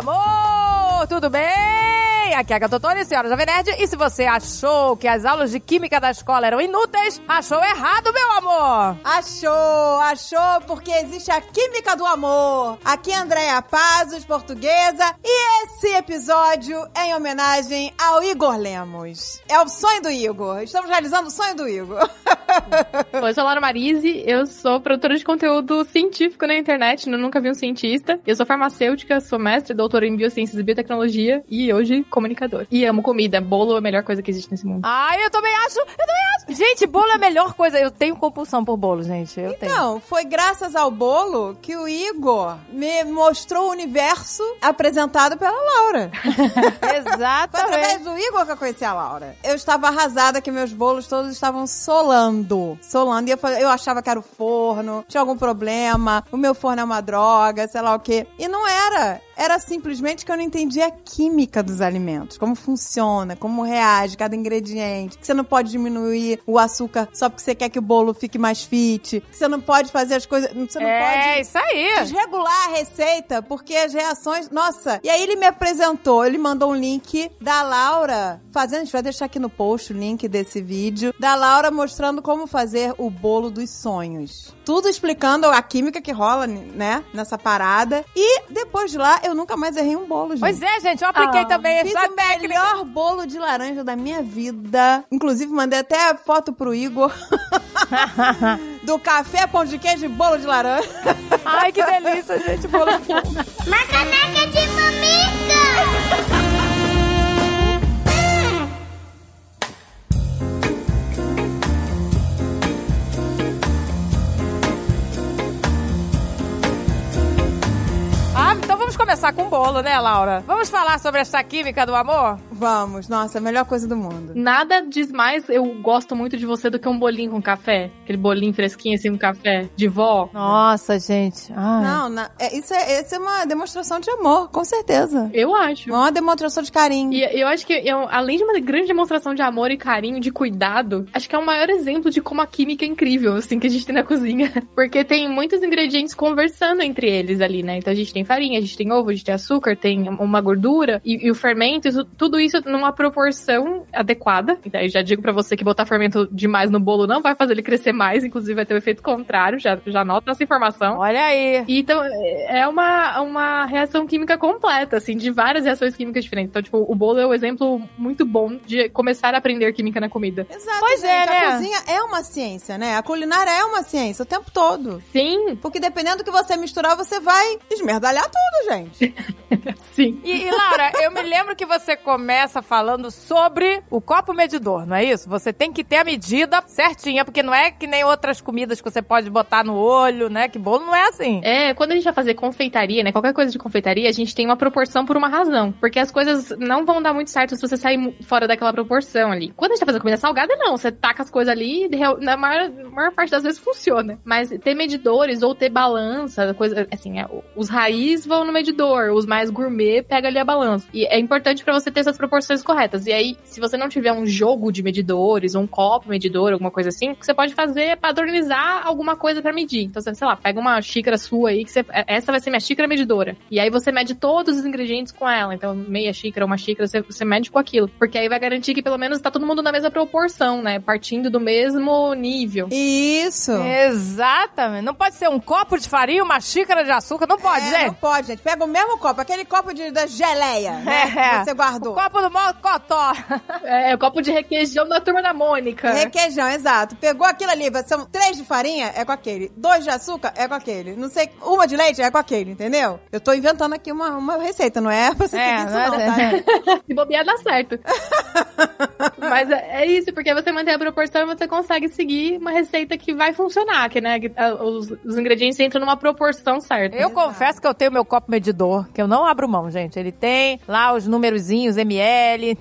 amor! Tudo bem? Aqui é a Gatotone, senhora Jovem Nerd. E se você achou que as aulas de química da escola eram inúteis, achou errado, meu amor! Achou, achou, porque existe a química do amor. Aqui é Andréia Pazos, portuguesa, e esse episódio é em homenagem ao Igor Lemos. É o sonho do Igor. Estamos realizando o sonho do Igor. Oi, eu sou Laura Marise, eu sou produtora de conteúdo científico na internet, eu nunca vi um cientista. Eu sou farmacêutica, sou mestre, doutora em biociências e biotecnologia e hoje comunicador. E amo comida, bolo é a melhor coisa que existe nesse mundo. Ai, eu também acho, eu também acho. Gente, bolo é a melhor coisa. Eu tenho compulsão por bolo, gente. Eu tenho. Então, foi graças ao bolo que o Igor me mostrou o universo apresentado pela Laura. Foi Exatamente. através do Igor que eu conheci a Laura. Eu estava arrasada que meus bolos todos estavam solando. Solando. E eu, falei- eu achava que era o forno, tinha algum problema, o meu forno é uma droga, sei lá o quê. E não era. Era simplesmente que eu não entendia a química dos alimentos. Como funciona, como reage cada ingrediente. Que você não pode diminuir o açúcar só porque você quer que o bolo fique mais fit. Que você não pode fazer as coisas. Você não É, pode isso aí. desregular a receita, porque as reações. Nossa! E aí ele me apresentou, ele mandou um link da Laura fazendo. A gente vai deixar aqui no post o link desse vídeo. Da Laura mostrando como fazer o bolo dos sonhos. Tudo explicando a química que rola, né? Nessa parada. E depois de lá, eu nunca mais errei um bolo, gente. Pois é, gente, eu apliquei Ah, também Fiz essa o técnica. melhor bolo de laranja da minha vida. Inclusive, mandei até foto pro Igor. do café, pão de queijo e bolo de laranja. Ai, que delícia, gente. Bolo Uma caneca de mamica! Então vamos começar com bolo, né, Laura? Vamos falar sobre essa química do amor? Vamos, nossa, a melhor coisa do mundo. Nada diz mais, eu gosto muito de você do que um bolinho com café. Aquele bolinho fresquinho assim com café de vó. Nossa, gente. Ai. Não, na- é- isso, é, isso é uma demonstração de amor, com certeza. Eu acho. É uma demonstração de carinho. E eu acho que, eu, além de uma grande demonstração de amor e carinho, de cuidado, acho que é o maior exemplo de como a química é incrível, assim, que a gente tem na cozinha. Porque tem muitos ingredientes conversando entre eles ali, né? Então a gente tem farinha, a gente tem ovo, a gente tem açúcar, tem uma gordura e, e o fermento, isso- tudo isso numa proporção adequada. E daí já digo pra você que botar fermento demais no bolo não vai fazer ele crescer mais, inclusive vai ter o efeito contrário, já, já nota essa informação. Olha aí. E Então, é uma, uma reação química completa, assim, de várias reações químicas diferentes. Então, tipo, o bolo é um exemplo muito bom de começar a aprender química na comida. Exato, Pois é, gente. né? A cozinha é uma ciência, né? A culinária é uma ciência o tempo todo. Sim, Porque dependendo do que você misturar, você vai esmerdalhar tudo, gente. sim. E, e, Laura, eu me lembro que você começa falando sobre o copo medidor, não é isso? Você tem que ter a medida certinha, porque não é que nem outras comidas que você pode botar no olho, né? Que bolo não é assim. É, quando a gente vai fazer confeitaria, né? Qualquer coisa de confeitaria, a gente tem uma proporção por uma razão. Porque as coisas não vão dar muito certo se você sair fora daquela proporção ali. Quando a gente tá fazendo comida salgada, não. Você taca as coisas ali e na maior, maior parte das vezes funciona. Mas ter medidores ou ter balança, coisa assim, é, os raiz vão no medidor, os mais gourmet pega ali a balança. E é importante pra você ter essas proporções corretas. E aí, se você não tiver um jogo de medidores, ou um copo medidor, alguma coisa assim, o que você pode fazer é padronizar alguma coisa pra medir. Então, você, sei lá, pega uma xícara sua aí, que você, essa vai ser minha xícara medidora. E aí você mede todos os ingredientes com ela. Então, meia xícara, uma xícara, você, você mede com aquilo. Porque aí vai garantir que pelo menos tá todo mundo na mesma proporção, né? Partindo do mesmo nível. Isso. Exatamente. Não pode ser um copo de farinha, uma xícara de açúcar. Não pode, É, não gente. pode, gente. Pega o mesmo copo, aquele copo de, da geleia, né? É. Que você guardou. O copo do mocotó. É, o copo de requeijão da turma da Mônica. Requeijão, exato. Pegou aquilo ali, são três de farinha, é com aquele. Dois de açúcar, é com aquele. Não sei, uma de leite, é com aquele, entendeu? Eu tô inventando aqui uma, uma receita, não é pra você É, seguir isso não é- não, tá? Se bobear, dá certo. Mas é, é isso, porque você mantém a proporção e você consegue seguir uma receita que vai funcionar, que, né, que, os, os ingredientes entram numa proporção certa. Eu confesso que eu tenho meu copo medidor, que eu não abro mão, gente. Ele tem lá os numerozinhos, ml,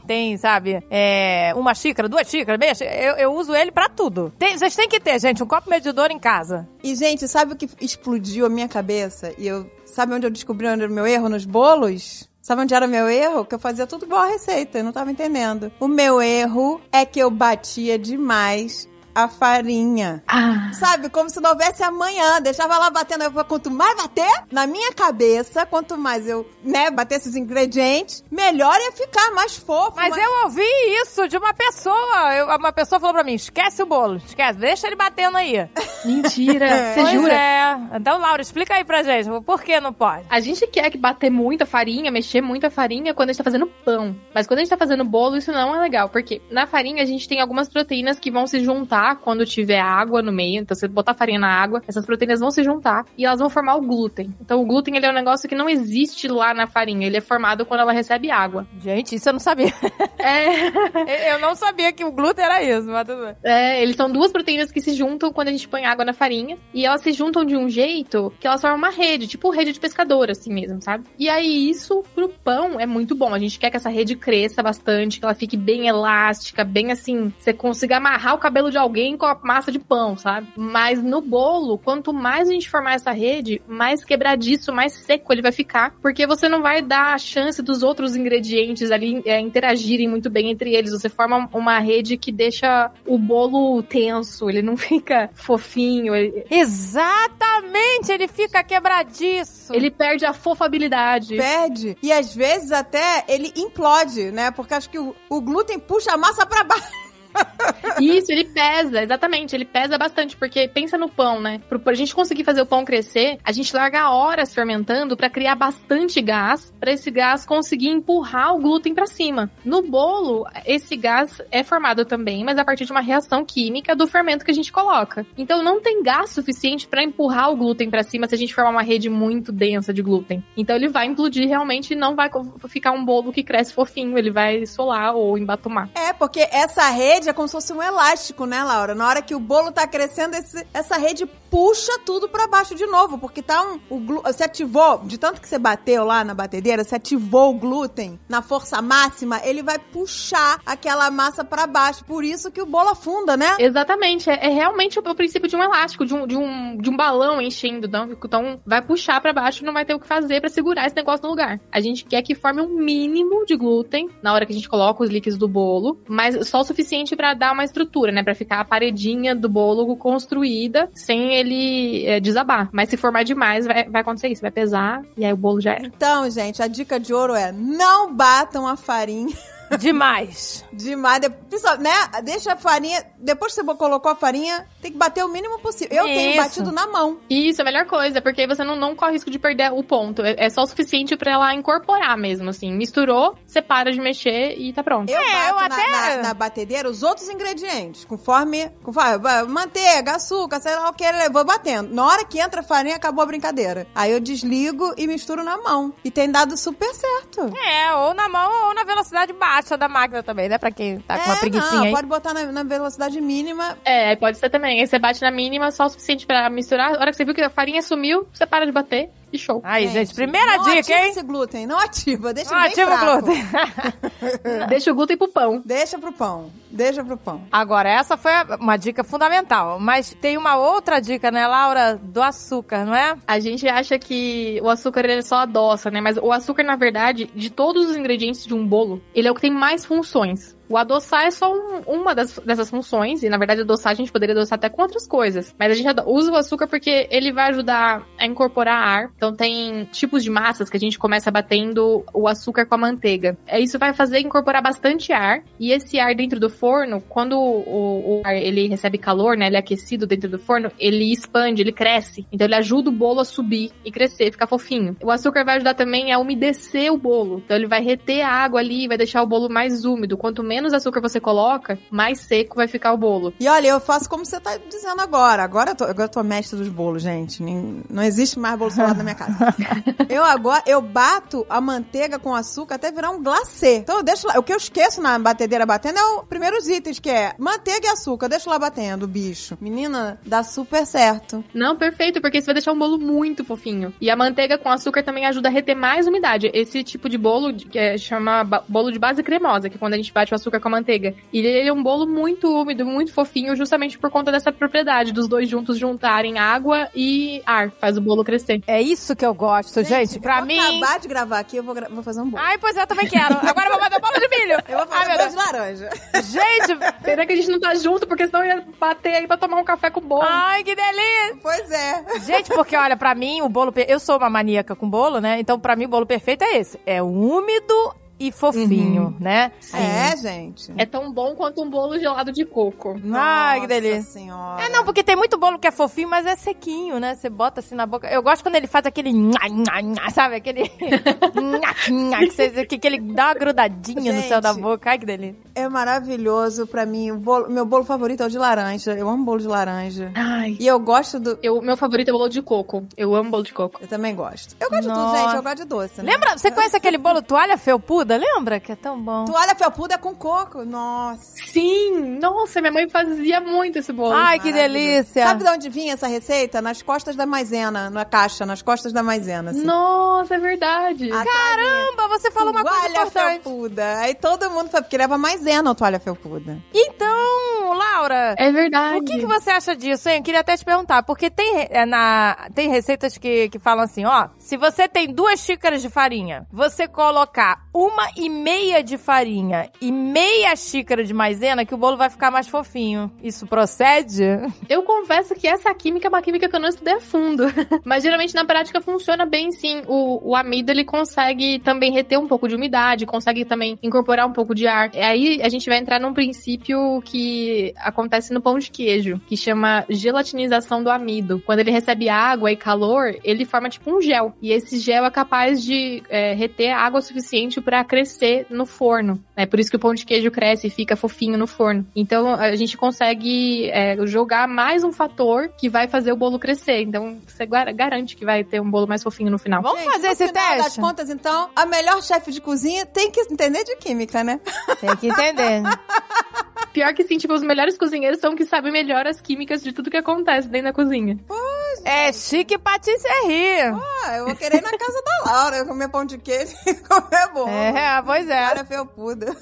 tem, sabe, é, uma xícara, duas xícaras, meia xícara. Eu, eu uso ele pra tudo. Tem, vocês têm que ter, gente, um copo medidor em casa. E, gente, sabe o que explodiu a minha cabeça? E eu. Sabe onde eu descobri onde era o meu erro nos bolos? Sabe onde era o meu erro? Que eu fazia tudo igual a receita, eu não tava entendendo. O meu erro é que eu batia demais a farinha. Ah. Sabe, como se não houvesse amanhã. Deixava lá batendo. Eu quanto mais bater, na minha cabeça, quanto mais eu, né, batesse os ingredientes, melhor ia ficar, mais fofo. Mas mais- eu ouvi isso de uma pessoa. Eu- uma pessoa falou pra mim: esquece o bolo, esquece, deixa ele batendo aí. Mentira. Você Pois jura? É. Então, Laura, explica aí pra gente, por que não pode? A gente quer que bater muita farinha, mexer muita farinha quando a gente tá fazendo pão. Mas quando a gente tá fazendo bolo, isso não é legal. Porque na farinha a gente tem algumas proteínas que vão se juntar quando tiver água no meio. Então, você botar farinha na água, essas proteínas vão se juntar e elas vão formar o glúten. Então, o glúten ele é um negócio que não existe lá na farinha. Ele é formado quando ela recebe água. Gente, isso eu não sabia. É, eu não sabia que o glúten era isso, mas tudo bem. é, eles são duas proteínas que se juntam quando a gente põe água na farinha. E elas se juntam de um jeito que elas formam uma rede, tipo rede de pescador, assim mesmo, sabe? E aí, isso pro pão é muito bom. A gente quer que essa rede cresça bastante, que ela fique bem elástica, bem assim, você consiga amarrar o cabelo de alguém com a massa de pão, sabe? Mas no bolo, quanto mais a gente formar essa rede, mais quebradiço, mais seco ele vai ficar, porque você não vai dar a chance dos outros ingredientes ali é, interagirem muito bem entre eles. Você forma uma rede que deixa o bolo tenso, ele não fica fofinho, ele, Exatamente, ele fica quebradiço. ele perde a fofabilidade. Perde. E às vezes até ele implode, né? Porque acho que o, o glúten puxa a massa pra baixo. Isso, ele pesa, exatamente, ele pesa bastante, porque pensa no pão, né? Pra gente conseguir fazer o pão crescer, a gente larga horas fermentando pra criar bastante gás, pra esse gás conseguir empurrar o glúten pra cima. No bolo, esse gás é formado também, mas a partir de uma reação química do fermento que a gente coloca. Então não tem gás suficiente pra empurrar o glúten pra cima se a gente formar uma rede muito densa de glúten. Então ele vai implodir realmente e não vai ficar um bolo que cresce fofinho, ele vai solar ou embatumar. É, porque essa rede é como se fosse um elástico, né, Laura? Na hora que o bolo tá crescendo, esse- essa rede puxa tudo pra baixo de novo, porque tá um. O você ativou, de tanto que você bateu lá na batedeira, você ativou o glúten na força máxima, ele vai puxar aquela massa pra baixo. Por isso que o bolo afunda, né? Exatamente, é, é realmente o, o princípio de um elástico, de um, de um, de um balão enchendo. Então, então vai puxar pra baixo não vai ter o que fazer pra segurar esse negócio no lugar. A gente quer que forme um mínimo de glúten na hora que a gente coloca os líquidos do bolo, mas só o suficiente pra dar uma estrutura, né? Pra ficar a paredinha do bolo construída sem ele é, desabar. Mas se formar demais, vai, vai acontecer isso, vai pesar e aí o bolo já é. Então, gente, a dica de ouro é não batam a farinha Demais. demais. De- pessoal, né? Deixa a farinha. Depois que você colocou a farinha, tem que bater o mínimo possível. Eu tenho Isso. batido na mão. Isso, é a melhor coisa, porque aí você não, não corre risco de perder o ponto. É, é só o suficiente pra ela incorporar mesmo, assim. Misturou, você para de mexer e tá pronto. Eu É, bato eu na, até- na- na batedeira os outros ingredientes, conforme, conforme manteiga, açúcar, sei lá o que, eu vou batendo. Na hora que entra a farinha, acabou a brincadeira. Aí eu desligo e misturo na mão. E tem dado super certo. É, ou na mão ou na velocidade baixa da máquina também, né? Pra quem tá com uma É, preguicinha não, aí. pode botar na, na velocidade mínima. É, pode ser também. Aí você bate na mínima, só o suficiente pra misturar. A hora que você viu que a farinha sumiu, você para de bater e show. Aí, gente, primeira não dica, ativa hein? esse glúten, não ativa, deixa Ah, bem ativa o fraco. glúten. Deixa o glúten pro pão. Deixa pro pão, deixa pro pão. Agora, essa foi uma dica fundamental. Mas tem uma outra dica, né, Laura? Do açúcar, não é? A gente acha que o açúcar ele só adoça, né? Mas o açúcar, na verdade, de todos os ingredientes de um bolo, ele é o que tem mais funções. O adoçar é só um- uma das, dessas funções, e na verdade adoçar a gente poderia adoçar até com outras coisas. Mas a gente usa o açúcar porque ele vai ajudar a incorporar ar. Então tem tipos de massas que a gente começa batendo o açúcar com a manteiga. É, Isso vai fazer incorporar bastante ar, e esse ar dentro do forno, quando o, o ar ele recebe calor, né, ele é aquecido dentro do forno, ele expande, ele cresce. Então ele ajuda o bolo a subir e crescer, ficar fofinho. O açúcar vai ajudar também a umedecer o bolo. Então ele vai reter a água ali, vai deixar o bolo mais úmido. Quanto menos açúcar você coloca, mais seco vai ficar o bolo. E olha, eu faço como você tá dizendo agora. Agora eu tô, agora eu tô mestre dos bolos, gente. Nem- não existe mais bolo salgado na minha casa. eu agora, eu bato a manteiga com açúcar até virar um glacê. Então eu deixo lá. O que eu esqueço na batedeira batendo é os primeiros itens, que é manteiga e açúcar. Eu deixo lá batendo, bicho. Menina, dá super certo. Não, perfeito, porque isso vai deixar um bolo muito fofinho. E a manteiga com açúcar também ajuda a reter mais umidade. Esse tipo de bolo que é, chama bolo de base cremosa, que quando a gente bate o açúcar açúcar com a manteiga. E ele é um bolo muito úmido, muito fofinho, justamente por conta dessa propriedade dos dois juntos juntarem água e ar. Faz o bolo crescer. É isso que eu gosto, gente. pra eu vou mim. acabar de gravar aqui, eu vou, gra- vou fazer um bolo. Ai, pois é, eu também quero. Agora eu vou fazer bolo de milho. Eu vou Ai, fazer meu bolo de laranja. Gente, Pena que a gente não tá junto, porque senão eu ia bater aí pra tomar um café com bolo. ai, que delícia. Pois é. Gente, porque olha, pra mim, o bolo. per- Eu sou uma maníaca com bolo, né? Então, pra mim, o bolo perfeito é esse: é úmido e fofinho, né? É, gente. É tão bom quanto um bolo gelado de coco. Ai, que Nossa delícia. senhora. É, não, porque tem muito bolo que é fofinho, mas é sequinho, né? Você bota assim na boca. Eu gosto quando ele faz aquele. nha, nha, nha, Sabe? Aquele. nha, nha, que, você- que, que ele dá uma grudadinha no céu da Gente. boca. Ai, que delícia. É maravilhoso pra mim. O bolo- meu bolo favorito é o de laranja. Eu amo bolo de laranja. Ai. E eu gosto do. Eu, meu favorito é o bolo de coco. Eu amo bolo de coco. Eu também gosto. Eu gosto de tudo, Nossa. gente. Eu gosto de doce, né? Lembra? Você conhece aquele bolo toalha felpuda? Lembra? Que é tão bom. Toalha felpuda com coco. Nossa. Sim! Nossa, minha mãe fazia muito esse bolo. Ai, que delícia. Sabe de onde vinha essa receita? Nas costas da maisena, na caixa, nas costas da maisena. Assim. Nossa, é verdade. Atrás Caramba, você falou uma coisa toalha importante. felpuda. Aí todo mundo foi, porque leva maisena a toalha felpuda. Então, Laura, É verdade. O que, que você acha disso, hein? Eu queria até te perguntar, porque tem, é, na, tem receitas que, que falam assim, ó, se você tem duas xícaras de farinha, você colocar uma e meia de farinha e meia xícara de maisena, que o bolo vai ficar mais fofinho. Isso procede? Eu confesso que essa química é uma química que eu não estudei a fundo. Mas geralmente na prática funciona bem sim. O, o amido ele consegue também reter um pouco de umidade, consegue também incorporar um pouco de ar. E aí a gente vai entrar num princípio que acontece no pão de queijo, que chama gelatinização do amido. Quando ele recebe água e calor, ele forma tipo um gel. E esse gel é capaz de é, reter água suficiente para crescer no forno. É por isso que o pão de queijo cresce e fica fofinho no forno. Então a gente consegue é, jogar mais um fator que vai fazer o bolo crescer. Então você gar- garante que vai ter um bolo mais fofinho no final. Vamos Gente, fazer no esse final das teste? contas, então, a melhor chefe de cozinha tem que entender de química, né? Tem que entender. Pior que sim, tipo, os melhores cozinheiros são que sabem melhor as químicas de tudo que acontece dentro da cozinha. é chique patisserie. Ah, eu vou querer ir na casa da Laura, comer pão de queijo e comer bolo. É, pois é. Toalha felpuda.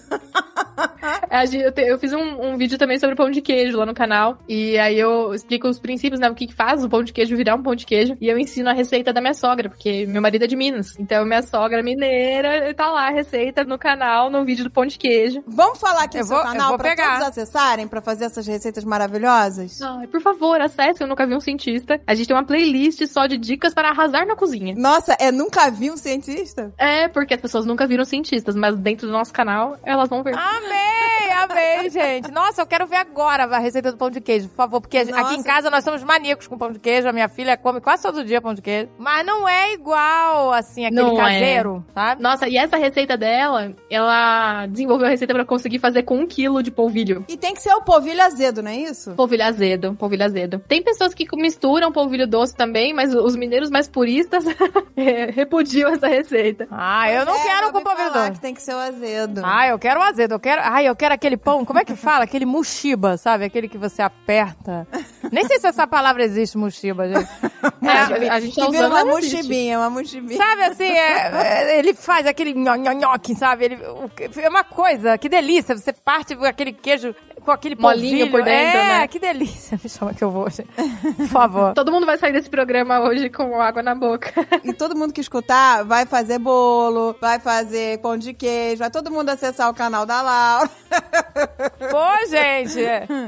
A gente- Eu, te- eu fiz um, um vídeo também sobre pão de queijo lá no canal. E aí eu explico os princípios, né? O que, que faz o pão de queijo virar um pão de queijo. E eu ensino a receita da minha sogra, porque meu marido é de Minas. Então minha sogra mineira tá lá a receita no canal, no vídeo do pão de queijo. Vamos falar aqui Eu no seu vou- eu canal vou pra pegar. Acessarem pra fazer essas receitas maravilhosas? Ai, por favor, acesse, eu nunca vi um cientista. A gente tem uma playlist só de dicas para arrasar na cozinha. Nossa, é nunca vi um cientista? É, porque as pessoas nunca viram cientistas, mas dentro do nosso canal elas vão ver. Amei, amei, gente. Nossa, eu quero ver agora a receita do pão de queijo, por favor. Porque aqui Nossa. em casa nós somos maníacos com pão de queijo. A minha filha come quase todo dia pão de queijo. Mas não é igual, assim, aquele Não é. caseiro, sabe? Nossa, e essa receita dela, ela desenvolveu a receita pra conseguir fazer com um quilo de polvilho. E tem que ser o polvilho azedo, não é isso? Polvilho azedo, polvilho azedo. Tem pessoas que misturam polvilho doce também, mas os mineiros mais puristas repudiam essa receita. Ah, eu não É, quero com polvilho doce. que tem que ser o azedo. Ah, eu quero o azedo, eu quero. Ai, eu quero aquele pão. Como é que fala? Aquele mushiba, sabe? Aquele que você aperta. Nem sei se essa palavra existe, mushiba, gente. É, a gente tá vira usando uma mochibinha, uma mochibinha. Sabe assim, é- é- ele faz aquele nhoque, sabe? Ele, é uma coisa, que delícia. Você parte com aquele queijo com aquele Molinho polvilho. por dentro, é, né? que delícia. Me chama que eu vou, gente. Por favor. Todo mundo vai sair desse programa hoje com água na boca. E todo mundo que escutar vai fazer bolo, vai fazer pão de queijo, vai todo mundo acessar o canal da Laura. Pô, gente.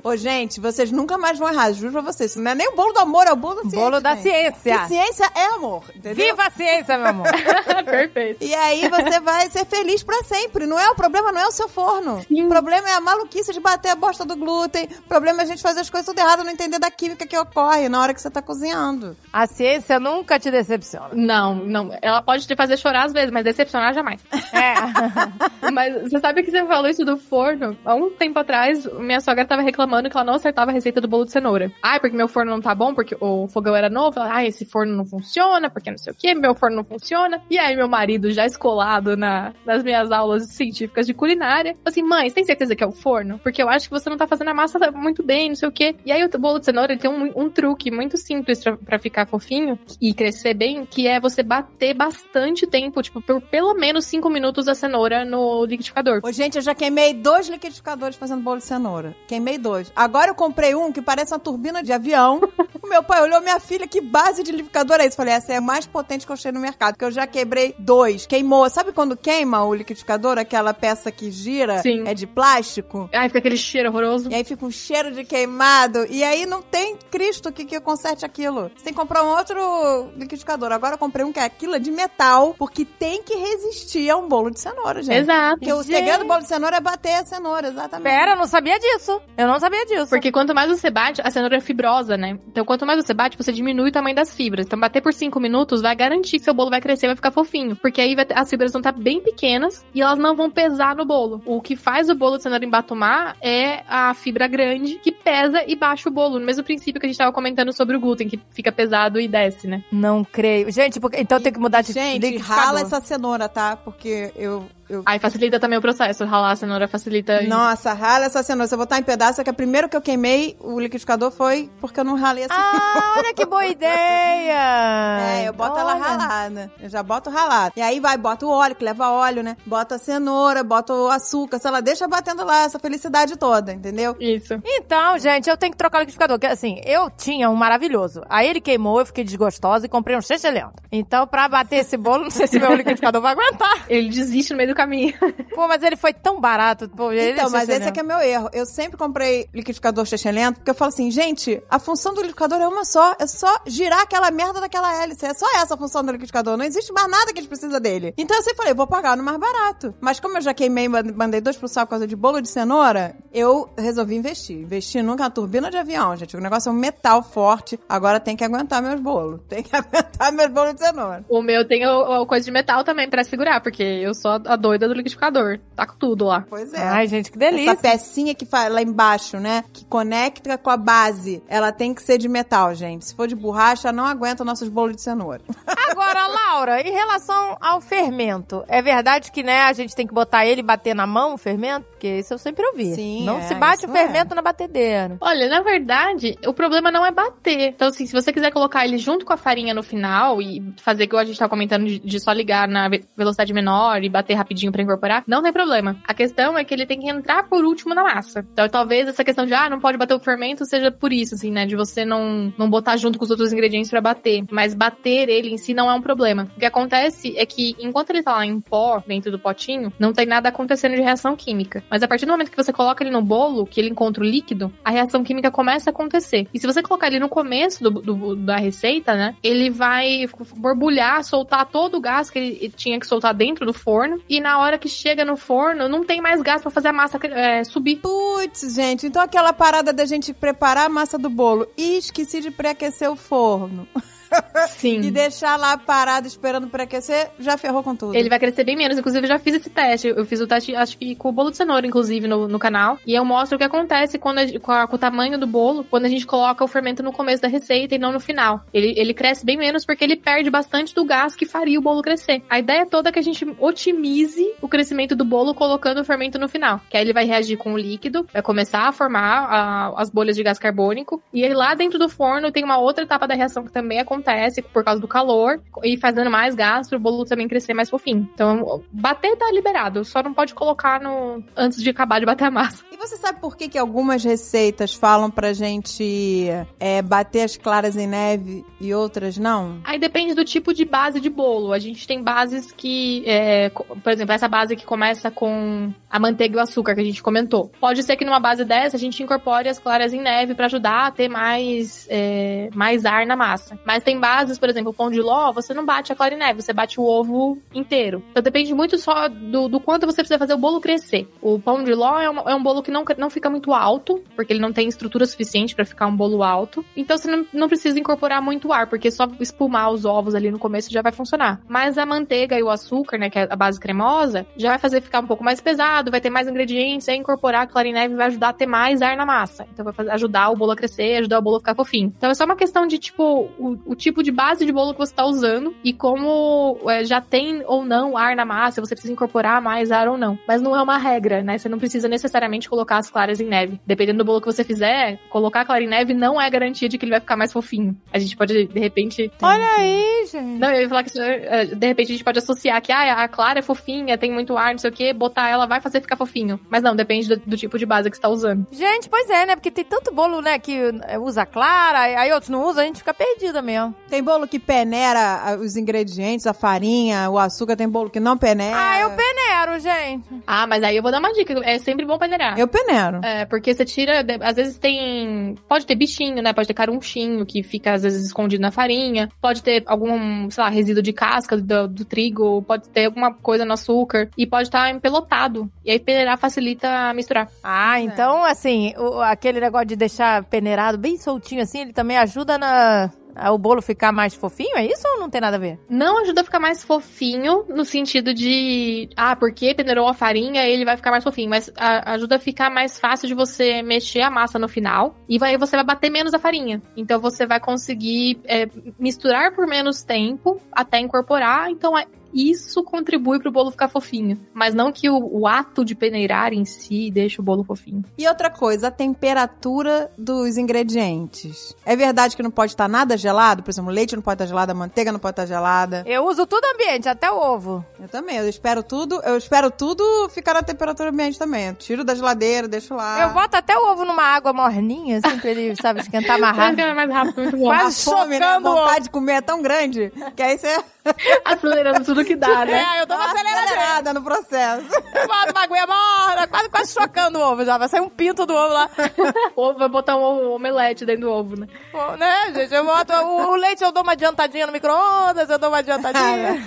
Ô, gente, vocês nunca mais vão errar, juro pra vocês. Isso não é nem o bolo do amor, é o bolo da ciência. Bolo da gente. ciência. Que ciência é amor, entendeu? Viva a ciência, meu amor. Perfeito. E aí você vai ser feliz pra sempre. Não é o problema, não é o seu forno. O problema é a maluquice de bater a bosta do glúten. O problema é a gente fazer as coisas tudo errado, não entender da química que ocorre na hora que você tá cozinhando. A ciência nunca te decepciona. Não, não. Ela pode te fazer chorar às vezes, mas decepcionar jamais. É. Mas você sabe que você falou isso do forno? Há um tempo atrás, minha sogra tava reclamando que ela não acertava a receita do bolo de cenoura. Ai, porque meu forno não tá bom, porque o fogão era novo. Ai, esse forno não funciona, porque não sei o que, meu forno não funciona. E aí, meu marido, já escolado na, nas minhas aulas científicas de culinária, falou assim: mãe, você tem certeza que é o forno? Porque eu acho que você não tá fazendo a massa muito bem, não sei o quê. E aí o bolo de cenoura tem um, um truque muito simples pra ficar fofinho e crescer bem, que é você bater bastante tempo, tipo, por pelo menos 5 minutos a cenoura no liquidificador. Ô, gente, eu já queimei dois liquidificadores fazendo bolo de cenoura. Queimei dois. Agora eu comprei um que parece uma turbina de avião. o meu pai olhou, minha filha, que base de liquidificador é esse? Falei, essa é a mais potente que eu achei no mercado, porque eu já quebrei dois. Queimou. Sabe quando queima o liquidificador, aquela peça que gira? Sim. É de plástico? Ai, fica aquele cheiro horroroso. E aí fica um cheiro de queimado. E aí não tem Cristo que, que conserte aquilo. Você tem que comprar um outro liquidificador. Agora eu comprei um que é aquilo é de metal, porque tem que resistir a um bolo de cenoura, gente. Exato. Porque o segredo do bolo de cenoura é bater a cenoura, exatamente. Pera, eu não sabia disso. Eu não sabia disso. Porque quanto mais você bate, a cenoura é fibrosa, né? Então, quanto mais você bate, você diminui o tamanho das fibras. Então, bater por 5 minutos vai garantir que seu bolo vai crescer, vai ficar fofinho. Porque aí vai ter- as fibras vão estar bem pequenas e elas não vão pesar no bolo. O que faz o bolo de cenoura embatumar é a fibra grande que pesa e baixa o bolo. No mesmo princípio que a gente tava comentando sobre o glúten, que fica pesado e desce, né? Não creio. Gente, porque, então tem que mudar de Gente, rala essa cenoura, tá? Porque eu. Eu... Aí facilita também o processo. Ralar a cenoura facilita. Nossa, rala essa cenoura. Se eu botar em pedaço, é que a primeiro que eu queimei o liquidificador foi porque eu não ralei essa Ah, olha que boa ideia! É, eu boto ela Olha. ralada. Eu já boto ralada. E aí vai, bota o óleo, que leva óleo, né? Bota a cenoura, bota o açúcar, sei lá, deixa batendo lá essa felicidade toda, entendeu? Isso. Então, gente, eu tenho que trocar o liquidificador. Porque, assim, eu tinha um maravilhoso. Aí ele queimou, eu fiquei desgostosa e comprei um excelente. Então, pra bater esse bolo, não sei se meu liquidificador vai aguentar. Ele desiste no meio do caminho. Pô, mas ele foi tão barato. Pô, ele Então, mas esse excelente. aqui é meu erro. Eu sempre comprei liquidificador lento porque eu falo assim, gente, a função do liquidificador é uma só. É só girar aquela merda daquela hélice. É só essa a função do liquidificador. Não existe mais nada que a gente precisa dele. Então eu sempre falei, vou pagar no mais barato. Mas como eu já queimei e mandei dois pro saco por causa de bolo de cenoura, eu resolvi investir. Investir nunca na turbina de avião, gente. O negócio é um metal forte. Agora tem que aguentar meus bolos. Tem que aguentar meus bolos de cenoura. O meu tem o, o coisa de metal também pra segurar, porque eu sou a doida do liquidificador. Tá com tudo lá. Pois é. Ai, gente, que delícia. Essa pecinha que faz lá embaixo, né? Que conecta com a base. Ela tem que ser de metal, gente. Se for de borracha, não aguenta nossos bolos de cenoura. Agora, Laura, em relação ao fermento, é verdade que, né, a gente tem que botar ele e bater na mão o fermento? Porque isso eu sempre ouvi. Sim, Não é, se bate o isso é. fermento na batedeira. Olha, na verdade, o problema não é bater. Então, assim, se você quiser colocar ele junto com a farinha no final e fazer igual a gente tá comentando de, de só ligar na ve- velocidade menor e bater rapidinho pra incorporar, não tem problema. A questão é que ele tem que entrar por último na massa. Então, talvez essa questão de, ah, não pode bater o fermento seja por isso, assim, né? De você não, não botar junto com os outros ingredientes pra bater. Mas bater ele em si não é um problema. O que acontece é que, enquanto ele tá lá em pó, dentro do potinho, não tem nada acontecendo de reação química. Mas a partir do momento que você coloca ele no bolo, que ele encontra o líquido, a reação química começa a acontecer. E se você colocar ele no começo do, do- da receita, né? Ele vai borbulhar, soltar todo o gás que ele tinha que soltar dentro do forno. E na hora que chega no forno, não tem mais gás pra fazer a massa é, subir. Putz, gente. Então aquela parada da gente preparar a massa do bolo e esqueci de pré-aquecer o forno. Sim. E deixar lá parado esperando pré-aquecer, já ferrou com tudo. Ele vai crescer bem menos. Inclusive, eu já fiz esse teste. Eu fiz o teste, acho que com o bolo de cenoura, inclusive, no, no canal. E eu mostro o que acontece quando a- com, a- com o tamanho do bolo, quando a gente coloca o fermento no começo da receita e não no final. Ele, ele cresce bem menos porque ele perde bastante do gás que faria o bolo crescer. A ideia toda é que a gente otimize o crescimento do bolo colocando o fermento no final. Que aí ele vai reagir com o líquido, vai começar a formar a- as bolhas de gás carbônico. E aí lá dentro do forno tem uma outra etapa da reação que também acontece por causa do calor e fazendo mais gás para o bolo também crescer mais fofinho. Então, bater tá liberado, só não pode colocar no antes de acabar de bater a massa. E você sabe por que, que algumas receitas falam pra gente é, bater as claras em neve e outras não? Aí depende do tipo de base de bolo. A gente tem bases que, é, por exemplo, essa base que começa com a manteiga e o açúcar que a gente comentou. Pode ser que numa base dessa a gente incorpore as claras em neve para ajudar a ter mais, é, mais ar na massa. Mas tem bases, por exemplo, o pão de ló, você não bate a clara em neve, você bate o ovo inteiro. Então depende muito só do, do quanto você precisa fazer o bolo crescer. O pão de ló é um, é um bolo que não, não fica muito alto, porque ele não tem estrutura suficiente para ficar um bolo alto. Então você não, não precisa incorporar muito ar, porque só espumar os ovos ali no começo já vai funcionar. Mas a manteiga e o açúcar, né, que é a base cremosa, já vai fazer ficar um pouco mais pesado, vai ter mais ingredientes, aí incorporar a clara em neve vai ajudar a ter mais ar na massa. Então vai fazer- ajudar o bolo a crescer, ajudar o bolo a ficar fofinho. Então é só uma questão de, tipo, u- tipo de base de bolo que você tá usando e como é, já tem ou não ar na massa, você precisa incorporar mais ar ou não. Mas não é uma regra, né? Você não precisa necessariamente colocar as claras em neve. Dependendo do bolo que você fizer, colocar a clara em neve não é garantia de que ele vai ficar mais fofinho. A gente pode, de repente. Olha aí, gente. Não, eu ia falar que é, de repente a gente pode associar que ah, a clara é fofinha, tem muito ar, não sei o que, botar ela vai fazer ficar fofinho. Mas não, depende do, do tipo de base que você tá usando. Gente, pois é, né? Porque tem tanto bolo, né, que usa clara, aí outros não usam, a gente fica perdida mesmo. Tem bolo que peneira os ingredientes, a farinha, o açúcar, tem bolo que não peneira. Ah, eu peneiro, gente. Ah, mas aí eu vou dar uma dica. É sempre bom peneirar. Eu peneiro. É, porque você tira. Às vezes tem. Pode ter bichinho, né? Pode ter carunchinho que fica, às vezes, escondido na farinha. Pode ter algum, sei lá, resíduo de casca do, do trigo. Pode ter alguma coisa no açúcar. E pode estar empelotado. E aí peneirar facilita misturar. Ah, então, assim, o, aquele negócio de deixar peneirado bem soltinho assim, ele também ajuda na, o bolo ficar mais fofinho? É isso ou não tem nada a ver? Não ajuda a ficar mais fofinho no sentido de, ah, porque peneirou a farinha, ele vai ficar mais fofinho, mas a, ajuda a ficar mais fácil de você mexer a massa no final e vai, você vai bater menos a farinha. Então você vai conseguir é, misturar por menos tempo até incorporar. Então é, isso contribui pro bolo ficar fofinho. Mas não que o, o, ato de peneirar em si deixe o bolo fofinho. E outra coisa, a temperatura dos ingredientes. É verdade que não pode estar nada gelado? Por exemplo, leite não pode estar gelado, a manteiga não pode estar gelada. Eu uso tudo ambiente, até o ovo. Eu também, eu espero tudo, eu espero tudo ficar na temperatura ambiente também. Eu tiro da geladeira, deixo lá. Eu boto até o ovo numa água morninha, assim, pra ele, sabe, esquentar mais rápido. É mais rápido, muito bom. Quase fome, né? A vontade de comer é tão grande que aí você... Acelerando tudo que dá, né? É, eu tô uma acelerada no processo. Eu boto uma aguinha morna, quase, quase chocando o ovo já. Vai sair um pinto do ovo lá. Ou vai botar um omelete dentro do ovo, né? Pô, né, gente? Eu boto o, o, leite, eu dou uma adiantadinha no micro-ondas, eu dou uma adiantadinha.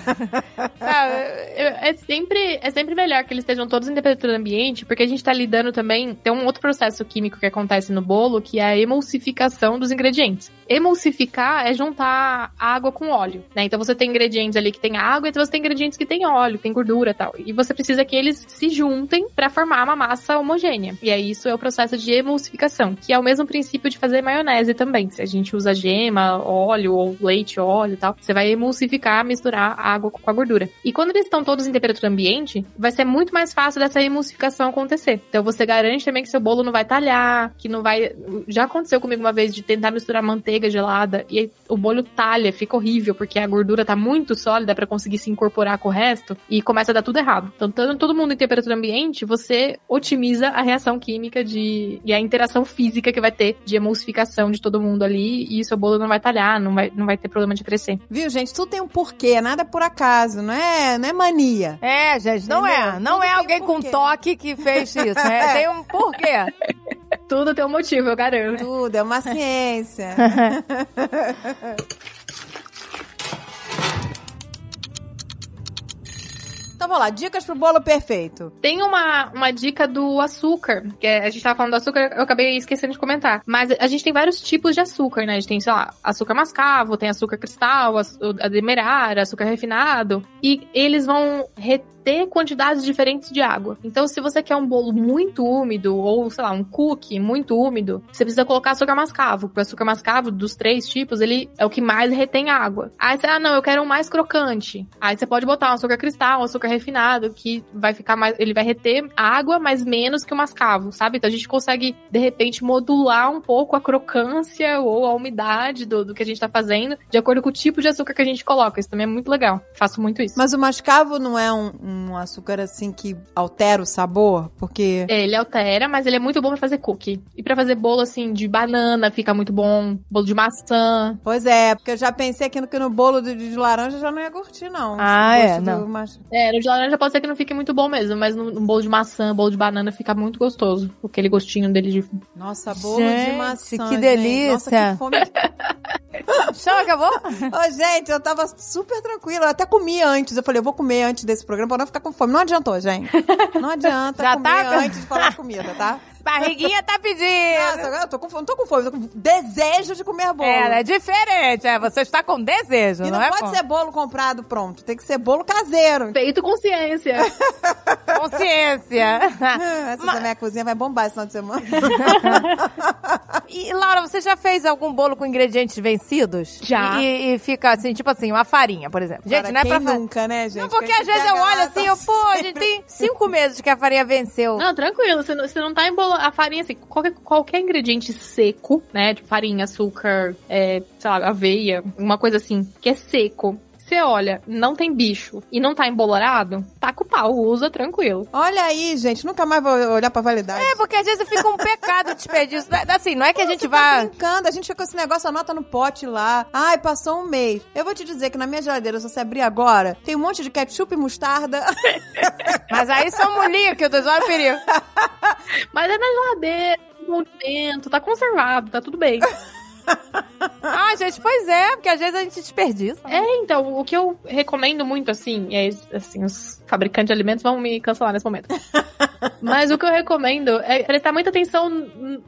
é, é, sempre, é sempre melhor que eles estejam todos em temperatura ambiente, porque a gente tá lidando também. Tem um outro processo químico que acontece no bolo, que é a emulsificação dos ingredientes. Emulsificar é juntar água com óleo, né? Então você tem ingredientes ali que tem água, então você tem ingredientes que tem óleo, tem gordura tal. E você precisa que eles se juntem para formar uma massa homogênea. E aí isso é o processo de emulsificação, que é o mesmo princípio de fazer maionese também. Se a gente usa gema, óleo ou leite, óleo e tal, você vai emulsificar, misturar a água com a gordura. E quando eles estão todos em temperatura ambiente, vai ser muito mais fácil dessa emulsificação acontecer. Então você garante também que seu bolo não vai talhar, que não vai. Já aconteceu comigo uma vez de tentar misturar manteiga gelada e o bolho talha, fica horrível, porque a gordura tá muito sólida para conseguir se incorporar com o resto e começa a dar tudo errado. Então, todo mundo em temperatura ambiente, você otimiza a reação química de e a interação física que vai ter de emulsificação de todo mundo ali e o seu bolo não vai talhar, não vai, não vai ter problema de crescer. Viu, gente? Tudo tem um porquê, nada é por acaso, não é, não é mania. É, gente, não Entendeu? é. Não Tudo é alguém um com toque que fez isso, né? Tem um porquê. Tudo tem um motivo, eu garanto. Tudo, é uma ciência. Então vamos lá, dicas pro bolo perfeito. Tem uma, uma dica do açúcar, que é, a gente tava falando do açúcar, eu acabei esquecendo de comentar. Mas a gente tem vários tipos de açúcar, né? A gente tem, sei lá, açúcar mascavo, tem açúcar cristal, a demerara, açúcar refinado. E eles vão reter ter quantidades diferentes de água. Então, se você quer um bolo muito úmido, ou, sei lá, um cookie muito úmido, você precisa colocar açúcar mascavo. Porque o açúcar mascavo, dos três tipos, ele é o que mais retém água. Aí você, ah, não, eu quero um mais crocante. Aí você pode botar um açúcar cristal, um açúcar refinado, que vai ficar mais. Ele vai reter água, mas menos que o mascavo, sabe? Então a gente consegue, de repente, modular um pouco a crocância ou a umidade do, do que a gente tá fazendo, de acordo com o tipo de açúcar que a gente coloca. Isso também é muito legal. Faço muito isso. Mas o mascavo não é um um açúcar assim que altera o sabor? Porque. É, ele altera, mas ele é muito bom para fazer cookie. E para fazer bolo assim de banana fica muito bom. Bolo de maçã. Pois é, porque eu já pensei aqui no, que no bolo de, de laranja já não ia curtir, não. Ah, é? Não. Mas... É, no de laranja pode ser que não fique muito bom mesmo, mas no, no, bolo de maçã, bolo de banana fica muito gostoso. Aquele gostinho dele de. Nossa, bolo gente, de maçã. Que delícia. Nossa, que fome. Chama, acabou? Ô, gente, eu tava super tranquila. Eu até comi antes. Eu falei, eu vou comer antes desse programa ficar com fome. Não adiantou, gente. Não adianta Já comer tá? antes de falar de comida, tá? Barriguinha tá pedindo. Nossa, agora eu tô com fome, não tô com fome, tô com desejo de comer bolo. É, é diferente. É, você está com desejo, E não, não, é? pode fome. ser bolo comprado pronto, tem que ser bolo caseiro. Feito consciência. consciência. Essa da minha cozinha vai bombar esse final de semana. E, Laura, você já fez algum bolo com ingredientes vencidos? Já. E, e fica assim, tipo assim, uma farinha, por exemplo. Gente, Cara, não é quem pra nunca, né, gente? Não, porque Quem às vezes eu olho assim, tá eu, pô, a gente tem cinco meses que a farinha venceu. Não, tranquilo, você não, você não tá embolando. A farinha, assim, qualquer, qualquer ingrediente seco, né? Tipo farinha, açúcar, é, sei lá, aveia, uma coisa assim, que é seco. Você olha, não tem bicho e não tá embolorado, taca o pau, usa tranquilo. Olha aí, gente, nunca mais vou olhar pra validade. É, porque às vezes fica um pecado desperdício. Assim, não é que a gente Você tá vá. brincando, a gente fica com esse negócio, anota no pote lá. Ai, passou um mês. Eu vou te dizer que na minha geladeira, se você abrir agora, tem um monte de ketchup e mostarda. Mas aí são líquidos, olha o perigo. Mas é na geladeira, no alimento, tá conservado, tá tudo bem. Ah, gente, pois é, porque às vezes a gente desperdiça. É, então, o que eu recomendo muito, assim, é assim, os fabricantes de alimentos vão me cancelar nesse momento. Mas o que eu recomendo é prestar muita atenção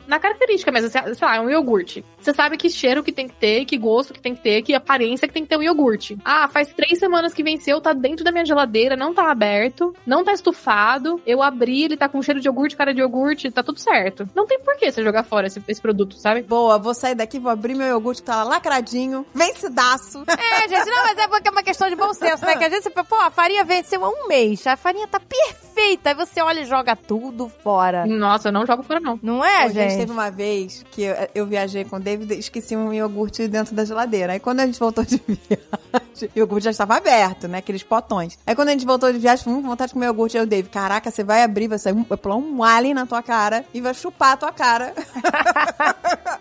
na característica mesmo. Sei sei lá, é um iogurte. Você sabe que cheiro que tem que ter, que gosto que tem que ter, que aparência que tem que ter um iogurte. Ah, faz três semanas que venceu, tá dentro da minha geladeira, não tá aberto, não tá estufado. Eu abri, ele tá com cheiro de iogurte, cara de iogurte, tá tudo certo. Não tem por que você jogar fora esse, esse produto, sabe? Boa, vou sair daqui, vou abrir meu iogurte que tá lá lacradinho, vencidaço. É, gente, não, mas é porque é uma questão de bom senso, né? Que às vezes você fala, pô, a farinha venceu há um mês, a farinha tá perfeita. Aí você olha e joga tudo fora. Nossa, eu não jogo fora, não. Não é, Pô, gente, gente? teve uma vez que eu, eu viajei com o David e esqueci um iogurte dentro da geladeira. Aí quando a gente voltou de viagem, o iogurte já estava aberto, né? Aqueles potões. Aí quando a gente voltou de viagem, falei, hum, vontade de comer iogurte. Aí o David, caraca, você vai abrir, vai sair um, vai pular um alien na tua cara e vai chupar a tua cara.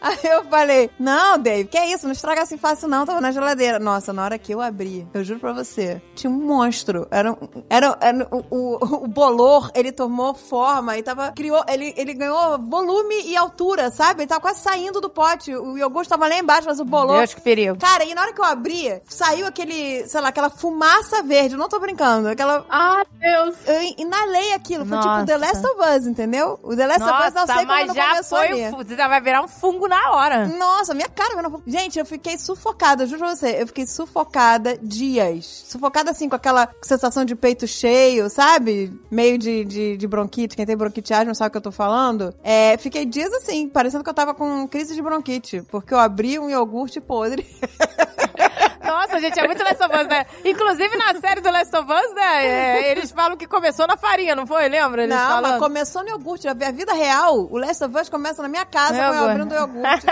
Aí eu falei, não, Dave, que é isso? Não estraga assim fácil não, tava na geladeira. Nossa, na hora que eu abri, eu juro pra você, tinha um monstro. Era, um- era, era o, o, o bolor, ele tomou forma e tava, criou, ele, ele ganhou volume e altura, sabe? Ele tava quase saindo do pote. O iogurte tava lá embaixo, mas o bolor... Deus, que perigo. Cara, e na hora que eu abri, saiu aquele, sei lá, aquela fumaça verde. Eu não tô brincando. Aquela. Ah, Deus. Eu inalei aquilo. Foi Nossa. tipo The Last of Us, entendeu? O The Last of Us não Nossa, sei mas quando já começou foi, ali. você já vai virar um fungo na hora. Nossa, minha cara. não- Gente, eu fiquei sufocada, juro pra você. Eu fiquei sufocada dias. Sufocada assim, com aquela sensação de peito cheio, sabe? Meio de, de, de bronquite. Quem tem bronquite asma sabe o que eu tô falando. É, fiquei dias assim, parecendo que eu tava com crise de bronquite. Porque eu abri um iogurte podre. Nossa, gente, é muito Last of Us, né? Inclusive na série do Last of Us, né? é, eles falam que começou na farinha, não foi? Lembra? Eles não, falando? mas começou no iogurte. A vida real, o Last of Us começa na minha casa, Meu eu abrindo o iogurte.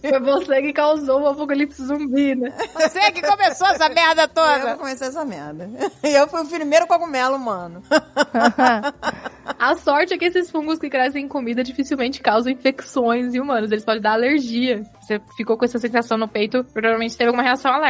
Foi você que causou o apocalipse zumbi, né? Você que começou essa merda eu toda. comecei essa merda. E eu fui o primeiro cogumelo, mano. A sorte é que esses fungos que crescem em comida dificilmente causam infecções em humanos. Eles podem dar alergia. Você ficou com essa sensação no peito, provavelmente teve alguma reação alérgica.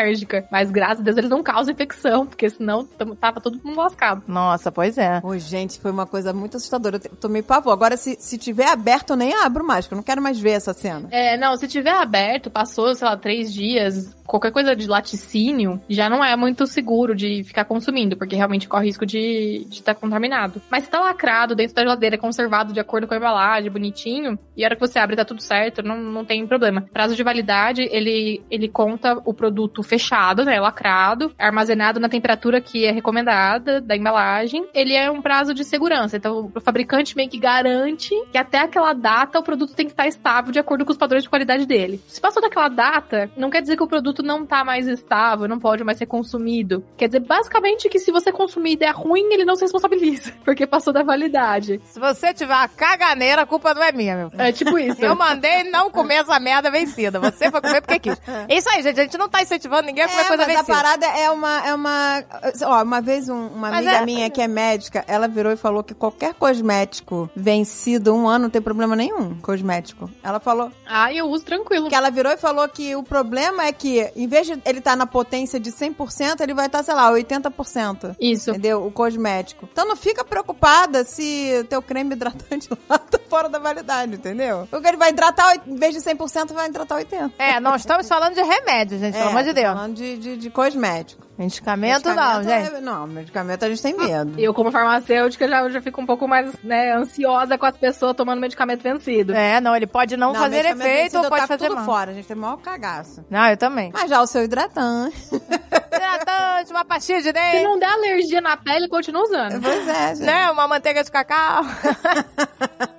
Mas graças a Deus eles não causam infecção, porque senão tava todo mundo lascado. Nossa, pois é. Ô, gente, foi uma coisa muito assustadora. Eu tomei pavor. Agora, se, se tiver aberto, eu nem abro mais, porque eu não quero mais ver essa cena. É, não, se tiver aberto, passou, sei lá, três dias, qualquer coisa de laticínio, já não é muito seguro de ficar consumindo, porque realmente corre risco de estar contaminado. Mas se tá lacrado dentro da geladeira, conservado de acordo com a embalagem, bonitinho, e a hora que você abre tá tudo certo, não, não tem problema. Prazo de validade, ele, ele conta o produto fechado, né, lacrado, armazenado na temperatura que é recomendada da embalagem. Ele é um prazo de segurança, então o fabricante meio que garante que até aquela data o produto tem que estar estável de acordo com os padrões de qualidade dele. Se passou daquela data, não quer dizer que o produto não tá mais estável, não pode mais ser consumido. Quer dizer, basicamente, que se você consumir e der ruim, ele não se responsabiliza, porque passou da validade. Se você tiver uma caganeira, a culpa não é minha, meu. É tipo isso. Eu mandei não comer essa merda vencida. Você foi comer porque quis. É isso aí, gente. A gente não tá incentivando ninguém a comer É, coisa mas a vencida. parada é uma, é uma... Ó, uma vez um- uma Mas amiga é- minha que é médica, ela virou e falou que qualquer cosmético vencido um ano não tem problema nenhum, cosmético. Ela falou Ah, eu uso tranquilo. que ela virou e falou que o problema é que, em vez de ele estar na potência de 100%, ele vai estar, sei lá, 80%. Isso. Entendeu? O cosmético. Então não fica preocupada se teu creme hidratante lá tá fora da validade, entendeu? Porque ele vai hidratar, em vez de 100%, vai hidratar 80%. É, não estamos falando de remédio, gente, pelo amor de tô Falando de, de, de cosmético. Medicamento, não, Medicamento gente. é- Não, medicamento a gente tem medo. Eu, como farmacêutica, já, já fico um pouco mais né, ansiosa com as pessoas tomando medicamento vencido. É, não, ele pode não, fazer medicamento efeito ou pode tá fazer tudo mal. fora, a gente tem o maior cagaço. Não, eu também. Mas já o seu hidratante. Hidratante, uma pastilha de Se dente, não der alergia na pele, continua usando. pois é, gente. né? Uma manteiga de cacau.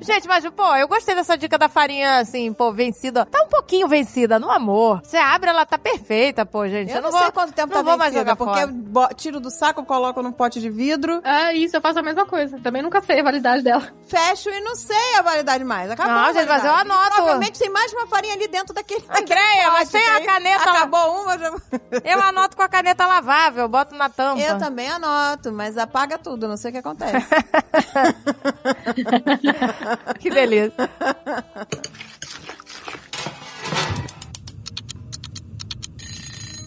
gente, mas, pô, eu gostei dessa dica da farinha, assim, pô, vencida. Tá um pouquinho vencida, no amor. Você abre, ela tá perfeita, pô, gente. Eu não, vou, sei quanto tempo não tá vou mais vencida, jogar porque fora. tiro do saco, coloco num pote de vidro, É isso, eu faço a mesma coisa. Também nunca sei a validade dela. fecho e não sei a validade mais. Acabou Não, gente, mas eu anoto. Provavelmente tem mais uma farinha ali dentro daquele. Andréia, mas tem a caneta. Acabou uma, já... Eu anoto com a caneta lavável, boto na tampa. Eu também anoto, mas apaga tudo, não sei o que acontece. Que delícia.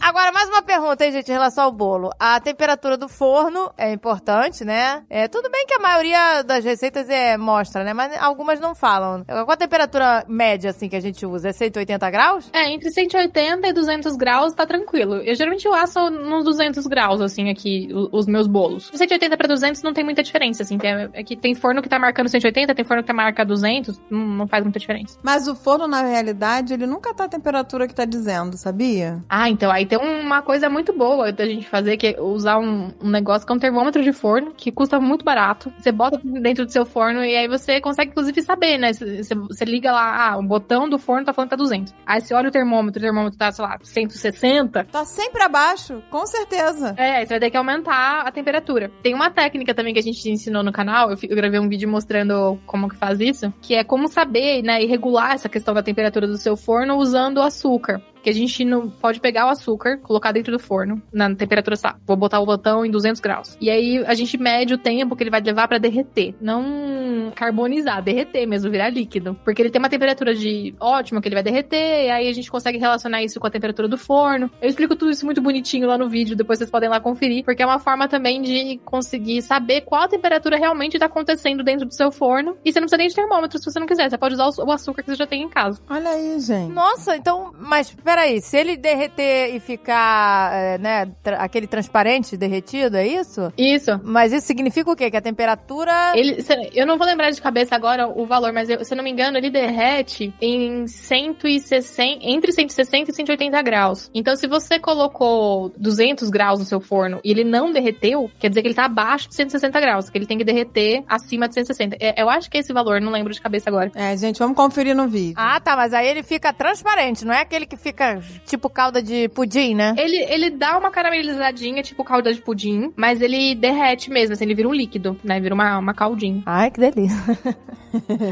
Agora, mais uma pergunta, hein, gente, em relação ao bolo. A temperatura do forno é importante, né? É, tudo bem que a maioria das receitas é, mostra, né? Mas algumas não falam. Qual a temperatura média, assim, que a gente usa? É 180 graus? É, entre 180 e 200 graus tá tranquilo. Eu geralmente eu asso nos 200 graus, assim, aqui, os meus bolos. De 180 pra 200 não tem muita diferença, assim. É, é que tem forno que tá marcando 180, tem forno que tá marcando 200, não, não faz muita diferença. Mas o forno, na realidade, ele nunca tá a temperatura que tá dizendo, sabia? Ah, então aí tem uma coisa muito boa da gente fazer, que é usar um, um negócio que é um termômetro de forno, que custa muito barato. Você bota dentro do seu forno e aí você consegue, inclusive, saber, né? Você, liga lá, ah, o botão do forno tá falando que tá 200. Aí você olha o termômetro, o termômetro tá, sei lá, 160. Tá sempre abaixo, com certeza. É, você vai ter que aumentar a temperatura. Tem uma técnica também que a gente ensinou no canal, eu, eu gravei um vídeo mostrando como que faz isso, que é como saber, né, e regular essa questão da temperatura do seu forno usando o açúcar. Que a gente não pode pegar o açúcar, colocar dentro do forno, na temperatura, tá, vou botar o botão em 200 graus. E aí a gente mede o tempo que ele vai levar pra derreter. Não carbonizar, derreter mesmo, virar líquido. Porque ele tem uma temperatura de ótima que ele vai derreter, e aí a gente consegue relacionar isso com a temperatura do forno. Eu explico tudo isso muito bonitinho lá no vídeo, depois vocês podem lá conferir, porque é uma forma também de conseguir saber qual a temperatura realmente tá acontecendo dentro do seu forno. E você não precisa nem de termômetro se você não quiser, você pode usar o o açúcar que você já tem em casa. Olha aí, gente. Nossa, então, mas peraí, se ele derreter e ficar, é, né, tra- aquele transparente derretido, é isso? Isso. Mas isso significa o quê? Que a temperatura... Ele, eu não vou lembrar de cabeça agora o valor, mas eu- se eu não me engano, ele derrete em 160, entre 160 e 180 graus. Então, se você colocou 200 graus no seu forno e ele não derreteu, quer dizer que ele tá abaixo de 160 graus, que ele tem que derreter acima de 160. É, eu acho que é esse valor, não lembro de cabeça agora. É, gente, vamos conferir no vídeo. Ah, tá, mas aí ele fica transparente, não é aquele que fica tipo calda de pudim, né? Ele, ele dá uma caramelizadinha, tipo calda de pudim, mas ele derrete mesmo, assim, ele vira um líquido, né? Vira uma, uma caldinha. Ai, que delícia.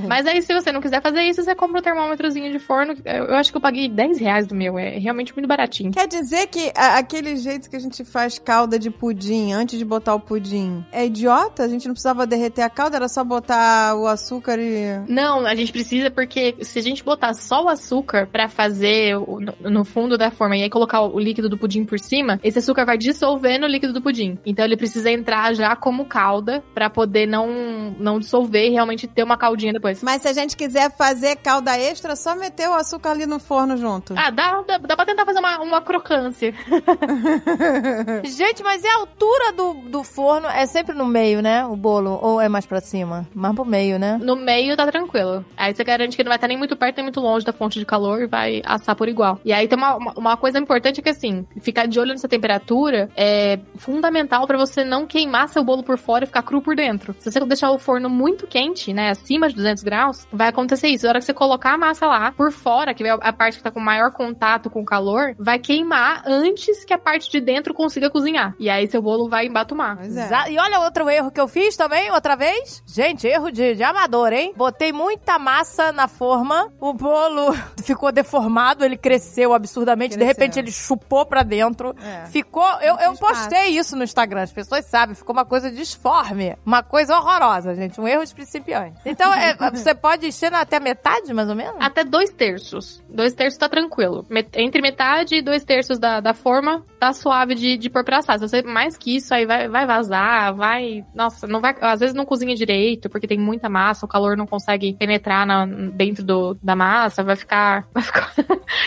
Mas aí, se você não quiser fazer isso, você compra um termômetrozinho de forno. Eu acho que eu paguei 10 reais do meu. É realmente muito baratinho. Quer dizer que a- aquele jeito que a gente faz calda de pudim antes de botar o pudim é idiota? A gente não precisava derreter a calda, era só botar o açúcar e. Não, a gente precisa porque se a gente botar só o açúcar pra fazer o- no, fundo da forma e aí colocar o líquido do pudim por cima, esse açúcar vai dissolver no líquido do pudim. Então ele precisa entrar já como calda pra poder não, não dissolver e realmente ter uma caldinha depois. Mas se a gente quiser fazer calda extra, é só meter o açúcar ali no forno junto. Ah, dá, dá, dá pra tentar fazer uma, uma crocância. Gente, mas e a altura do, do forno? É sempre no meio, né? O bolo? Ou é mais pra cima? Mais pro meio, né? No meio tá tranquilo. Aí você garante que não vai estar nem muito perto nem muito longe da fonte de calor e vai assar por igual. E aí tem uma, uma, uma coisa importante que assim, ficar de olho nessa temperatura é fundamental pra você não queimar seu bolo por fora e ficar cru por dentro. Se você deixar o forno muito quente, né, acima de 200 graus, vai acontecer isso. Na hora que você colocar a massa lá, por fora, que é a parte que tá com maior contato com o calor, vai queimar antes que a parte de dentro consiga cozinhar. E aí seu bolo vai embatumar. É. E olha outro erro que eu fiz também, outra vez. Gente, erro de, de amador, hein? Botei muita massa na forma, o bolo ficou deformado, ele cresceu cresceu absurdamente. De Cresceu. repente ele chupou pra dentro. É. Ficou. Eu, eu postei isso no Instagram, as pessoas sabem. Ficou uma coisa disforme. Uma coisa horrorosa, gente. Um erro de principiante. Então, é, você pode encher até metade, mais ou menos? Até dois terços. Dois terços tá tranquilo. Met- entre metade e dois terços da, da forma, tá suave de, de pôr pra assar. Se você mais que isso, aí vai, vai vazar, vai. Nossa, não vai. Às vezes não cozinha direito, porque tem muita massa, o calor não consegue penetrar na- dentro do, da massa, vai ficar. Vai ficar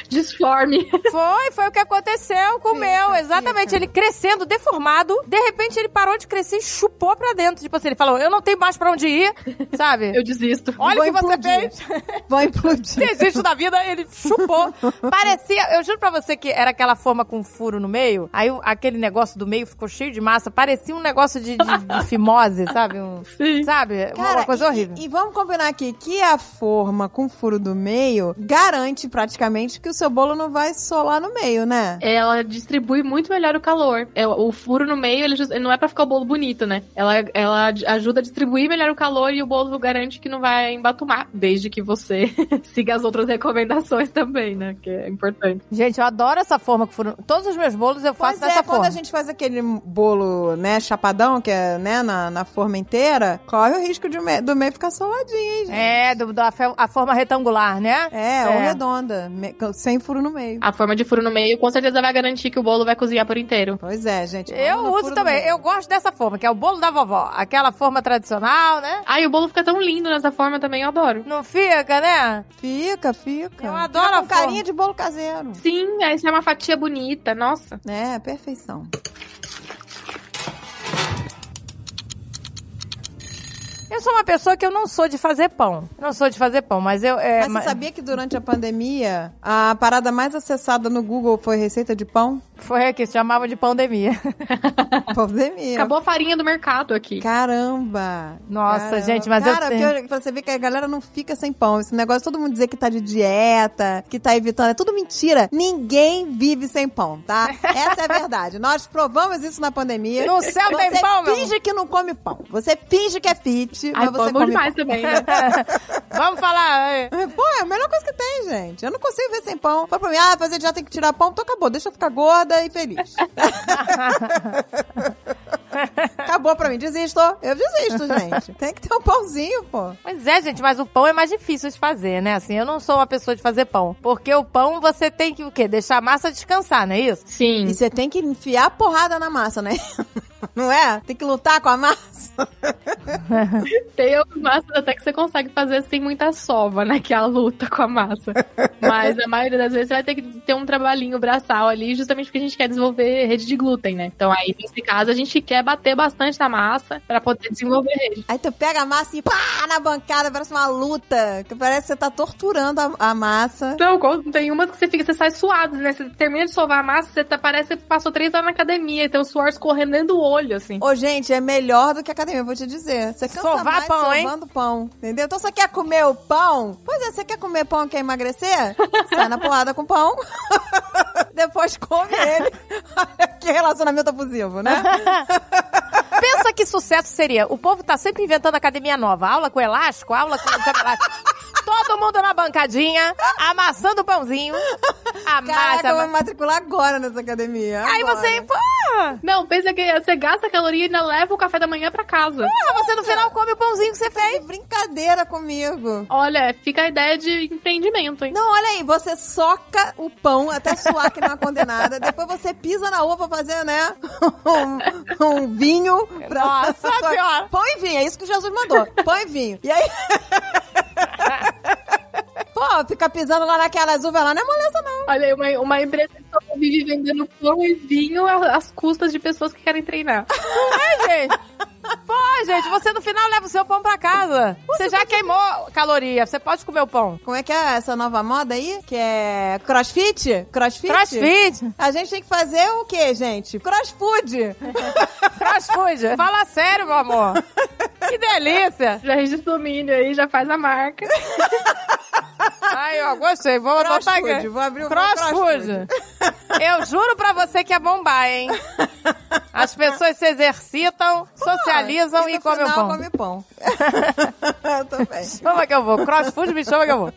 disforme. Foi, foi o que aconteceu com o meu. Exatamente. fica. Ele crescendo, deformado. De repente ele parou de crescer e chupou pra dentro. Tipo assim, ele falou: Eu não tenho mais pra onde ir, sabe? Eu desisto. Olha o que você implodir. fez. Vão implodir. Desiste da vida, ele chupou. Parecia, eu juro pra você que era aquela forma com furo no meio. Aí o- aquele negócio do meio ficou cheio de massa. Parecia um negócio de, de- de fimose, sabe? Um- Sim. sabe? Uma- Cara, uma coisa e- horrível. E, vamos combinar aqui que a forma com furo do meio garante praticamente que o seu bolo não vai solar no meio, né? Ela distribui muito melhor o calor. É, O furo no meio, ele não é pra ficar o bolo bonito, né? Ela, ela ajuda a distribuir melhor o calor e o bolo garante que não vai embatumar, desde que você siga as outras recomendações também, né? Que é importante. Gente, eu adoro essa forma com furo. Todos os meus bolos eu faço Pois é, dessa quando forma. a gente faz aquele bolo, né, chapadão, que é, né, na, na forma inteira, corre o risco de me- do meio ficar soladinho, hein, gente? É, do, da a forma retangular, né? É, ou redonda, me- sem furo no meio. A forma de furo no meio com certeza vai garantir que o bolo vai cozinhar por inteiro. Pois é, gente. Eu uso também. Eu gosto dessa forma, que é o bolo da vovó. Aquela forma tradicional, né? Ai, o bolo fica tão lindo nessa forma também, eu adoro. Não fica, né? Fica, fica. Eu adoro Fica a com forma. carinha de bolo caseiro. Sim, aí sai uma fatia bonita, nossa. É, perfeição. Eu sou uma pessoa que eu não sou de fazer pão. Eu não sou de fazer pão, mas eu. É, Mas você sabia que durante a pandemia, a parada mais acessada no Google foi receita de pão? Foi aqui, se chamava de pandemia. Pandemia. Acabou a farinha do mercado aqui. Caramba! Nossa, Caramba. gente, mas eu Cara, tenho- porque você vê que a galera não fica sem pão. Esse negócio, todo mundo dizer que tá de dieta, que tá evitando, é tudo mentira. Ninguém vive sem pão, tá? Essa é a verdade. Nós provamos isso na pandemia. No céu tem você pão, meu finge que não come pão. Você finge que é fit, Ai, mas você é come demais pão. também, né? Vamos falar. é. Pô, é a melhor coisa que tem, gente. Eu não consigo ver sem pão. Fala pra mim, ah, fazer já tem que tirar pão, então acabou. Deixa eu ficar gorda e feliz. acabou pra mim. Desisto. Eu desisto, gente. Tem que ter um pãozinho, pô. Pois é, gente, mas o pão é mais difícil de fazer, né? Assim, eu não sou uma pessoa de fazer pão. Porque o pão você tem que o quê? Deixar a massa descansar, não é isso? Sim. E você tem que enfiar a porrada na massa, né? Não é? Tem que lutar com a massa. Tem algumas massas até que você consegue fazer sem muita sova, né? Que é a luta com a massa. Mas a maioria das vezes você vai ter que ter um trabalhinho braçal ali, justamente porque a gente quer desenvolver rede de glúten, né? Então aí, nesse caso, a gente quer bater bastante na massa pra poder desenvolver rede. Aí tu pega a massa e pá na bancada, parece uma luta. Que parece que você tá torturando a, a massa. Quando tem umas que você fica, você sai suado, né? Você termina de sovar a massa, você tá, parece que você passou três horas na academia, tem o suor escorrendo dentro do olho, assim. Ô, gente, é melhor do que a academia, eu vou te dizer. Você cansa Sovar mais pão, hein? sovando pão, entendeu? Então você quer comer o pão? Pois é, você quer comer pão e quer emagrecer? Sai na porrada com pão. Depois come ele. Que relacionamento abusivo, né? Pensa que sucesso seria. O povo tá sempre inventando academia nova. Aula com elástico, aula com elástico. Todo mundo na bancadinha, amassando o pãozinho. Caraca, Amassa. eu vou me matricular agora nessa academia. Aí agora. você, pô, Não, pensa que você gasta caloria e ainda leva o café da manhã pra casa. você no final come o pãozinho que você Que fez. brincadeira comigo. Olha, fica a ideia de empreendimento, hein? Não, olha aí, você soca o pão até suar que não é condenada. Depois você pisa na uva pra fazer, né? Um, um vinho. Pra... Nossa senhora. Pão e vinho, é isso que Jesus mandou. Pão e vinho. E aí. Pô, ficar pisando lá naquelas uvas lá não é moleza, não. Olha aí, uma, uma empresa que sobrevive vendendo pão e vinho às custas de pessoas que querem treinar. É, gente. Pô, gente, você no final leva o seu pão pra casa. Você já queimou caloria, você pode comer o pão. Como é que é essa nova moda aí? Que é crossfit? Crossfit? Crossfit, A gente tem que fazer o quê, gente? Crossfood. crossfood. Fala sério, meu amor. Que delícia. Já registra o domínio aí, já faz a marca. Ai, ó, gostei. Vou botar Crossfood. aqui. Vou abrir o Crossfood. Eu juro pra você que é bombar, hein? As pessoas se exercitam, socializam e, no comem pão. come pão. Também. Chama que eu vou. Crossfood me chama que eu vou.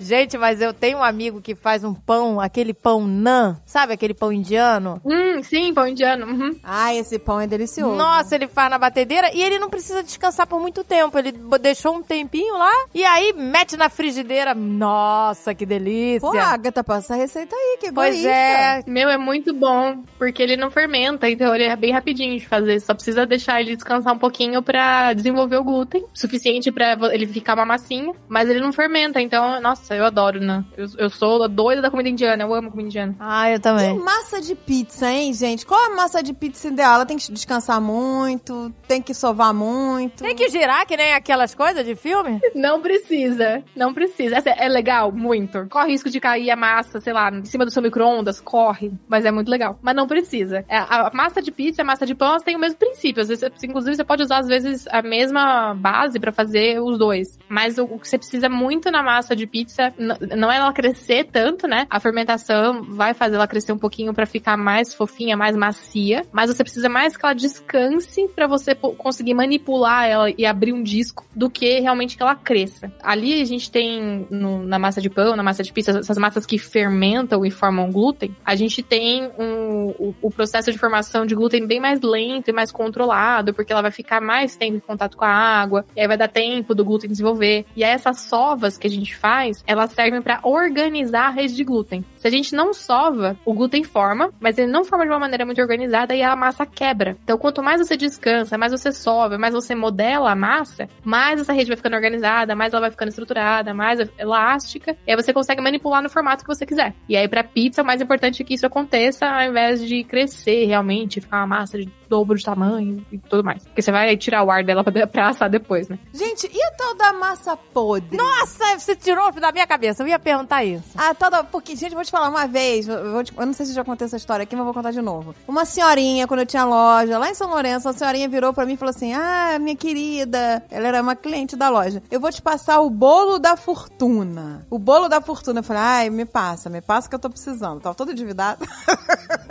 Gente, mas eu tenho um amigo que faz um pão, aquele pão nan, sabe aquele pão indiano? Hum, sim, pão indiano. Uhum. Ah, esse pão é delicioso. Nossa, ele faz na batedeira e ele não precisa descansar por muito tempo. Ele deixou um tempinho lá e aí mete na frigideira. Nossa, que delícia. Pô, Agatha, passa a receita aí, que pois egoísta. é. Meu, é muito bom, porque ele não fermenta, então ele é bem rapidinho de fazer. Só precisa deixar ele descansar um pouquinho pra desenvolver o glúten, suficiente pra ele ficar uma massinha, mas ele não fermenta, então, nossa, eu adoro, né? Eu, eu sou doida da comida indiana, eu amo comida indiana. Ah, eu E também. massa de pizza, hein, gente? Qual a massa de pizza ideal? Ela tem que descansar muito, tem que sovar muito. Tem que girar que nem aquelas coisas de filme? Não precisa, não precisa. Essa é legal, muito. Corre risco de cair a massa, sei lá, em cima do seu micro-ondas, corre, mas é muito legal. Mas não precisa. É, A massa de pizza e a massa de pão, elas têm o mesmo princípio. Às vezes, você- inclusive, você pode usar, às vezes, a mesma base pra fazer os dois. Mas o, o que você precisa muito na massa de pizza n- não é ela crescer tanto, né? A fermentação vai fazer ela crescer um pouquinho pra ficar mais fofinha, mais macia. Mas você precisa mais que ela descanse pra você conseguir manipular ela e abrir um disco do que realmente que ela cresça. Ali a gente tem no- na massa de pão, na massa de pizza, essas massas que fermentam e formam glúten. A gente tem um, o, o processo de formação de glúten bem mais lento e mais controlado, porque ela vai ficar mais tempo em contato com a água, e aí vai dar tempo do glúten desenvolver. E aí essas sovas que a gente faz, elas servem pra organizar a rede de glúten. Se a gente não sova, o glúten forma, mas ele não forma de uma maneira muito organizada e a massa quebra. Então, quanto mais você descansa, mais você sova, mais você modela a massa, mais essa rede vai ficando organizada, mais ela vai ficando estruturada, mais elástica, e aí você consegue manipular no formato que você quiser. E aí, pra pizza, o mais importante é que isso aconteça ao invés de crescer realmente, ficar uma massa de dobro de tamanho e tudo mais. Porque você vai tirar o ar dela pra, pra assar depois, né? Gente, e a tal da massa podre? Nossa, você tirou da minha cabeça. Eu ia perguntar isso. A tal da... Porque, gente, vou te falar uma vez, eu, vou te- eu não sei se já contei essa história aqui, mas vou contar de novo. Uma senhorinha, quando eu tinha loja, lá em São Lourenço, a senhorinha virou pra mim e falou assim, ah, minha querida, ela era uma cliente da loja, eu vou te passar o bolo da fortuna. O bolo da fortuna. Eu falei, ai, me passa, me passa que eu tô precisando. Tava todo endividado.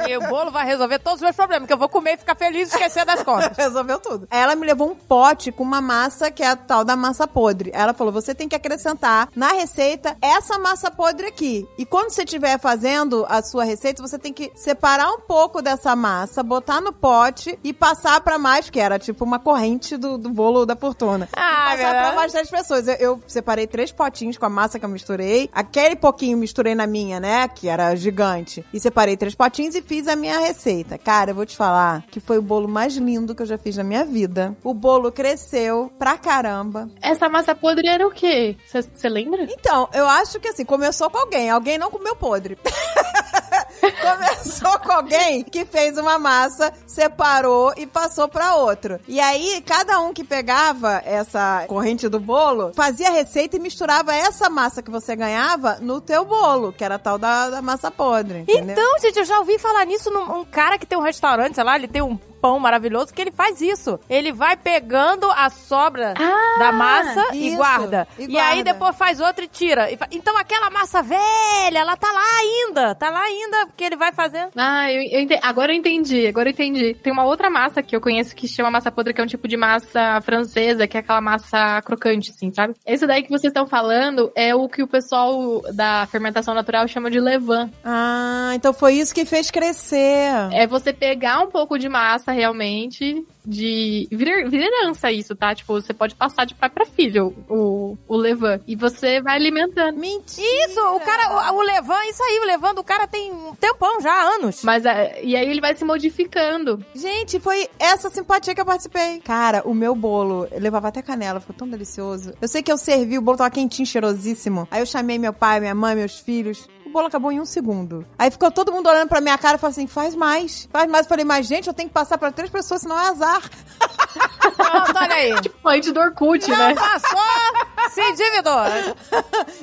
E o bolo vai resolver todos os meus problemas, que eu vou comer e ficar feliz e esquecer das contas. Resolveu tudo. Ela me levou um pote com uma massa que é a tal da massa podre. Ela falou: você tem que acrescentar na receita essa massa podre aqui. E quando você estiver fazendo a sua receita, você tem que separar um pouco dessa massa, botar no pote e passar pra mais, que era tipo uma corrente do, do bolo da fortuna. Ah, e passar verdade. pra mais três pessoas. Eu, eu separei três potinhos com a massa que eu misturei. Aquele pouquinho misturei na minha, né? Que era gigante. E separei três potinhos e fiz a minha receita. Cara, eu vou te falar que foi o bolo mais lindo que eu já fiz na minha vida. O bolo cresceu pra caramba. Essa massa podre era o quê? Você lembra? Então, eu acho que assim, começou com alguém. Alguém não comeu podre. Começou com alguém que fez uma massa, separou e passou pra outro. E aí, cada um que pegava essa corrente do bolo, fazia a receita e misturava essa massa que você ganhava no teu bolo, que era a tal da, da massa podre. Entendeu? Então, gente, eu já ouvi falar nisso num um cara que tem um restaurante, sei lá, ele tem um pão maravilhoso que ele faz isso. Ele vai pegando a sobra Ah, da massa e isso, guarda. e E, aí guarda. depois faz outra e tira. E Então aquela massa velha, ela tá lá ainda. Tá lá ainda, porque ele vai fazendo. Ah, eu, eu agora eu entendi, agora eu entendi. Tem uma outra massa que eu conheço que se chama massa podre, que é um tipo de massa francesa, que é aquela massa crocante, assim, sabe? Esse daí que vocês estão falando é o que o pessoal da fermentação natural chama de levain. Ah, então foi isso que fez crescer. É você pegar um pouco de massa realmente, de. Vira, vira herança isso, tá? Tipo, você pode passar de pai pra filho o, o levain. E você vai alimentando. Mentira. Isso, o cara, o, o Levan, isso aí, o Levan do cara tem um tempão já, anos. Mas é, e aí ele vai se modificando. Gente, foi essa simpatia que eu participei. Cara, o meu bolo, eu levava até canela, ficou tão delicioso. Eu sei que eu servi, o bolo tava quentinho, cheirosíssimo. Aí eu chamei meu pai, minha mãe, meus filhos. O bolo acabou em um segundo. Aí ficou todo mundo olhando pra minha cara e falou assim: faz mais, faz mais. Eu falei, mas gente, eu tenho que passar pra três pessoas, senão é azar. Pronto, olha aí. Mãe de Dorcute, Não né? passou, Se endividou.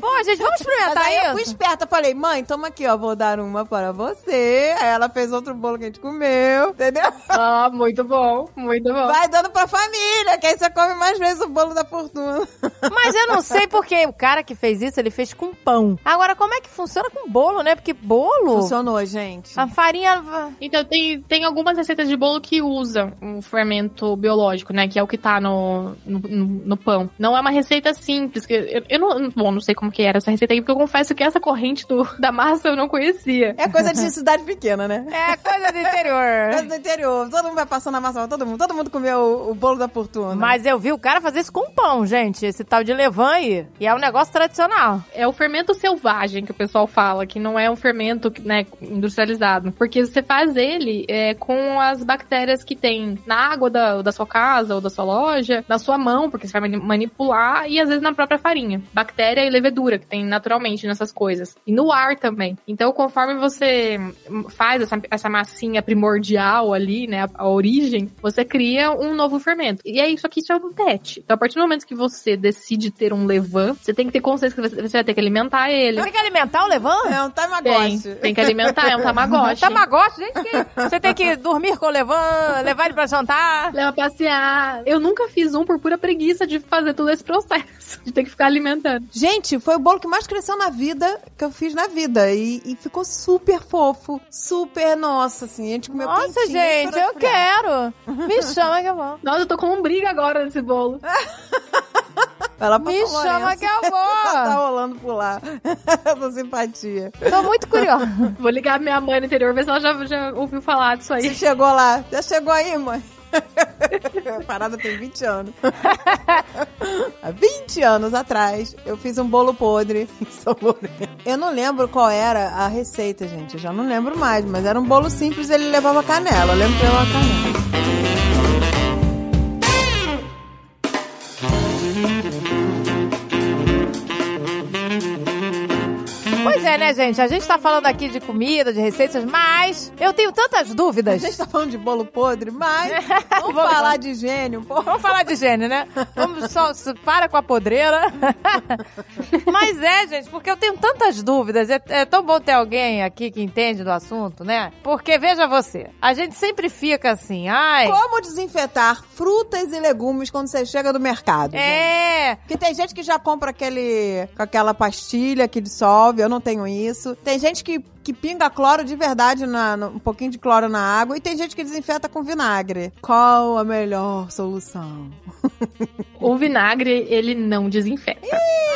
Pô, gente, vamos Mas experimentar aí eu fui isso? esperta, falei, mãe, toma aqui, ó, vou dar uma para você. Aí ela fez outro bolo que a gente comeu, entendeu? Ah, muito bom, muito bom. Vai dando pra família, que aí você come mais vezes o bolo da fortuna. Mas eu não sei porque o cara que fez isso, ele fez com pão. Agora, como é que funciona com bolo, né? Porque bolo... Funcionou, gente. A farinha... Então, tem, tem algumas receitas de bolo que usam um fermento biológico, né? Que é o que tá no, no, no- pão. Não é uma receita simples. Que eu, eu não, bom, não sei como que era essa receita aí, porque eu confesso que essa corrente do, da massa eu não conhecia. É coisa de cidade pequena, né? É coisa do interior. Coisa do interior. Todo mundo vai passando a massa pra todo mundo. Todo mundo comeu o, o bolo da fortuna. Mas eu vi o cara fazer isso com pão, gente. Esse tal de levan aí. E é um negócio tradicional. É o fermento selvagem que o pessoal fala, que não é um fermento né, industrializado. Porque você faz ele é, com as bactérias que tem na água da, da sua casa ou da sua loja, na sua mão, porque você vai mani- manipular, e às vezes na própria farinha. Bactéria e levedura, que tem naturalmente nessas coisas. E no ar também. Então, conforme você faz essa, essa massinha primordial ali, né, a, a origem, você cria um novo fermento. E é isso aqui, isso é um teste. Então, a partir do momento que você decide ter um levan, você tem que ter consciência que você, você vai ter que alimentar ele. Tem que alimentar o levan? É um Tem, tamagotchi. tem que alimentar, é um tamagotchi. Tamagotchi, gente, que você tem que dormir com o levan, levar ele pra jantar. Leva pra passear. Eu nunca fiz um por pura preguiça de fazer todo esse processo. De ter que ficar alimentando. Gente, foi o bolo que mais cresceu na vida, que eu fiz na vida. E, e ficou super fofo, super, nossa, assim, a gente comeu Nossa, gente, eu quero. Me chama que eu vou. Nossa, eu tô com briga agora nesse bolo. Vai lá pra Me São chama Lourenço. que eu tá vou. rolando por lá. Essa simpatia. Tô muito curiosa. Vou ligar minha mãe no interior, ver se ela já, já ouviu falar disso Você aí. chegou lá? Já chegou aí, mãe? A parada tem 20 anos. Há 20 anos atrás, eu fiz um bolo podre em São Lourenço. Eu não lembro qual era a receita, gente. Eu já não lembro mais, mas era um bolo simples ele levava canela. Eu lembro que levava canela. É, né, gente? A gente tá falando aqui de comida, de receitas, mas eu tenho tantas A dúvidas. gente tá falando de bolo podre, mas vamos falar de gênio, pô. Vamos falar de gênio, né? Vamos só, para com a podreira. Mas é, gente, porque eu tenho tantas dúvidas. É, é tão bom ter alguém aqui que entende do assunto, né? Porque veja você, a gente sempre fica assim, ai. Como desinfetar frutas e legumes quando você chega do mercado? gente? É, Porque tem gente que já compra aquele com aquela pastilha que dissolve, eu não tenho isso. Tem gente que, que pinga cloro de verdade, na, no- um pouquinho de cloro na água, e tem gente que desinfeta com vinagre. Qual a melhor solução? O vinagre, ele não desinfeta.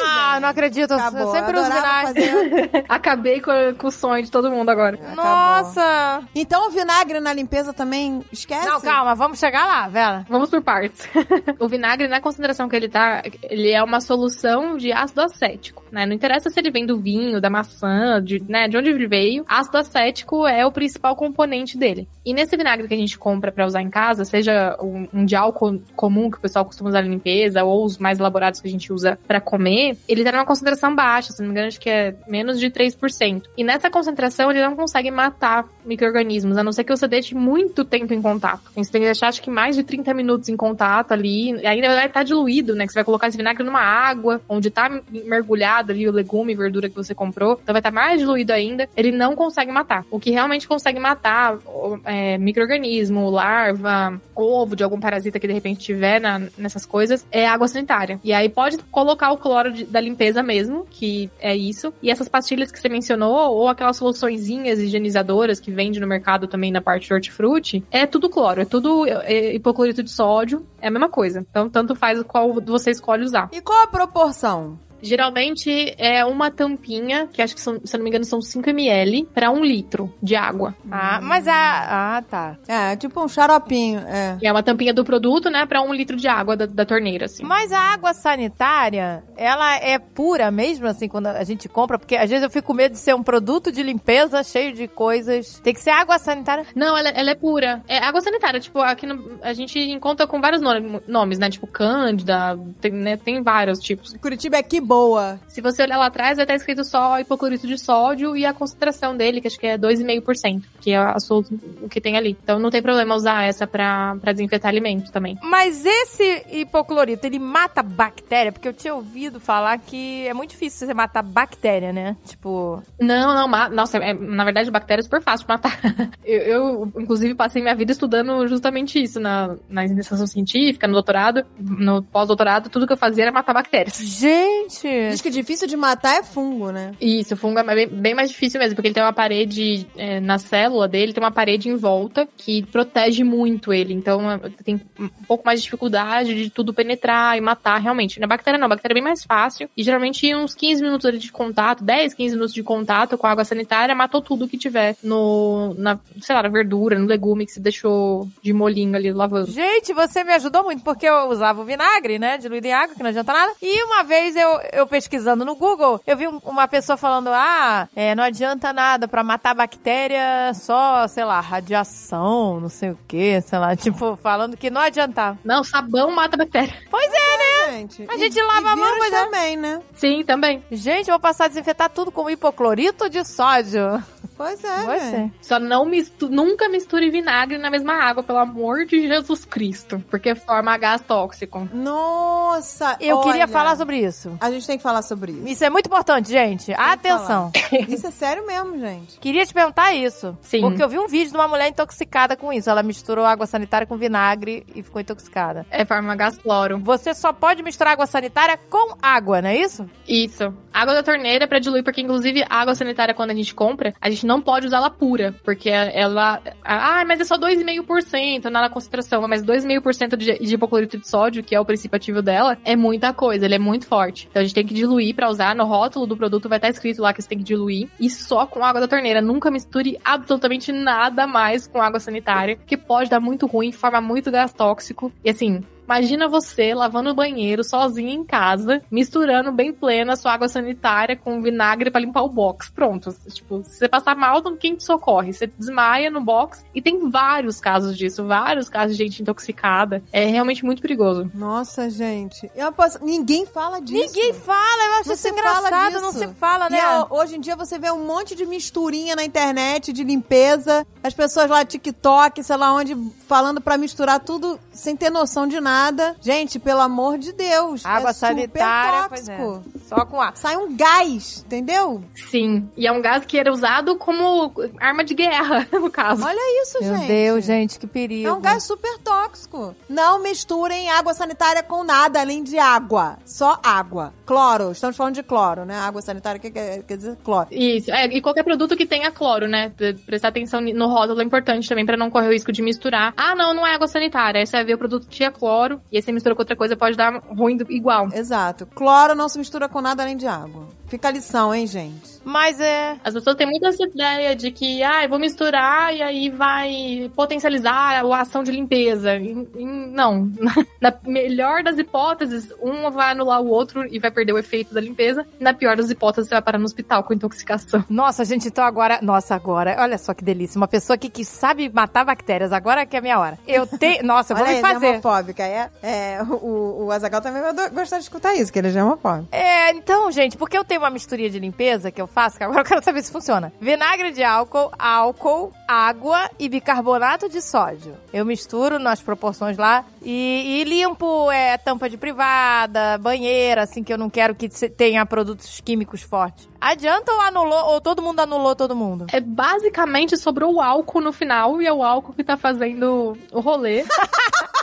ah, não acredito. Acabou. Eu sempre uso vinagre. fazer- Acabei com, com o sonho de todo mundo agora. Nossa! Então o vinagre na limpeza também esquece? Não, calma, vamos chegar lá, Vera. Vamos por partes. o vinagre, na concentração que ele tá, ele é uma solução de ácido acético, né? Não interessa se ele vem do vinho, da maçã, de, né, de onde ele veio. Ácido acético é o principal componente dele. E nesse vinagre que a gente compra pra usar em casa, seja um, um de álcool comum que o pessoal costuma usar na limpeza, ou os mais elaborados que a gente usa pra comer, ele tá numa concentração baixa, se não me engano, acho que é menos de 3%. E nessa concentração ele não consegue matar micro-organismos, a não ser que você deixe muito tempo em contato. Então, Você tem que deixar, acho que mais de 30 minutos em contato ali, e ainda vai estar diluído, né? Que você vai colocar esse vinagre numa água, onde tá mergulhado ali o legume e verdura que você comprou, então vai estar mais diluído ainda. Ele não consegue matar. O que realmente consegue matar é, micro-organismo, larva, ovo de algum parasita que de repente tiver na- nessas coisas, é água sanitária. E aí pode colocar o cloro de- da limpeza mesmo, que é isso. E essas pastilhas que você mencionou, ou aquelas soluçõezinhas higienizadoras que vende no mercado também na parte de hortifruti, é tudo cloro, é tudo é, hipoclorito de sódio, é a mesma coisa. Então, tanto faz qual você escolhe usar. E qual a proporção? Geralmente é uma tampinha, que acho que são, se eu não me engano são 5 ml, pra um litro de água. Ah, mas a. Ah, tá. É, tipo um xaropinho, é. É uma tampinha do produto, né, pra um litro de água da, da torneira, assim. Mas a água sanitária, ela é pura mesmo, assim, quando a gente compra? Porque às vezes eu fico com medo de ser um produto de limpeza cheio de coisas. Tem que ser água sanitária. Não, ela, ela é pura. É água sanitária. Tipo, aqui no- a gente encontra com vários nome- nomes, né? Tipo, Cândida, tem, né, tem vários tipos. Curitiba é que boa. Se você olhar lá atrás, vai estar escrito só hipoclorito de sódio e a concentração dele, que acho que é 2,5%, que é a sua- o que tem ali. Então não tem problema usar essa pra, pra desinfetar alimentos também. Mas esse hipoclorito, ele mata bactéria? Porque eu tinha ouvido falar que é muito difícil você matar bactéria, né? Tipo, Não, não, ma- nossa, é- na verdade, bactéria é super fácil de matar. eu, eu, inclusive, passei minha vida estudando justamente isso na, na iniciação científica, no doutorado, no pós-doutorado, tudo que eu fazia era matar bactérias. gente, Diz que difícil de matar é fungo, né? Isso, o fungo é bem, bem mais difícil mesmo, porque ele tem uma parede é, na célula dele, tem uma parede em volta que protege muito ele. Então é, tem um pouco mais de dificuldade de tudo penetrar e matar realmente. Na bactéria não, a bactéria é bem mais fácil. E geralmente uns 15 minutos ali de contato, 10, 15 minutos de contato com a água sanitária, matou tudo que tiver no, na, sei lá, na verdura, no legume que se deixou de molinho ali lavando. Gente, você me ajudou muito, porque eu usava o vinagre, né? Diluído em água, que não adianta nada. E uma vez eu, eu pesquisando no Google, eu vi um- uma pessoa falando: ah, é, não adianta nada pra matar bactéria, só, sei lá, radiação, não sei o que, sei lá, tipo, falando que não adiantava. Não, sabão mata bactéria. Pois é, Gente. A gente lava a mão, mas é- também, né? Sim, também. gente, eu vou passar a desinfetar tudo com hipoclorito de sódio. Pois é, né? ser. Só não mistu nunca misture vinagre na mesma água, pelo amor de Jesus Cristo. Porque forma gás tóxico. Nossa, Eu queria olha, falar sobre isso. A gente tem que falar sobre isso. Isso é muito importante, gente. Atenção. Isso é sério mesmo, gente. Queria te perguntar isso. Sim. Porque eu vi um vídeo de uma mulher intoxicada com isso. Ela misturou água sanitária com vinagre e ficou intoxicada. É forma gás cloro. Você só pode misturar água sanitária com água, não é isso? Isso. Água da torneira é pra diluir, porque inclusive a água sanitária, quando a gente compra, a gente não pode usá-la pura. Porque ela. Ah, mas é só 2,5% na concentração. Mas 2,5% de, de hipoclorito de sódio, que é o princípio ativo dela, é muita coisa. Ele é muito forte. Então a gente tem que diluir pra usar. No rótulo do produto vai estar escrito lá que você tem que diluir. E só com água da torneira. Nunca misture absolutamente nada mais com água sanitária, que pode dar muito ruim, forma muito gás tóxico. E assim, Imagina você lavando o banheiro sozinha em casa, misturando bem plena a sua água sanitária com vinagre pra limpar o box. Pronto. Tipo, se você passar mal, então quem te socorre? Você desmaia no box. E tem vários casos disso, vários casos de gente intoxicada. É realmente muito perigoso. Nossa, gente. Eu posso- Ninguém fala disso. Ninguém fala, eu acho Não isso engraçado, não se fala, né? E ó, hoje em dia você vê um monte de misturinha na internet de limpeza, as pessoas lá TikTok, sei lá onde, falando pra misturar tudo sem ter noção de nada. Gente, pelo amor de Deus. água é super sanitária, pois é. tóxico. Só com água. Sai um gás, entendeu? Sim. E é um gás que era usado como arma de guerra, no caso. Olha isso, Meu gente. Deus, gente, que perigo. É um gás super tóxico. Não misturem água sanitária com nada além de água. Só água. Cloro. Estamos falando de cloro, né? Água sanitária quer, quer quer dizer cloro. Isso, é, e qualquer produto que tenha cloro, né? Pre- Prestar atenção no rótulo é importante também pra não correr o risco de misturar. Ah, não, não é água sanitária. Aí você vai ver o produto tinha cloro, e aí você mistura com outra coisa, pode dar ruim do- igual. Exato. Cloro não se mistura com nada além de água. Fica a lição, hein, gente? Mas é. As pessoas têm muito essa ideia de que, ah, eu vou misturar e aí vai potencializar a ação de limpeza. E- e não. Na melhor das hipóteses, um vai anular o outro e vai perder o efeito da limpeza. Na pior das hipóteses, você vai parar no hospital com intoxicação. Nossa, gente, então agora. Nossa, agora. Olha só que delícia. Uma pessoa aqui que sabe matar bactérias. Agora que é a minha hora. Eu tenho. Nossa, eu vou Olha me aí, fazer. germofóbica. É, é, o, o Azagal também vai gostar de escutar isso, que ele é germofóbico. É, então, gente, porque eu tenho uma misturinha de limpeza que eu faço, que agora eu quero saber se funciona. Vinagre de álcool, álcool, água e bicarbonato de sódio. Eu misturo nas proporções lá e, e limpo é, tampa de privada, banheira, assim, que eu não quero que tenha produtos químicos fortes. Adianta ou anulou, ou todo mundo anulou todo mundo? É basicamente sobrou o álcool no final e é o álcool que tá fazendo o rolê.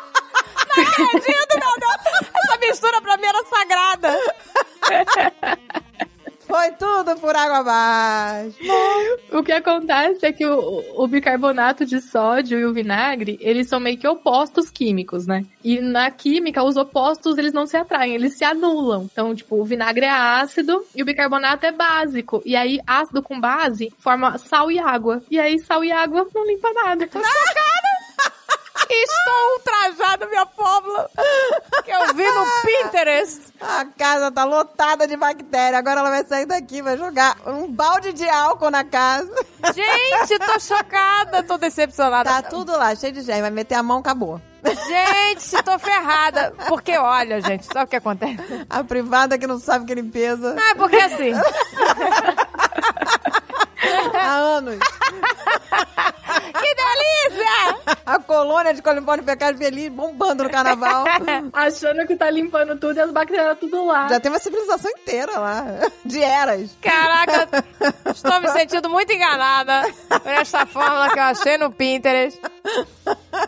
Essa mistura pra mim era sagrada. Foi tudo por água abaixo. O que acontece é que o, o bicarbonato de sódio e o vinagre, eles são meio que opostos químicos, né? E na química, os opostos, eles não se atraem, eles se anulam. Então, tipo, o vinagre é ácido e o bicarbonato é básico. E aí, ácido com base forma sal e água. E aí, sal e água não limpa nada. Estou ultrajada, minha fórmula. Que eu vi no Pinterest. A casa tá lotada de bactéria. Agora ela vai sair daqui, vai jogar um balde de álcool na casa. Gente, tô chocada, tô decepcionada. Tá tudo lá, cheio de gel. Vai meter a mão, acabou. Gente, tô ferrada. Porque, olha, gente, sabe o que acontece? A privada que não sabe que é limpeza Não, é porque assim. há anos. Que delícia! A colônia de colibone fecal feliz bombando no carnaval. Achando que tá limpando tudo e as bactérias tudo lá. Já tem uma civilização inteira lá. De eras. Caraca, estou me sentindo muito enganada por esta fórmula que eu achei no Pinterest.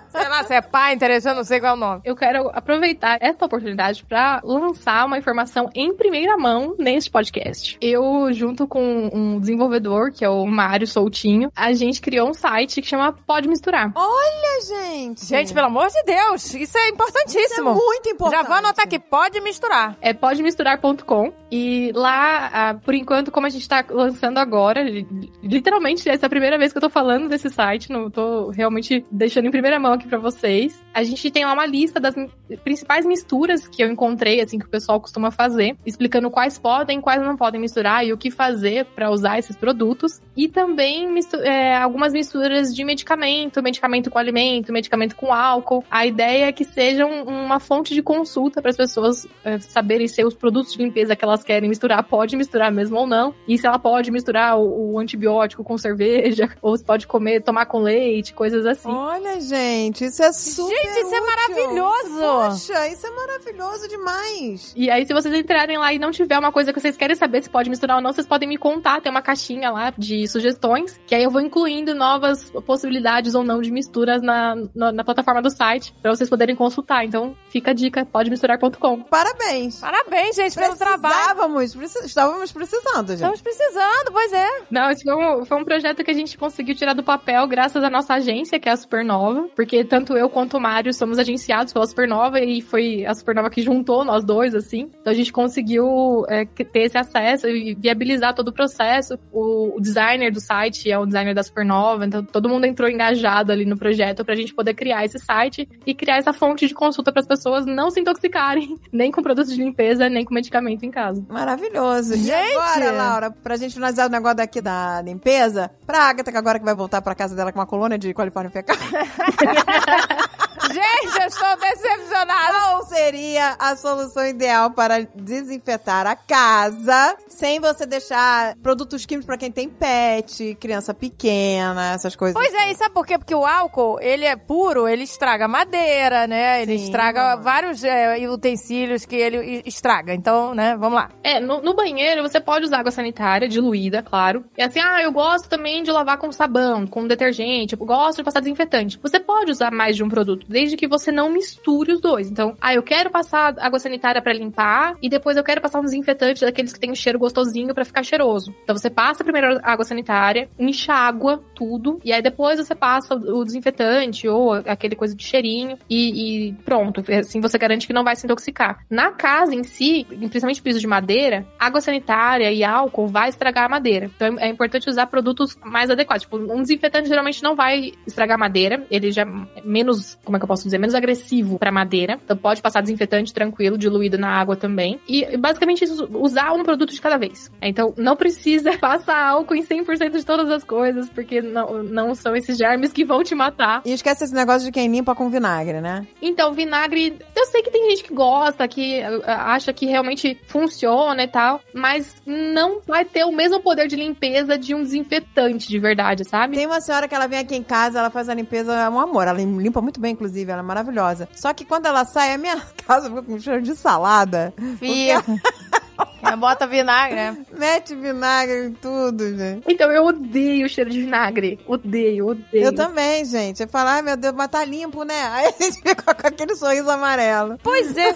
Sei lá se é Pinterest, eu não sei qual é o nome. Eu quero aproveitar esta oportunidade para lançar uma informação em primeira mão neste podcast. Eu, junto com um desenvolvedor, que é o Mário Soutinho, a gente criou um site que chama Pode Misturar. Olha, gente. Gente, pelo amor de Deus, isso é importantíssimo. Isso é muito importante. Já vou anotar aqui, pode misturar. É podemisturar.com e lá, ah, por enquanto, como a gente tá lançando agora, li- literalmente essa é a primeira vez que eu tô falando desse site, não tô realmente deixando em primeira mão aqui pra vocês. A gente tem lá uma lista das principais misturas que eu encontrei, assim, que o pessoal costuma fazer, explicando quais podem, quais não podem misturar e o que fazer pra usar esses produtos. E também mistu- é, algumas misturas de medicamento, medicamento com alimento, medicamento com álcool. A ideia é que sejam uma fonte de consulta para as pessoas é, saberem se os produtos de limpeza que elas querem misturar pode misturar mesmo ou não. E se ela pode misturar o, o antibiótico com cerveja, ou se pode comer, tomar com leite, coisas assim. Olha, gente, isso é super Gente, isso é útil. maravilhoso. Poxa, isso é maravilhoso demais. E aí, se vocês entrarem lá e não tiver uma coisa que vocês querem saber se pode misturar ou não, vocês podem me contar. Tem uma caixinha lá de sugestões, que aí eu vou incluindo novas possibilidades ou não de misturas na, na, na plataforma do site, pra vocês poderem consultar. Então, fica a dica, podemisturar.com. Parabéns. Parabéns, gente, pelo trabalho. Precisávamos, preci- estávamos precisando, gente. Estamos precisando, pois é. Não, esse foi um, foi um projeto que a gente conseguiu tirar do papel graças à nossa agência, que é a Supernova, porque tanto eu quanto o Mário somos agenciados pela Supernova e foi a Supernova que juntou nós dois, assim. Então a gente conseguiu é, ter esse acesso e viabilizar todo o processo. O, o designer do site é o designer da Supernova, então todo mundo entrou engajado ali no projeto pra gente poder criar esse site e criar essa fonte de consulta para as pessoas não se intoxicarem, nem com produtos de limpeza, nem com medicamento em casa. Maravilhoso. E Gente! agora, Laura, pra gente finalizar o negócio daqui da limpeza, pra Agatha, que agora que vai voltar pra casa dela com uma colônia de colifórnia fecal, Gente, eu estou decepcionada. qual seria a solução ideal para desinfetar a casa sem você deixar produtos químicos pra quem tem pet, criança pequena, essas coisas? Pois é, e sabe por quê? Porque o álcool, ele é puro, ele estraga madeira, né? Ele Sim. estraga vários é, utensílios que ele estraga. Então, né, vamos lá. É, no, no banheiro você pode usar água sanitária diluída, claro. E assim, ah, eu gosto também de lavar com sabão, com detergente, eu gosto de passar desinfetante. Você pode usar mais de um produto, desde que você não misture os dois. Então, ah, eu quero passar água sanitária pra limpar e depois eu quero passar um desinfetante daqueles que tem um cheiro gostosinho pra ficar cheiroso. Então você passa primeiro a água sanitária, enxágua tudo e aí depois você passa o desinfetante ou aquele coisa de cheirinho e, e pronto. Assim você garante que não vai se intoxicar. Na casa em si, principalmente piso de madeira, água sanitária e álcool vai estragar a madeira. Então é importante usar produtos mais adequados. Tipo, um desinfetante geralmente não vai estragar a madeira, ele já é menos, como é que eu posso dizer, menos agressivo pra madeira. Então pode passar desinfetante tranquilo, diluído na água também. E basicamente isso, usar um produto de cada vez. Então não precisa passar álcool em 100% de todas as coisas, porque não, não são esses germes que vão te matar. E esquece esse negócio de quem limpa com vinagre, né? Então, vinagre, eu sei que tem gente que gosta, que uh, acha que realmente funciona e tal, mas não vai ter o mesmo poder de limpeza de um desinfetante de verdade, sabe? Tem uma senhora que ela vem aqui em casa, ela faz a limpeza, é um amor. Ela limpa muito bem, inclusive, ela é maravilhosa. Só que quando ela sai, a minha casa fica com cheiro de salada. Fia. É, Bota vinagre, né? Mete vinagre em tudo, gente. Então, eu odeio o cheiro de vinagre. Odeio, odeio. Eu também, gente. Eu falo, ai meu Deus, mas tá limpo, né? Aí a gente fica com aquele sorriso amarelo. Pois é.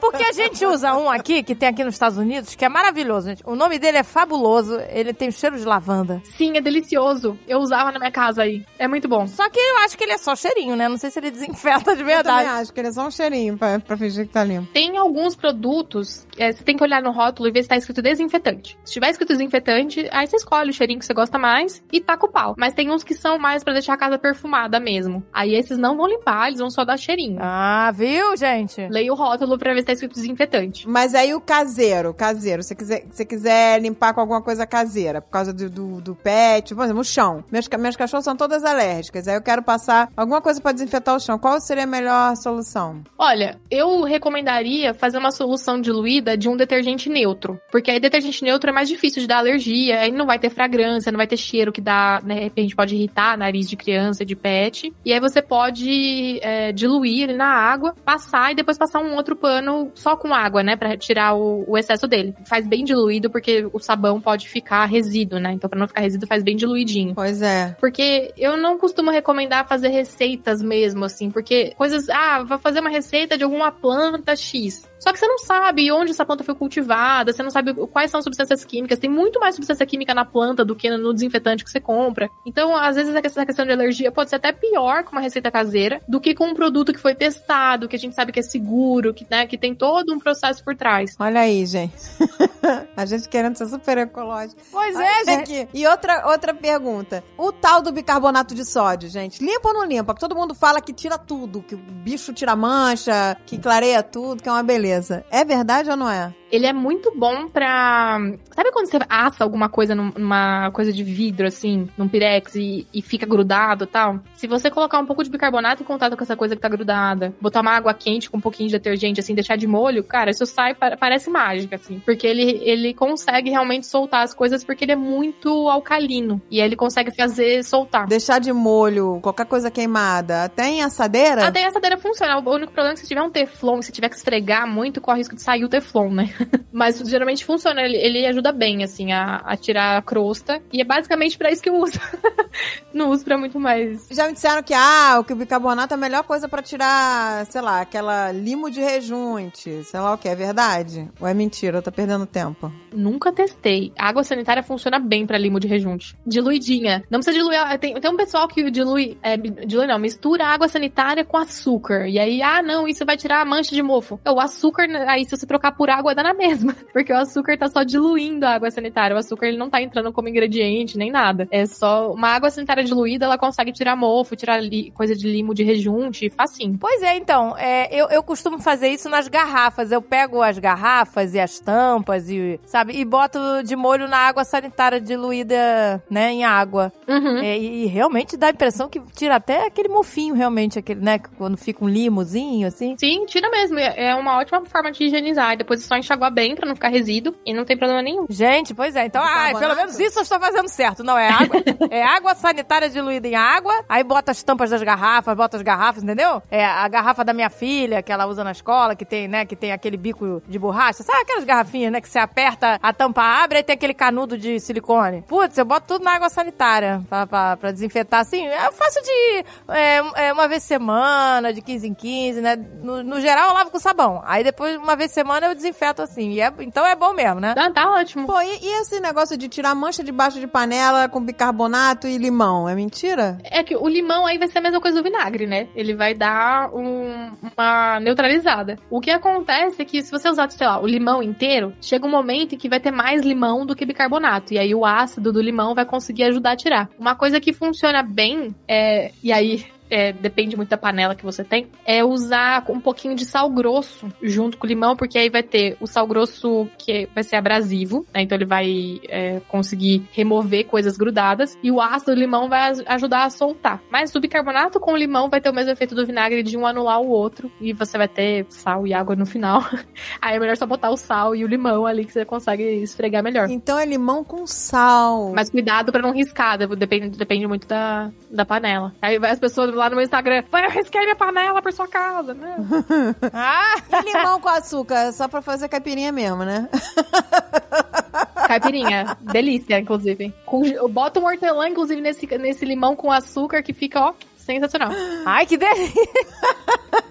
Porque a gente usa um aqui, que tem aqui nos Estados Unidos, que é maravilhoso, gente. O nome dele é fabuloso. Ele tem cheiro de lavanda. Sim, é delicioso. Eu usava na minha casa aí. É muito bom. Só que eu acho que ele é só cheirinho, né? Não sei se ele desinfeta de Eu também verdade. acho que ele é só um cheirinho pra, pra fingir que tá limpo. Tem alguns produtos é, você tem que olhar no rótulo e ver se tá escrito desinfetante. Se tiver escrito desinfetante, aí você escolhe o cheirinho que você gosta mais e taca o pau. Mas tem uns que são mais pra deixar a casa perfumada mesmo. Aí esses não vão limpar, eles vão só dar cheirinho. Ah, viu, gente? Leia o rótulo pra ver se tá escrito desinfetante. Mas aí o caseiro, caseiro, se você quiser, se você quiser limpar com alguma coisa caseira, por causa do, do, do pet, por exemplo, o chão. Meus, ca- meus cachorros são todas alérgicas, aí eu quero passar alguma coisa pra desinfetar o chão. Qual seria a melhor solução? Olha, eu recomendaria fazer uma solução diluída de um detergente neutro. Porque aí detergente neutro é mais difícil de dar alergia, aí não vai ter fragrância, não vai ter cheiro que dá, né, de repente pode irritar nariz de criança, de pet. E aí você pode é, diluir ele na água, passar e depois passar um outro pano só com água, né, Pra tirar o, o excesso dele. Faz bem diluído porque o sabão pode ficar resíduo, né? Então pra não ficar resíduo faz bem diluidinho. Pois é. Porque eu não costumo recomendar fazer receitas mesmo, assim, porque coisas, ah, vou fazer uma receita de alguma planta X. Só que você não sabe onde essa planta foi cultivada, você não sabe quais são as substâncias químicas. Tem muito mais substância química na planta do que no desinfetante que você compra. Então, às vezes, essa questão de alergia pode ser até pior com uma receita caseira do que com um produto que foi testado, que a gente sabe que é seguro, que, né, que tem todo um processo por trás. Olha aí, gente. a gente querendo ser super ecológico. Pois Olha é, gente. aqui. E outra, outra pergunta. O tal do bicarbonato de sódio, gente, limpa ou não limpa? Todo mundo fala que tira tudo, que o bicho tira mancha, que clareia tudo, que é uma beleza. É verdade ou não é? Ele é muito bom pra. Sabe quando você assa alguma coisa num- numa coisa de vidro, assim, num pirex e, e fica grudado e tal? Se você colocar um pouco de bicarbonato em contato com essa coisa que tá grudada, botar uma água quente com um pouquinho de detergente, assim, deixar de molho, cara, isso sai, pa- parece mágica, assim. Porque ele, ele consegue realmente soltar as coisas porque ele é muito alcalino. E aí ele consegue fazer soltar. Deixar de molho qualquer coisa queimada, até em assadeira? Até a assadeira funciona. O único problema é que se tiver um teflon, se tiver que esfregar muito, corre o risco de sair o teflon, né? Mas geralmente funciona. Ele, ele ajuda bem, assim, a, a tirar a crosta. E é basicamente pra isso que eu uso. Não uso pra muito mais. Já me disseram que, ah, o bicarbonato é a melhor coisa pra tirar, sei lá, aquela limo de rejunte, sei lá o que, é verdade? Ou é mentira, eu tô perdendo tempo? Nunca testei. A água sanitária funciona bem pra limo de rejunte. Diluidinha. Não precisa diluir. Tem, tem um pessoal que dilui. É, dilui não, mistura água sanitária com açúcar. E aí, ah, não, isso vai tirar a mancha de mofo. O açúcar, aí se você trocar por água, dá na mesma. Porque o açúcar tá só diluindo a água sanitária. O açúcar ele não tá entrando como ingrediente, nem nada. É só uma água sanitária diluída, ela consegue tirar mofo, tirar li- coisa de limo de rejunte, facinho. Pois é, então, é, eu, eu costumo fazer isso nas garrafas. Eu pego as garrafas e as tampas e, sabe, e boto de molho na água sanitária diluída, né, em água. Uhum. É, e, e realmente dá a impressão que tira até aquele mofinho, realmente, aquele, né, quando fica um limozinho, assim. Sim, tira mesmo. É é uma ótima forma de higienizar. E depois é só enxaguar bem pra não ficar resíduo. E não tem problema nenhum. Gente, pois é. Então, ah, pelo menos isso eu estou fazendo certo. Não, é água, é água sanitária diluída em água, aí bota as tampas das garrafas, bota as garrafas, entendeu? É a garrafa da minha filha, que ela usa na escola, que tem, né, que tem aquele bico de borracha. Sabe aquelas garrafinhas, né, que você aperta, a tampa abre e tem aquele canudo de silicone? Putz, eu boto tudo na água sanitária pra, pra, pra desinfetar. Assim, eu faço de é, é, uma vez semana, de 15 em 15, né? No, no geral, eu lavo com sabão. Aí depois, uma vez semana, eu desinfeto assim. E é- então é bom mesmo, né? Ah, tá ótimo. Pô, e, e esse negócio de tirar mancha debaixo de panela com bicarbonato e limão, é mentira? É que o limão aí vai ser a mesma coisa do vinagre, né? Ele vai dar um- uma neutralizada. O que acontece é que se você usar, sei lá, o limão inteiro, chega um momento em que vai ter mais limão do que bicarbonato. E aí o ácido do limão vai conseguir ajudar a tirar. Uma coisa que funciona bem é. E aí. É, depende muito da panela que você tem, é usar um pouquinho de sal grosso junto com o limão, porque aí vai ter o sal grosso que vai ser abrasivo, né? Então ele vai é, conseguir remover coisas grudadas, e o ácido do limão vai aj- ajudar a soltar. Mas o bicarbonato com o limão vai ter o mesmo efeito do vinagre de um anular o outro, e você vai ter sal e água no final. aí é melhor só botar o sal e o limão ali que você consegue esfregar melhor. Então é limão com sal. Mas cuidado pra não riscar, de- depende, depende muito da, da panela. Aí vai as pessoas lá no meu Instagram, vai, eu risquei minha panela por sua casa, né? Ah! E limão com açúcar, só pra fazer caipirinha mesmo, né? Caipirinha, delícia, inclusive. Com, bota um hortelã, inclusive, nesse, nesse limão com açúcar que fica, ó, sensacional. Ai, que delícia!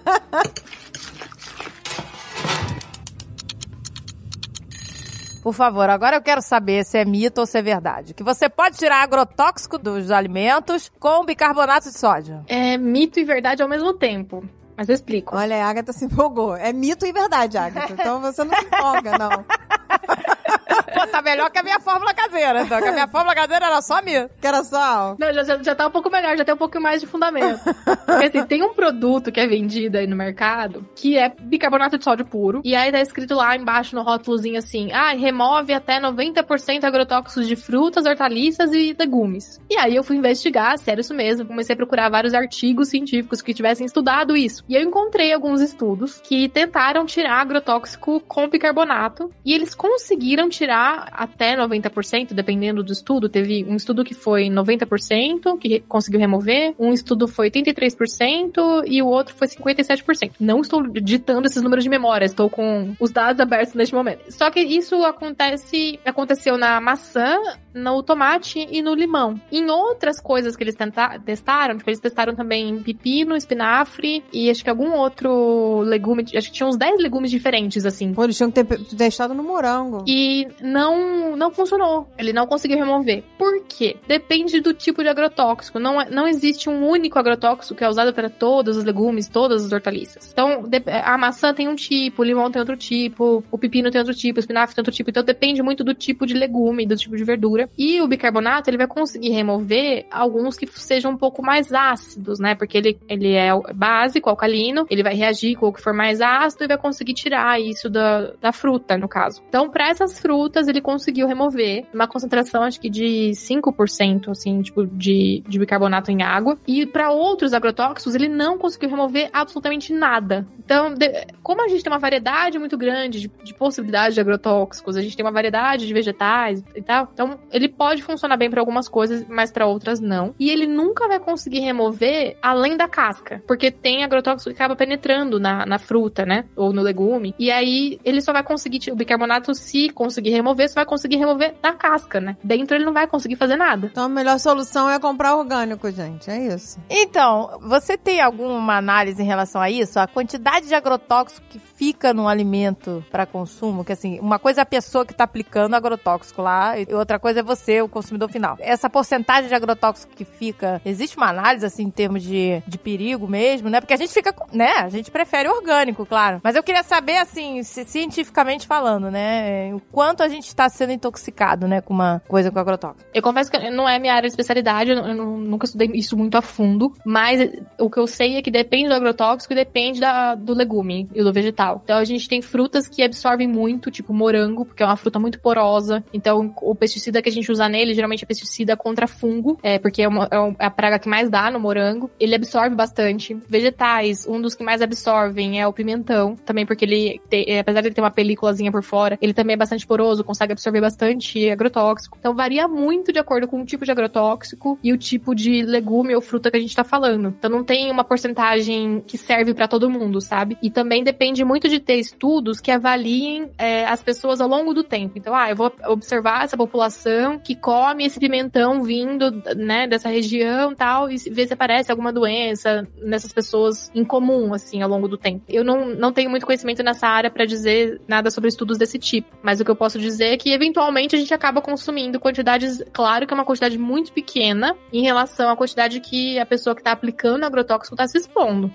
Por favor, agora eu quero saber se é mito ou se é verdade. Que você pode tirar agrotóxico dos alimentos com bicarbonato de sódio. É mito e verdade ao mesmo tempo. Mas eu explico. Olha, a Agatha se empolgou. É mito e verdade, Agatha. Então você não se empolga, não. Tá melhor que a minha fórmula caseira, então. Que a minha fórmula caseira era só mito. Que era só... Não, já, já, já tá um pouco melhor, já tem um pouco mais de fundamento. Porque assim, tem um produto que é vendido aí no mercado que é bicarbonato de sódio puro. E aí tá escrito lá embaixo no rótulozinho assim: ah, remove até 90% agrotóxicos de frutas, hortaliças e legumes. E aí eu fui investigar, sério isso mesmo. Comecei a procurar vários artigos científicos que tivessem estudado isso. E eu encontrei alguns estudos que tentaram tirar agrotóxico com bicarbonato. E eles conseguiram tirar até 90%, dependendo do estudo. Teve um estudo que foi 90%, que conseguiu remover. Um estudo foi 83% e o outro foi 57%. Não estou ditando esses números de memória, estou com os dados abertos neste momento. Só que isso acontece, aconteceu na maçã, no tomate e no limão. Em outras coisas que eles tenta, testaram, tipo, eles testaram também pepino, espinafre e acho que algum outro legume, acho que tinha uns 10 legumes diferentes, assim. Pô, eles tinham que ter testado no morango. E não, não funcionou. Ele não conseguiu remover. Por quê? Depende do tipo de agrotóxico. Não, é- não existe um único agrotóxico que é usado para todos os legumes, todas as hortaliças. Então, a maçã tem um tipo, o limão tem outro tipo, o pepino tem outro tipo, o espinafre tem outro tipo. Então, depende muito do tipo de legume, do tipo de verdura. E o bicarbonato, ele vai conseguir remover alguns que sejam um pouco mais ácidos, né? Porque ele, ele é básico, alcalino, ele vai reagir com o que for mais ácido e vai conseguir tirar isso da, da fruta, no caso. Então, para essas frutas, ele conseguiu remover uma concentração, acho que de 5%, assim, tipo, de, de bicarbonato em água. E para outros agrotóxicos, ele não conseguiu remover absolutamente nada. Então, de- como a gente tem uma variedade muito grande de, de possibilidades de agrotóxicos, a gente tem uma variedade de vegetais e tal, então ele pode funcionar bem para algumas coisas, mas para outras não. E ele nunca vai conseguir remover além da casca, porque tem agrotóxico que acaba penetrando na, na fruta, né? Ou no legume. E aí ele só vai conseguir, o bicarbonato, se conseguir remover, só vai conseguir remover da casca, né? Dentro ele não vai conseguir fazer nada. Então a melhor solução é comprar orgânico, gente. É isso. Então, você tem alguma análise em relação a isso? A quantidade de agrotóxico que fica no alimento para consumo? Que assim, uma coisa é a pessoa que tá aplicando agrotóxico lá, e outra coisa é você, o consumidor final. Essa porcentagem de agrotóxico que fica, existe uma análise assim em termos de, de perigo mesmo, né? Porque a gente fica, né? A gente prefere orgânico, claro. Mas eu queria saber assim, cientificamente falando, né, o quanto a gente está sendo intoxicado, né, com uma coisa com agrotóxico. Eu confesso que não é minha área de especialidade, eu, eu nunca estudei isso muito a fundo, mas o que eu sei é que depende do agrotóxico e depende da- do legume e do vegetal. Então a gente tem frutas que absorvem muito, tipo morango, porque é uma fruta muito porosa. Então o pesticida que a gente usa nele geralmente é pesticida contra fungo, é, porque é, uma- é é a praga que mais dá no morango. Ele absorve bastante. Vegetais, um dos que mais absorvem é o pimentão, também porque ele, te- é, apesar de ele ter uma películazinha por fora, ele também é bastante poroso, consegue absorver bastante agrotóxico. Então varia muito de acordo com o tipo de agrotóxico e o tipo de legume ou fruta que a gente tá falando. Então não tem uma porcentagem que serve pra todo mundo, sabe? E também depende muito de ter estudos que avaliem é, as pessoas ao longo do tempo. Então, ah, eu vou observar essa população que come esse pimentão vindo, né, dessa região tal, e ver se aparece alguma doença nessas pessoas em comum, assim, ao longo do tempo. Eu não, não tenho muito conhecimento nessa área pra dizer nada sobre estudos desse tipo, mas o que eu posso dizer é que, eventualmente, a gente acaba consumindo quantidades, claro que é uma quantidade muito pequena em relação à quantidade que a pessoa que tá aplicando agrotóxico tá se expondo.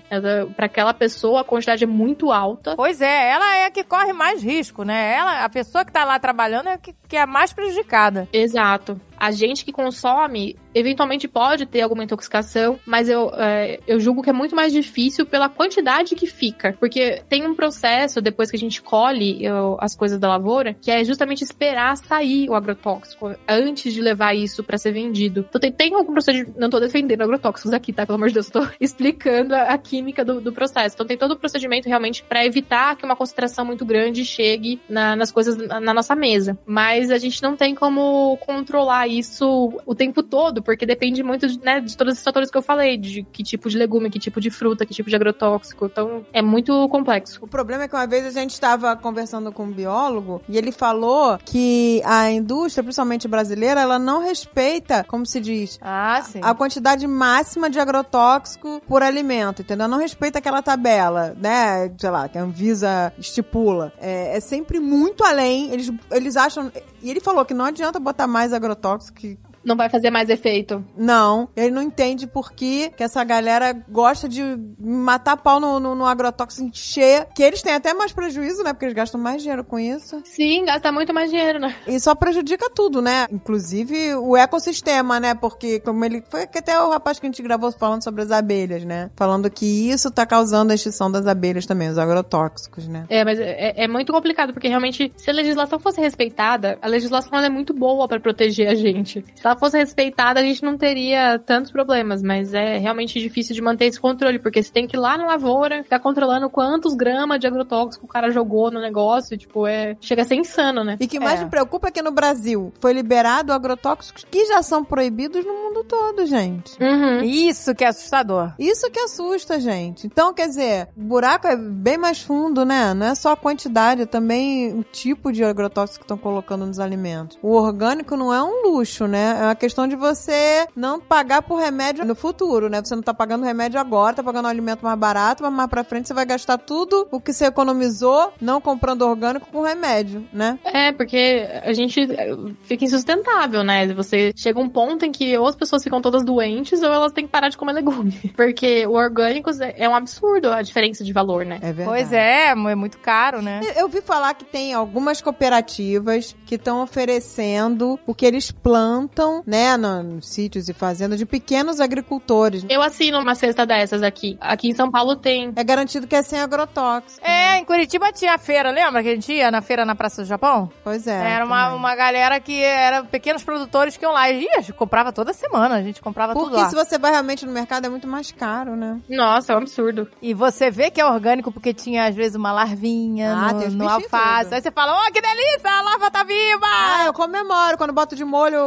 Para aquela pessoa, a quantidade é muito alta. Pois é, ela é a que corre mais risco, né? Ela, a pessoa que tá lá trabalhando é a que, que é a mais prejudicada. Exato. A gente que consome, eventualmente pode ter alguma intoxicação, mas eu, é, eu julgo que é muito mais difícil pela quantidade que fica. Porque tem um processo, depois que a gente colhe eu, as coisas da lavoura, que é justamente esperar sair o agrotóxico antes de levar isso para ser vendido. Então tem, tem algum procedimento. Não tô defendendo agrotóxicos aqui, tá? Pelo amor de Deus, tô explicando a, a química do, do processo. Então tem todo o procedimento realmente para evitar que uma concentração muito grande chegue na- nas coisas na, na nossa mesa. Mas a gente não tem como controlar isso o tempo todo, porque depende muito de, né, de todos esses fatores que eu falei, de que tipo de legume, que tipo de fruta, que tipo de agrotóxico. Então é muito complexo. O problema é que uma vez a gente estava conversando com um biólogo e ele falou que a indústria, principalmente brasileira, ela não respeita, como se diz, Ah, a quantidade máxima de agrotóxico por alimento, entendeu? Não respeita aquela tabela, né? Sei lá, que a Anvisa estipula. É, é sempre muito além. Eles, eles acham. E ele falou que não adianta botar mais agrotóxico, que Não vai fazer mais efeito. Não, ele não entende por que, que essa galera gosta de matar pau no, no, no agrotóxico encher, que eles têm até mais prejuízo, né? Porque eles gastam mais dinheiro com isso. Sim, gasta muito mais dinheiro, né? E só prejudica tudo, né? Inclusive o ecossistema, né? Porque como ele. Foi que até o rapaz que a gente gravou falando sobre as abelhas, né? Falando que isso tá causando a extinção das abelhas também, os agrotóxicos, né? É, mas é, é muito complicado, porque realmente, se a legislação fosse respeitada, a legislação é muito boa pra proteger a gente. Se ela fosse respeitada, a gente não teria tantos problemas, mas é realmente difícil de manter esse controle, porque você tem que ir lá na lavoura, ficar controlando quantos gramas de agrotóxico o cara jogou no negócio, tipo, é. Chega a ser insano, né? E o que mais É. me preocupa é que no Brasil foi liberado agrotóxicos que já são proibidos no mundo todo, gente. Uhum. Isso que é assustador. Isso que assusta, gente. Então, quer dizer, o buraco é bem mais fundo, né? Não é só a quantidade, é também o tipo de agrotóxico que estão colocando nos alimentos. O orgânico não é um luxo, né? É uma questão de você não pagar por remédio no futuro, né? Você não tá pagando remédio agora, tá pagando um alimento mais barato, mas mais pra frente você vai gastar tudo o que você economizou não comprando orgânico com remédio, né? É, porque a gente eh, fica insustentável, né? Você chega um ponto em que ou as pessoas ficam todas doentes ou elas têm que parar de comer legume. Porque o orgânico é um absurdo a diferença de valor, né? É verdade. Pois é, é muito caro, né? Eu vi falar que tem algumas cooperativas que estão oferecendo o que eles plantam, né, no- nos sítios e fazendas de pequenos agricultores. Eu assino uma cesta dessas aqui. Aqui em São Paulo tem. É garantido que é sem agrotóxico. É, em Curitiba tinha a feira, lembra que a gente ia na feira na Praça do Japão? Pois é. era uma, também. uma galera que era pequenos produtores que iam lá. E a gente comprava toda semana, a gente comprava tudo Porque lá. se você vai realmente no mercado é muito mais caro, né? Nossa, é um absurdo. E você vê que é orgânico porque tinha, às vezes, uma larvinha Ah, no, no alface. tudo. Aí você fala, oh, que delícia, a larva tá viva! Ah, eu comemoro. Quando boto de molho,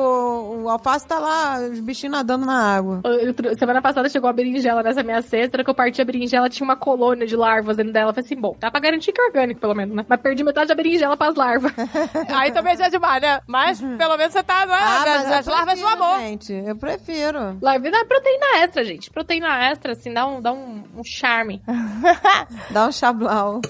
o, alface tá lá, os bichinhos nadando na água. Eu- eu- semana passada chegou a berinjela nessa minha cesta, que eu parti a berinjela tinha uma colônia de larvas dentro dela. Eu falei assim, bom, dá pra garantir que é orgânico, pelo menos, né? Mas perdi metade da berinjela pras larvas. Aí também já é demais, né? Mas pelo menos você tá, né? Ah, as, mas as larvas do prefiro, amor. Gente, eu prefiro. Larva é proteína extra, gente. Proteína extra, assim, dá um, dá um, um charme. Dá um chablau.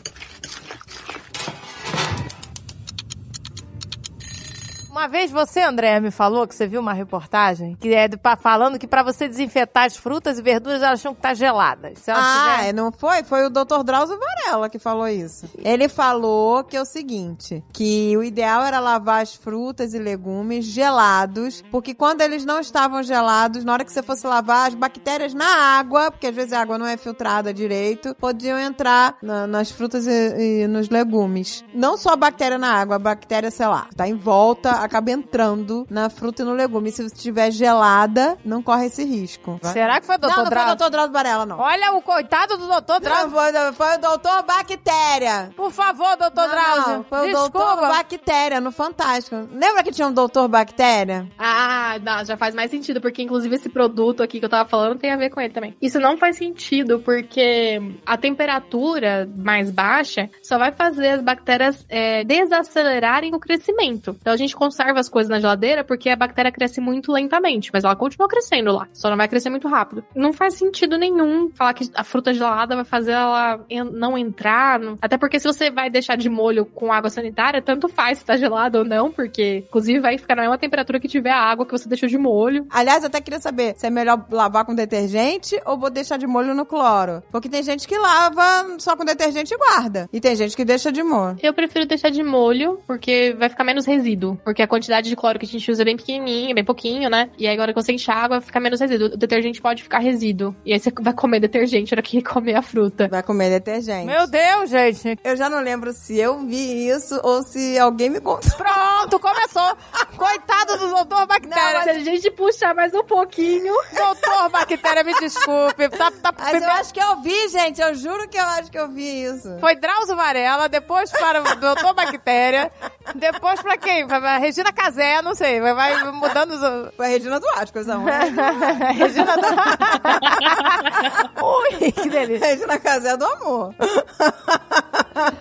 Uma vez você, André, me falou que você viu uma reportagem que é falando que pra você desinfetar as frutas e verduras, elas tinham que estar geladas. Se elas Ah, tiverem- é, não foi? Foi o Dr. Drauzio Varela que falou isso. Ele falou que é o seguinte, que o ideal era lavar as frutas e legumes gelados, porque quando eles não estavam gelados, na hora que você fosse lavar, as bactérias na água, porque às vezes a água não é filtrada direito, podiam entrar na- nas frutas e, e nos legumes. Não só a bactéria na água, a bactéria, sei lá, tá em volta, acaba entrando na fruta e no legume. Se estiver gelada, não corre esse risco. Será que foi o Não, doutor não foi o? Dr. Drauzio Varela, não. Olha o coitado do doutor Não, Drauzio. foi, foi o doutor Bactéria. Por favor, doutor Não, Drauzio. não, foi o Desculpa. doutor Bactéria no Fantástico. Lembra que tinha um doutor Bactéria? Ah, não, já faz mais sentido, porque inclusive esse produto aqui que eu tava falando tem a ver com ele também. Isso não faz sentido, porque a temperatura mais baixa só vai fazer as bactérias é, desacelerarem o crescimento. Então a gente conserva as coisas na geladeira porque a bactéria cresce muito lentamente, mas ela continua crescendo lá, só não vai crescer muito rápido. Não faz sentido nenhum falar que a fruta gelada vai fazer ela não entrar, até porque se você vai deixar de molho com água sanitária, tanto faz se tá gelado ou não, porque inclusive vai ficar na mesma temperatura que tiver a água que você deixou de molho. Aliás, eu até queria saber se é melhor lavar com detergente ou vou deixar de molho no cloro. Porque tem gente que lava só com detergente e guarda. E tem gente que deixa de molho. Eu prefiro deixar de molho, porque vai ficar menos resíduo. Porque a quantidade de cloro que a gente usa é bem pequenininha, bem pouquinho, né? E aí agora que você enche a água, fica menos resíduo. O detergente pode ficar resíduo. E aí você vai comer detergente na hora que comer a fruta. Vai comer detergente. Meu Deus, gente. Eu já não lembro se eu vi isso ou se alguém me contou. Pronto, começou. Coitado do doutor Bactéria. Se a gente puxar mais um pouquinho. Doutor Bactéria, me desculpe. Tá, tá, Mas eu acho que eu vi, gente. Eu juro que eu acho que eu vi isso. Foi Drauzio Varela, depois para o doutor Bactéria, depois pra quem? Pra pra Regina Casé, não sei. Vai, vai mudando os... Foi a Regina Duarte, coisa ruim. Regina do... Ui, que delícia. Regina Casé do amor.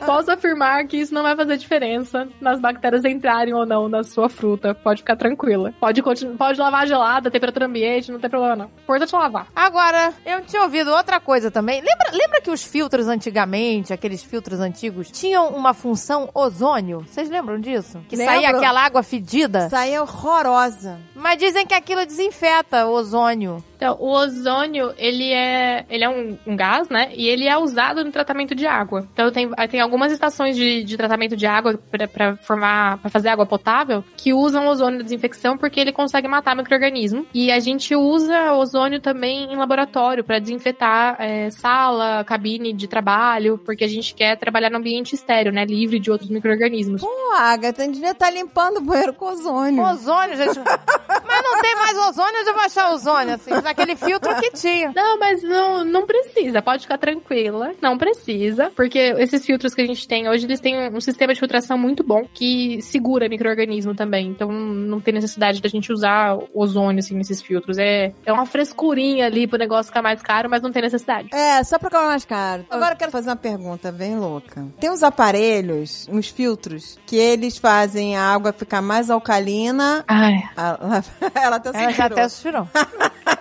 Posso afirmar que isso não vai fazer diferença nas bactérias entrarem ou não na sua fruta. Pode ficar tranquila. Pode, continu- pode lavar gelada, temperatura ambiente, não tem problema não. Importante é lavar. Agora, eu tinha ouvido outra coisa também. Lembra, lembra que os filtros antigamente, aqueles filtros antigos, tinham uma função ozônio? Vocês lembram disso? Que Lembro. saía aquela água fedida? Saía horrorosa. Mas dizem que aquilo desinfeta o ozônio. Então, o ozônio, ele é, ele é um, um gás, né? E ele é usado no tratamento de água. Então, tem, tem algumas estações de, de tratamento de água para formar, para fazer água potável, que usam ozônio de desinfecção porque ele consegue matar micro-organismo. E a gente usa ozônio também em laboratório para desinfetar é, sala, cabine de trabalho, porque a gente quer trabalhar no ambiente estéreo, né? Livre de outros micro-organismos. Pô, Agatha, a gente devia estar limpando o banheiro com ozônio. Ozônio, gente. Mas não tem mais ozônio, onde eu vou achar ozônio, assim? Naquele filtro que tinha. Não, mas não, não precisa, pode ficar tranquila. Não precisa, porque esses filtros que a gente tem hoje, eles têm um, sistema de filtração muito bom que segura micro-organismo também. Então não tem necessidade da gente usar ozônio, assim, nesses filtros. É, é uma frescurinha ali pro negócio ficar mais caro, mas não tem necessidade. É, só pra ficar mais caro. Agora eu quero fazer uma pergunta bem louca. Tem uns aparelhos, uns filtros, que eles fazem a água ficar mais alcalina. Ai. Ela, ela até Ela já até suspirou.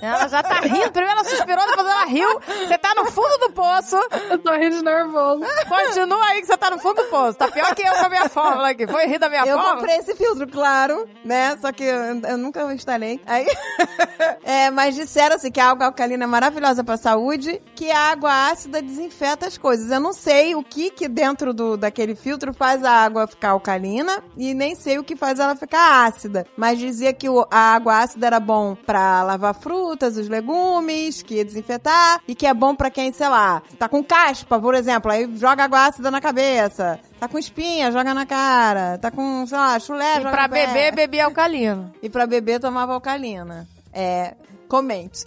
ela já tá rindo. Primeiro ela suspirou, depois ela riu. Você tá no fundo do poço. Eu tô rindo de nervoso. Continua aí que você tá no fundo do poço. Tá pior que eu com a minha fórmula aqui. Foi rir da minha Eu fórmula? comprei esse filtro, claro, né? Só que eu, eu nunca instalei. Aí, é, mas disseram assim que a água alcalina é maravilhosa pra saúde, que a água ácida desinfeta as coisas. Eu não sei o que que dentro do, daquele filtro faz a água ficar alcalina e nem sei o que faz ela ficar ácida. Mas dizia que o- a água ácida era bom pra lavar frutas, os legumes, que ia desinfetar e que é bom pra quem, sei lá, tá com caspa, por exemplo, aí joga água ácida na cabeça. Tá com espinha, joga na cara. Tá com, sei lá, chulé, E joga pra no pé. beber, beber alcalino. E pra beber, tomava alcalina. É, comente.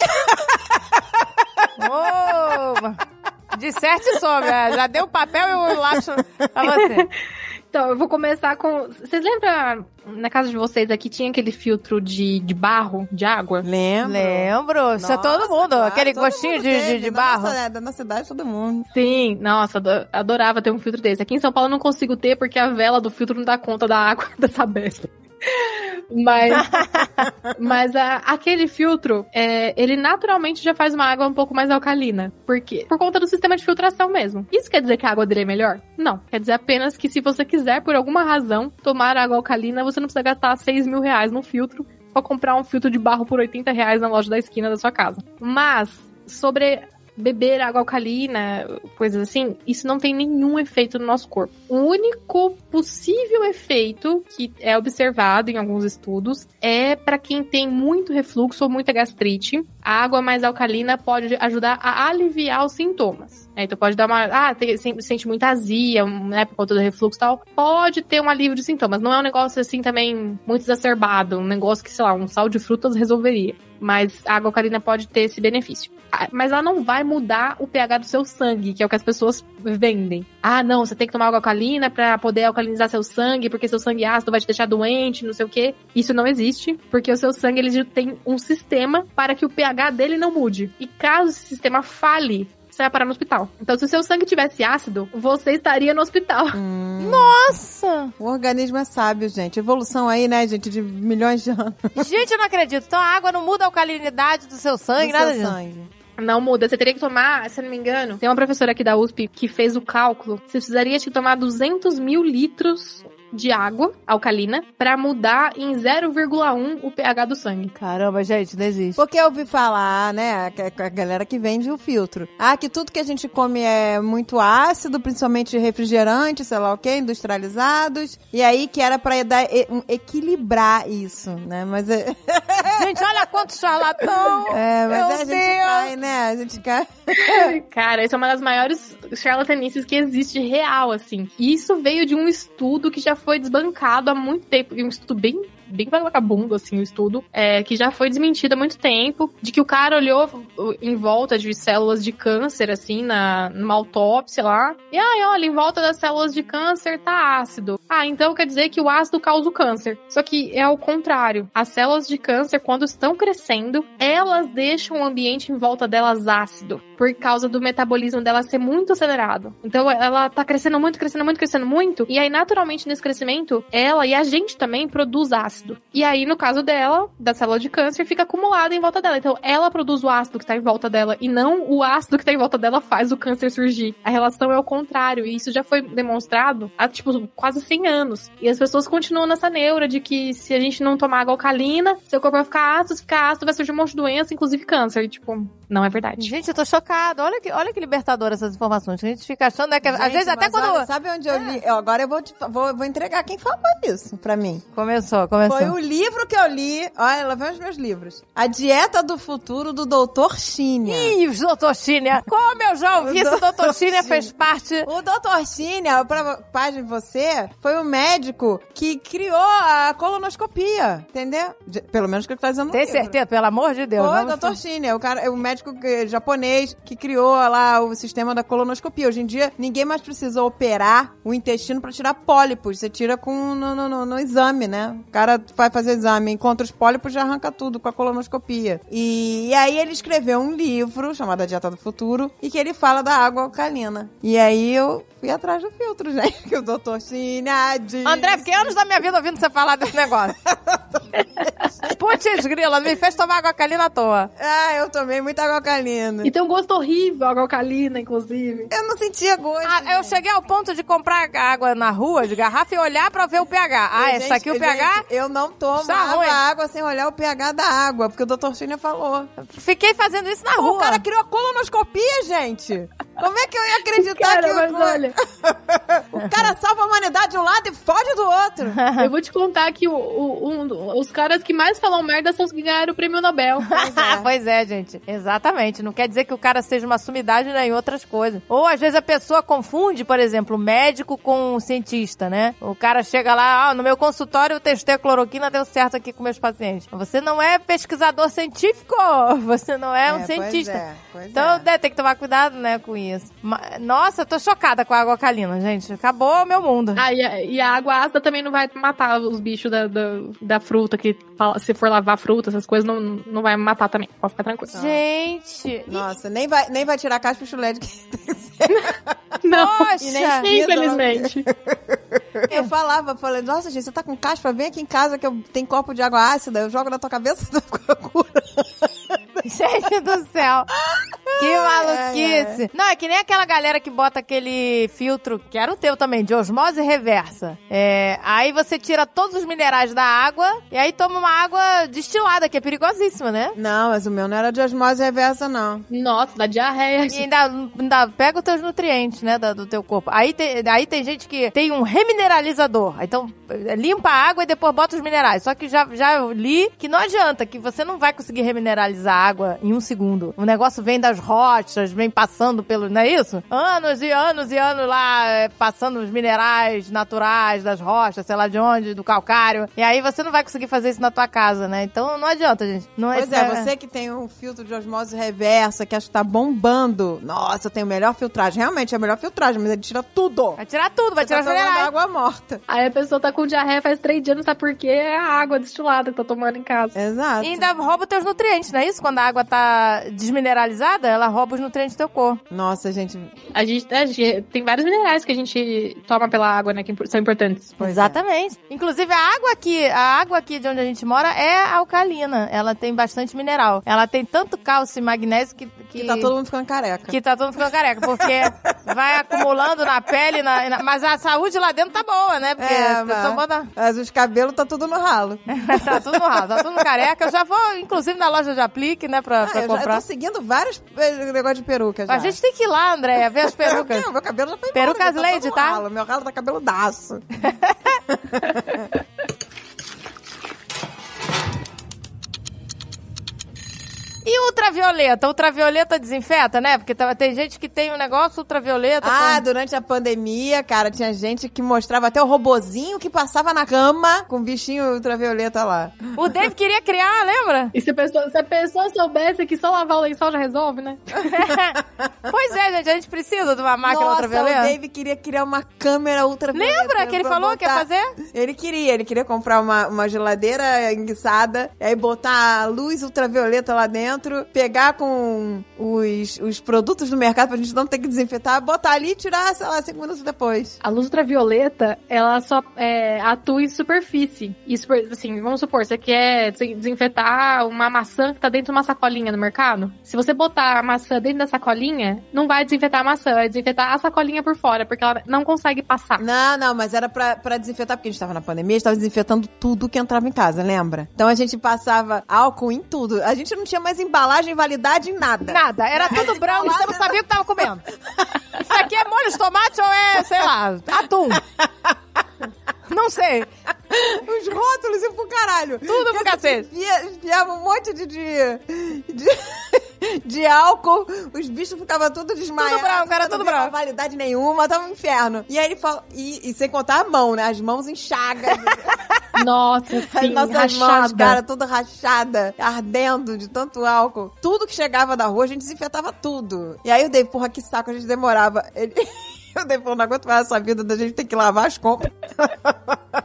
Ô, disserte sobre. é, Já deu o papel e o lápis pra você. Então, eu vou começar com. Vocês lembram na casa de vocês aqui tinha aquele filtro de, de barro, de água? Lembro. Lembro. Isso é todo Nossa, mundo. claro, aquele todo gostinho mundo de, de, teve. de barro. nossa- é, da nossa cidade, todo mundo. Sim, nossa, ado- adorava ter um filtro desse. Aqui em São Paulo eu não consigo ter porque a vela do filtro não dá conta da água dessa besta. Mas, mas a- aquele filtro, é, ele naturalmente já faz uma água um pouco mais alcalina. Por quê? Por conta do sistema de filtração mesmo. Isso quer dizer que a água dele é melhor? Não. Quer dizer apenas que se você quiser, por alguma razão, tomar água alcalina, você não precisa gastar 6 mil reais num filtro pra comprar um filtro de barro por 80 reais na loja da esquina da sua casa. Mas, sobre beber água alcalina, coisas assim, isso não tem nenhum efeito no nosso corpo. O único possível efeito que é observado em alguns estudos é para quem tem muito refluxo ou muita gastrite. A água mais alcalina pode ajudar a aliviar os sintomas. É, então pode dar uma. Ah, tem, sen- sente muita azia, né, por conta do refluxo e tal. Pode ter um alívio de sintomas. Não é um negócio assim também muito exacerbado. Um negócio que, sei lá, um sal de frutas resolveria. Mas a água alcalina pode ter esse benefício. Ah, Mas ela não vai mudar o pH do seu sangue, que é o que as pessoas vendem. Ah, não, você tem que tomar água alcalina pra poder alcalinizar seu sangue, porque seu sangue ácido vai te deixar doente, não sei o quê. Isso não existe, porque o seu sangue ele tem um sistema para que o pH dele não mude. E caso esse sistema fale, você vai parar no hospital. Então, se o seu sangue tivesse ácido, você estaria no hospital. Nossa! O organismo é sábio, gente. Evolução aí, né, gente, de milhões de anos. Gente, eu não acredito. Então a água não muda a alcalinidade do seu sangue, do nada seu disso. sangue. Não muda. Você teria que tomar, se eu não me engano, tem uma professora aqui da USP que fez o cálculo. Você precisaria de tomar 200 mil litros de água alcalina pra mudar em 0,1 o pH do sangue. Caramba, gente, não existe. Porque eu ouvi falar, né, a, a galera que vende o filtro. Ah, que tudo que a gente come é muito ácido, principalmente refrigerante, sei lá o quê, industrializados. E aí que era pra dar, e- um- equilibrar isso, né? Mas é, Gente, olha quanto charlatão! é, mas Meu é, a gente Deus. cai, né? A gente cai. Cara, isso é uma das maiores charlatanices que existe real, assim. E isso veio de um estudo que já foi desbancado há muito tempo. E um estudo bem bem vagabundo, assim, o estudo, é, que já foi desmentido há muito tempo, de que o cara olhou em volta de células de câncer, assim, na, numa autópsia lá, e ai, olha, em volta das células de câncer tá ácido. Ah, então quer dizer que o ácido causa o câncer. Só que é o contrário. As células de câncer, quando estão crescendo, elas deixam o ambiente em volta delas ácido, por causa do metabolismo dela ser muito acelerado. Então ela tá crescendo muito, crescendo muito, crescendo muito, e aí naturalmente nesse crescimento, ela e a gente também produz ácido. Ácido. E aí, no caso dela, da célula de câncer, fica acumulada em volta dela. Então, ela produz o ácido que tá em volta dela e não o ácido que tá em volta dela faz o câncer surgir. A relação é o contrário. E isso já foi demonstrado há, tipo, quase 100 anos. E as pessoas continuam nessa neura de que se a gente não tomar água alcalina, seu corpo vai ficar ácido, se ficar ácido vai surgir um monte de doença, inclusive câncer. E, tipo, não é verdade. Gente, eu tô chocada. Olha que, olha que libertador essas informações. A gente fica achando né, que às Gente, vezes até quando. olha, sabe onde eu li? Eu, agora eu vou, te, vou, vou entregar quem falou isso pra mim. Começou, começou. Foi o livro que eu li. Olha, lá vem os meus livros. A Dieta do Futuro do Dr. China. Ih, o doutor China. Como eu já ouvi, O esse Dr. China fez parte. O Dr. China, pra página de você, foi o médico que criou a colonoscopia, entendeu? De- pelo menos que ele tá dizendo Tem livro. certeza, pelo amor de Deus. Foi o Dr. China, o cara, o médico que- japonês que criou lá o sistema da colonoscopia. Hoje em dia, ninguém mais precisa operar o intestino pra tirar pólipos. Você tira com no, no- no- no exame, né? O cara vai fazer exame, encontra os pólipos já arranca tudo com a colonoscopia. E, e aí ele escreveu um livro chamado A Dieta do Futuro e que ele fala da água alcalina. E aí eu fui atrás do filtro, gente, que o Dr. China diz. André, fiquei anos da minha vida ouvindo você falar desse negócio. Putz, grila, me fez tomar água calina à toa. Ah, eu tomei muita água alcalina. E tem um gosto horrível, água alcalina, inclusive. Eu não sentia gosto. Ah, eu cheguei ao ponto de comprar água na rua, de garrafa, e olhar pra ver o pH. Ah, Gente, essa aqui o gente, pH? Eu não tomo Está ruim. água sem olhar o pH da água, porque o Dr. China falou. Fiquei fazendo isso na Pô, rua. o cara criou a colonoscopia, gente. Como é que eu ia acreditar Cara, que mas o, olha, o cara salva a humanidade de um lado e fode do outro? eu vou te contar que o- o- um- os caras que mais falam merda são os que ganharam o prêmio Nobel. Ah, pois é, gente. Exatamente. Não quer dizer que o cara seja uma sumidade né, em outras coisas. Ou às vezes a pessoa confunde, por exemplo, médico com cientista, né? O cara chega lá, ah, no meu consultório eu testei a cloroquina, deu certo aqui com meus pacientes. Você não é pesquisador científico. Você não é, um pois cientista. é, pois então, é. né, tem que tomar cuidado, né, com isso. Ma- Nossa, eu tô chocada com a água alcalina, gente. Acabou o meu mundo. Ah, e a, e a água ácida também não vai matar os bichos da, da, da fruta, que se for lavar fruta, essas coisas, não, não vai matar também. Pode ficar tranquilo. Gente, Nossa, nem vai, nem vai tirar caspa e chulé de quem Não, Poxa! E nem infelizmente. Eu falava, falei, nossa, gente, você tá com caspa? Vem aqui em casa que eu tenho copo de água ácida, eu jogo na tua cabeça e tu cura. Gente do céu. Que maluquice. Não, que nem aquela galera que bota aquele filtro, que era o teu também, de osmose reversa. É, aí você tira todos os minerais da água e aí toma uma água destilada, que é perigosíssima, né? Não, mas o meu não era de osmose reversa, não. Nossa, dá diarreia. E ainda, ainda pega os teus nutrientes, né, da- do, teu corpo. Aí tem, aí tem gente que tem um remineralizador. Então, limpa a água e depois bota os minerais. Só que já, já li que não adianta, que você não vai conseguir remineralizar a água em um segundo. O negócio vem das rochas, vem passando pelo, não é isso? Anos e anos e anos lá, eh, passando os minerais naturais das rochas, sei lá de onde, do calcário. E aí você não vai conseguir fazer isso na tua casa, né? Então não adianta, gente. Não Pois é, você que tem um filtro de osmose reversa, que acha que tá bombando. Nossa, tem o melhor filtragem. Realmente é a melhor filtragem, mas ele tira tudo. Vai tirar tudo, vai Você tirar tá os tomando minerais. água morta. Aí a pessoa tá com diarreia faz três dias, não sabe por quê, é a água destilada que tá tomando em casa. Exato. E ainda rouba os teus nutrientes, não é isso? Quando a água tá desmineralizada, ela rouba os nutrientes do teu corpo. Nossa, gente. A gente, a gente- tem vários minerais que a gente toma pela água, né, que são importantes. Pois é. Exatamente. Inclusive, a água aqui, a água aqui de onde a gente mora é alcalina. Ela tem bastante mineral. Ela tem tanto cálcio e magnésio que... Que tá todo mundo ficando careca. que tá todo mundo ficando careca, porque vai acumulando na pele, na- na- mas a saúde lá dentro tá boa, né? Porque É, mas, tomando- mas os cabelos tá tudo no ralo. tá tudo no ralo, tá tudo careca. Eu já vou, inclusive, na loja de aplique, né, pra, Ah, pra eu, já, eu comprar. tô seguindo vários eh, negócios de peruca já. A gente tem que ir lá, Andréia, ver as perucas. Não, meu cabelo já foi Perucas embora, já Lady, tá? Ralo. Meu ralo tá cabeludaço. E ultravioleta? Ultravioleta desinfeta, né? Porque tá- tem gente que tem um negócio ultravioleta. Ah, com- durante a pandemia, cara, tinha gente que mostrava até o robozinho que passava na cama com o bichinho ultravioleta lá. O Dave queria criar, lembra? E se a, pessoa, se a pessoa soubesse que só lavar o lençol já resolve, né? pois é, gente, a gente precisa de uma máquina Nossa, ultravioleta. o Dave queria criar uma câmera ultravioleta. Lembra que ele falou que ia fazer? Ele queria, ele queria comprar uma, uma geladeira enguiçada, e aí botar a luz ultravioleta lá dentro dentro, pegar com os, os produtos do mercado pra gente não ter que desinfetar, botar ali e tirar, sei lá, cinco minutos depois. A luz ultravioleta, ela só é, atua em superfície. E, super, assim, vamos supor, você quer des- desinfetar uma maçã que tá dentro de uma sacolinha no mercado. Se você botar a maçã dentro da sacolinha, não vai desinfetar a maçã, vai desinfetar a sacolinha por fora, porque ela não consegue passar. Não, não, mas era pra, pra desinfetar, porque a gente tava na pandemia, a gente tava desinfetando tudo que entrava em casa, lembra? Então a gente passava álcool em tudo. A gente não tinha mais embalagem, validade nada. Nada, era tudo branco, você não sabia o que tava comendo. Isso aqui é molho de tomate ou é, sei lá, atum? Não sei. Os rótulos e pro caralho. Tudo pro cacete. Enfia- Enfiava um monte de, de, de, de álcool, os bichos ficavam tudo desmaiados. Tudo era não tudo tinha branco. validade nenhuma, tava um inferno. E aí ele falou, e, e sem contar a mão, né? As mãos inchagas. Nossa, As sim, nossas mãos, rachada. cara, toda rachada, ardendo de tanto álcool. Tudo que chegava da rua, a gente desinfetava tudo. E aí eu dei, porra, que saco, a gente demorava. Ele... Eu dei, pô, não aguento mais essa vida da gente ter que lavar as compras.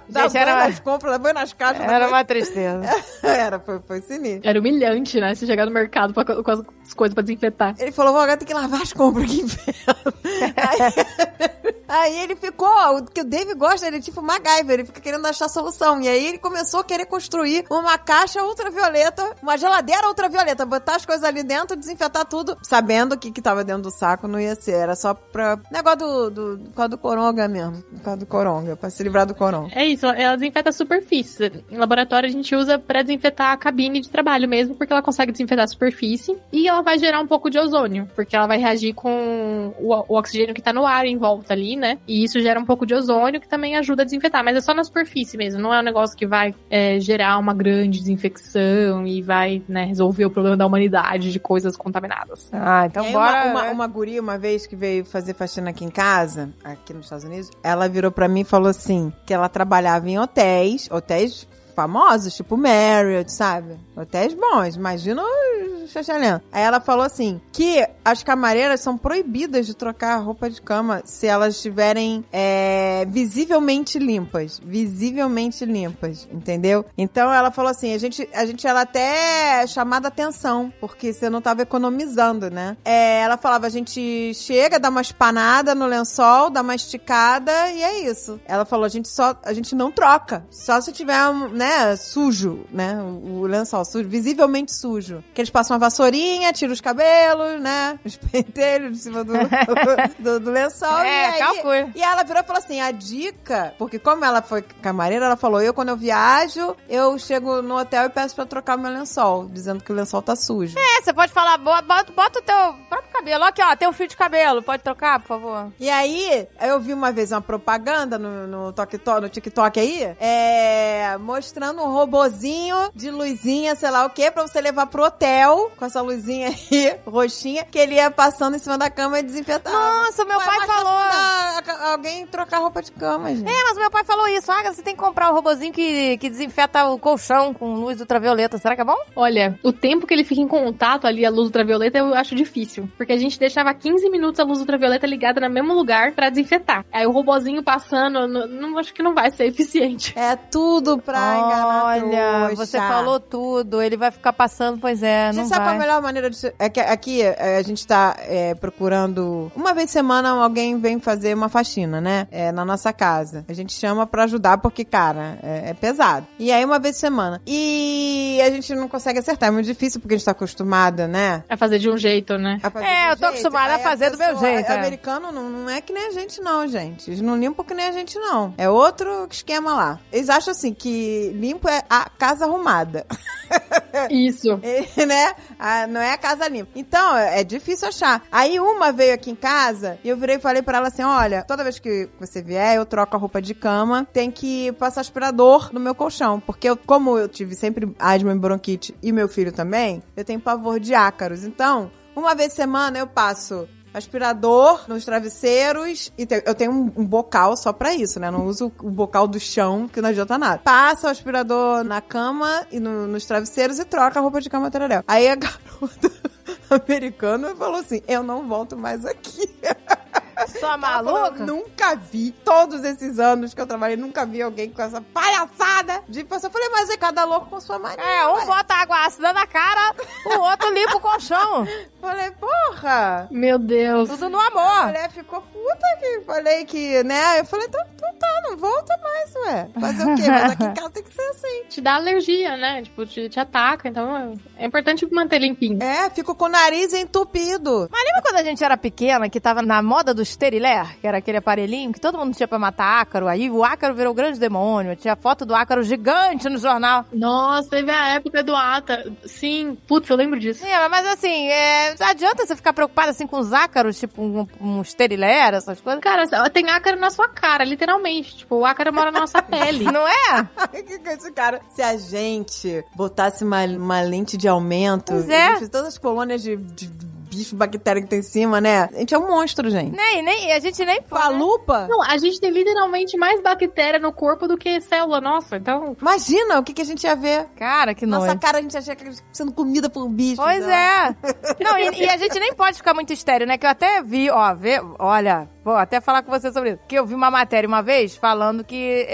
Dar Gente, era- nas compras, banho nas caixas. Era uma tristeza. Era, foi, foi sinistro. Era humilhante, né? Você chegar no mercado pra- com as as coisas pra desinfetar. Ele falou, vou agora tem que lavar as compras, que inferno. aí, aí ele ficou, o que o Dave gosta, ele é tipo MacGyver, ele fica querendo achar solução. E aí ele começou a querer construir uma caixa ultravioleta, uma geladeira ultravioleta, botar as coisas ali dentro, desinfetar tudo, sabendo que que tava dentro do saco não ia ser, era só pra... Negócio do, do, causa do coronga mesmo, causa do coronga, pra se livrar do coronga. É isso, ela desinfeta a superfície. Em laboratório a gente usa pra desinfetar a cabine de trabalho mesmo, porque ela consegue desinfetar a superfície e ela vai gerar um pouco de ozônio, porque ela vai reagir com o, o oxigênio que tá no ar em volta ali, né? E isso gera um pouco de ozônio que também ajuda a desinfetar, mas é só na superfície mesmo, não é um negócio que vai é, gerar uma grande desinfecção e vai, né, resolver o problema da humanidade de coisas contaminadas. Ah, então E bora. Uma, uma, uma guria, uma vez que veio fazer faxina aqui em casa, aqui nos Estados Unidos, ela virou pra mim e falou assim: que ela trabalhava em hotéis, hotéis famosos, tipo Marriott, sabe? Hotéis bons, imagina os chachalhão. Aí ela falou assim: que as camareiras são proibidas de trocar roupa de cama se elas estiverem é, visivelmente limpas. Visivelmente limpas, entendeu? Então ela falou assim: a gente, a gente era até chamada atenção, porque você não tava economizando, né? É, ela falava: a gente chega, dá uma espanada no lençol, dá uma esticada e é isso. Ela falou: a gente só, a gente não troca, só se tiver, né, sujo, né? O, o lençol sujo, visivelmente sujo. Que eles passam uma vassourinha, tiram os cabelos, né? Os pentelhos de cima do, do, do lençol. É, e aí, e ela virou e falou assim: a dica, porque como ela foi camareira, ela falou: eu, quando eu viajo, eu chego no hotel e peço pra trocar o meu lençol, dizendo que o lençol tá sujo. É, você pode falar, bota, bota, bota o teu próprio cabelo. Aqui, ó, tem um fio de cabelo. Pode trocar, por favor? E aí, eu vi uma vez uma propaganda no, no, TikTok, no TikTok aí, é, mostrando um robozinho de luzinha, sei lá o que, pra você levar pro hotel, com essa luzinha aí, roxinha, que ele ia passando em cima da cama e desinfetava. Nossa, meu Ué, pai falou. da- alguém trocar roupa de cama, gente. É, mas meu pai falou isso. Ah, você tem que comprar o robozinho que, que desinfeta o colchão com luz ultravioleta. Será que é bom? Olha, o tempo que ele fica em contato ali, a luz ultravioleta, eu acho difícil. Porque a gente deixava 15 minutos a luz ultravioleta ligada no mesmo lugar pra desinfetar. Aí o robozinho passando, não, não acho que não vai ser eficiente. É tudo pra enganar Olha, você falou tudo. Ele vai ficar passando, pois é, Você não sabe qual vai. a melhor maneira de... É que aqui é, a gente tá é, procurando... Uma vez por semana alguém vem fazer uma faxina, né? É, na nossa casa. A gente chama pra ajudar porque, cara, é, é pesado. E aí uma vez por semana. E a gente não consegue acertar. É muito difícil porque a gente tá acostumada, né? A fazer de um jeito, né? É, eu tô acostumada a fazer do meu jeito, é. Americano não, não é que nem a gente, não, gente. Eles não limpam que nem a gente, não. É outro esquema lá. Eles acham assim que limpo é a casa arrumada. Isso. É, né? Não é a casa limpa. Então, é é difícil achar. Aí uma veio aqui em casa e eu virei e falei pra ela assim: olha, toda vez que você vier, eu troco a roupa de cama, tem que passar aspirador no meu colchão. Porque eu, como eu tive sempre asma e bronquite e meu filho também, eu tenho pavor de ácaros. Então, uma vez por semana eu passo aspirador nos travesseiros e te- eu tenho um, um bocal só pra isso, né? Não uso o bocal do chão, que não adianta nada. Passa o aspirador na cama e no- nos travesseiros e troca a roupa de cama tereréu. Aí a garota americana falou assim: Eu não volto mais aqui. Sua maluca? "Eu nunca vi, todos esses anos que eu trabalhei, nunca vi alguém com essa palhaçada de passar. Eu falei, mas é cada louco com sua mania. É, um ué." bota água se dando a cara, o outro limpa o colchão. Falei, porra! Meu Deus. Tudo no A amor. mulher ficou puta que falei que, né? Eu falei, então, então tá, não volta mais, ué. Fazer o quê? Mas aqui em casa tem que ser assim. Te dá alergia, né? Tipo, te, te ataca. Então é importante manter limpinho. É, fico com o nariz entupido. Mas lembra quando a gente era pequena, que tava na moda do Steriler, que era aquele aparelhinho que todo mundo tinha pra matar ácaro? Aí o ácaro virou o grande demônio. Tinha foto do ácaro gigante no jornal. Nossa, teve a época do Ata. Sim, putz, eu lembro disso. É, mas assim, é, adianta você ficar preocupado assim com os ácaros, tipo um, um Steriler, essas coisas? Cara, tem ácaro na sua cara, literalmente. Tipo, o ácaro mora na nossa pele. Não é? Que que é esse cara? Se a gente botasse uma, uma lente de aumento, é. todas as colônias de, de bicho, bactéria que tem em cima, né? A gente é um monstro, gente. Nem, nem, a gente nem Com a lupa, Não, a gente tem literalmente mais bactéria no corpo do que célula nossa. Então, imagina o que, que a gente ia ver. Cara, que Nossa nojo. cara, a gente achava que sendo comida por bicho. Pois né? é. Não, e, e a gente nem pode ficar muito estéreo, né? Que eu até vi, ó, vê, olha, vou até falar com você sobre isso. Que eu vi uma matéria uma vez falando que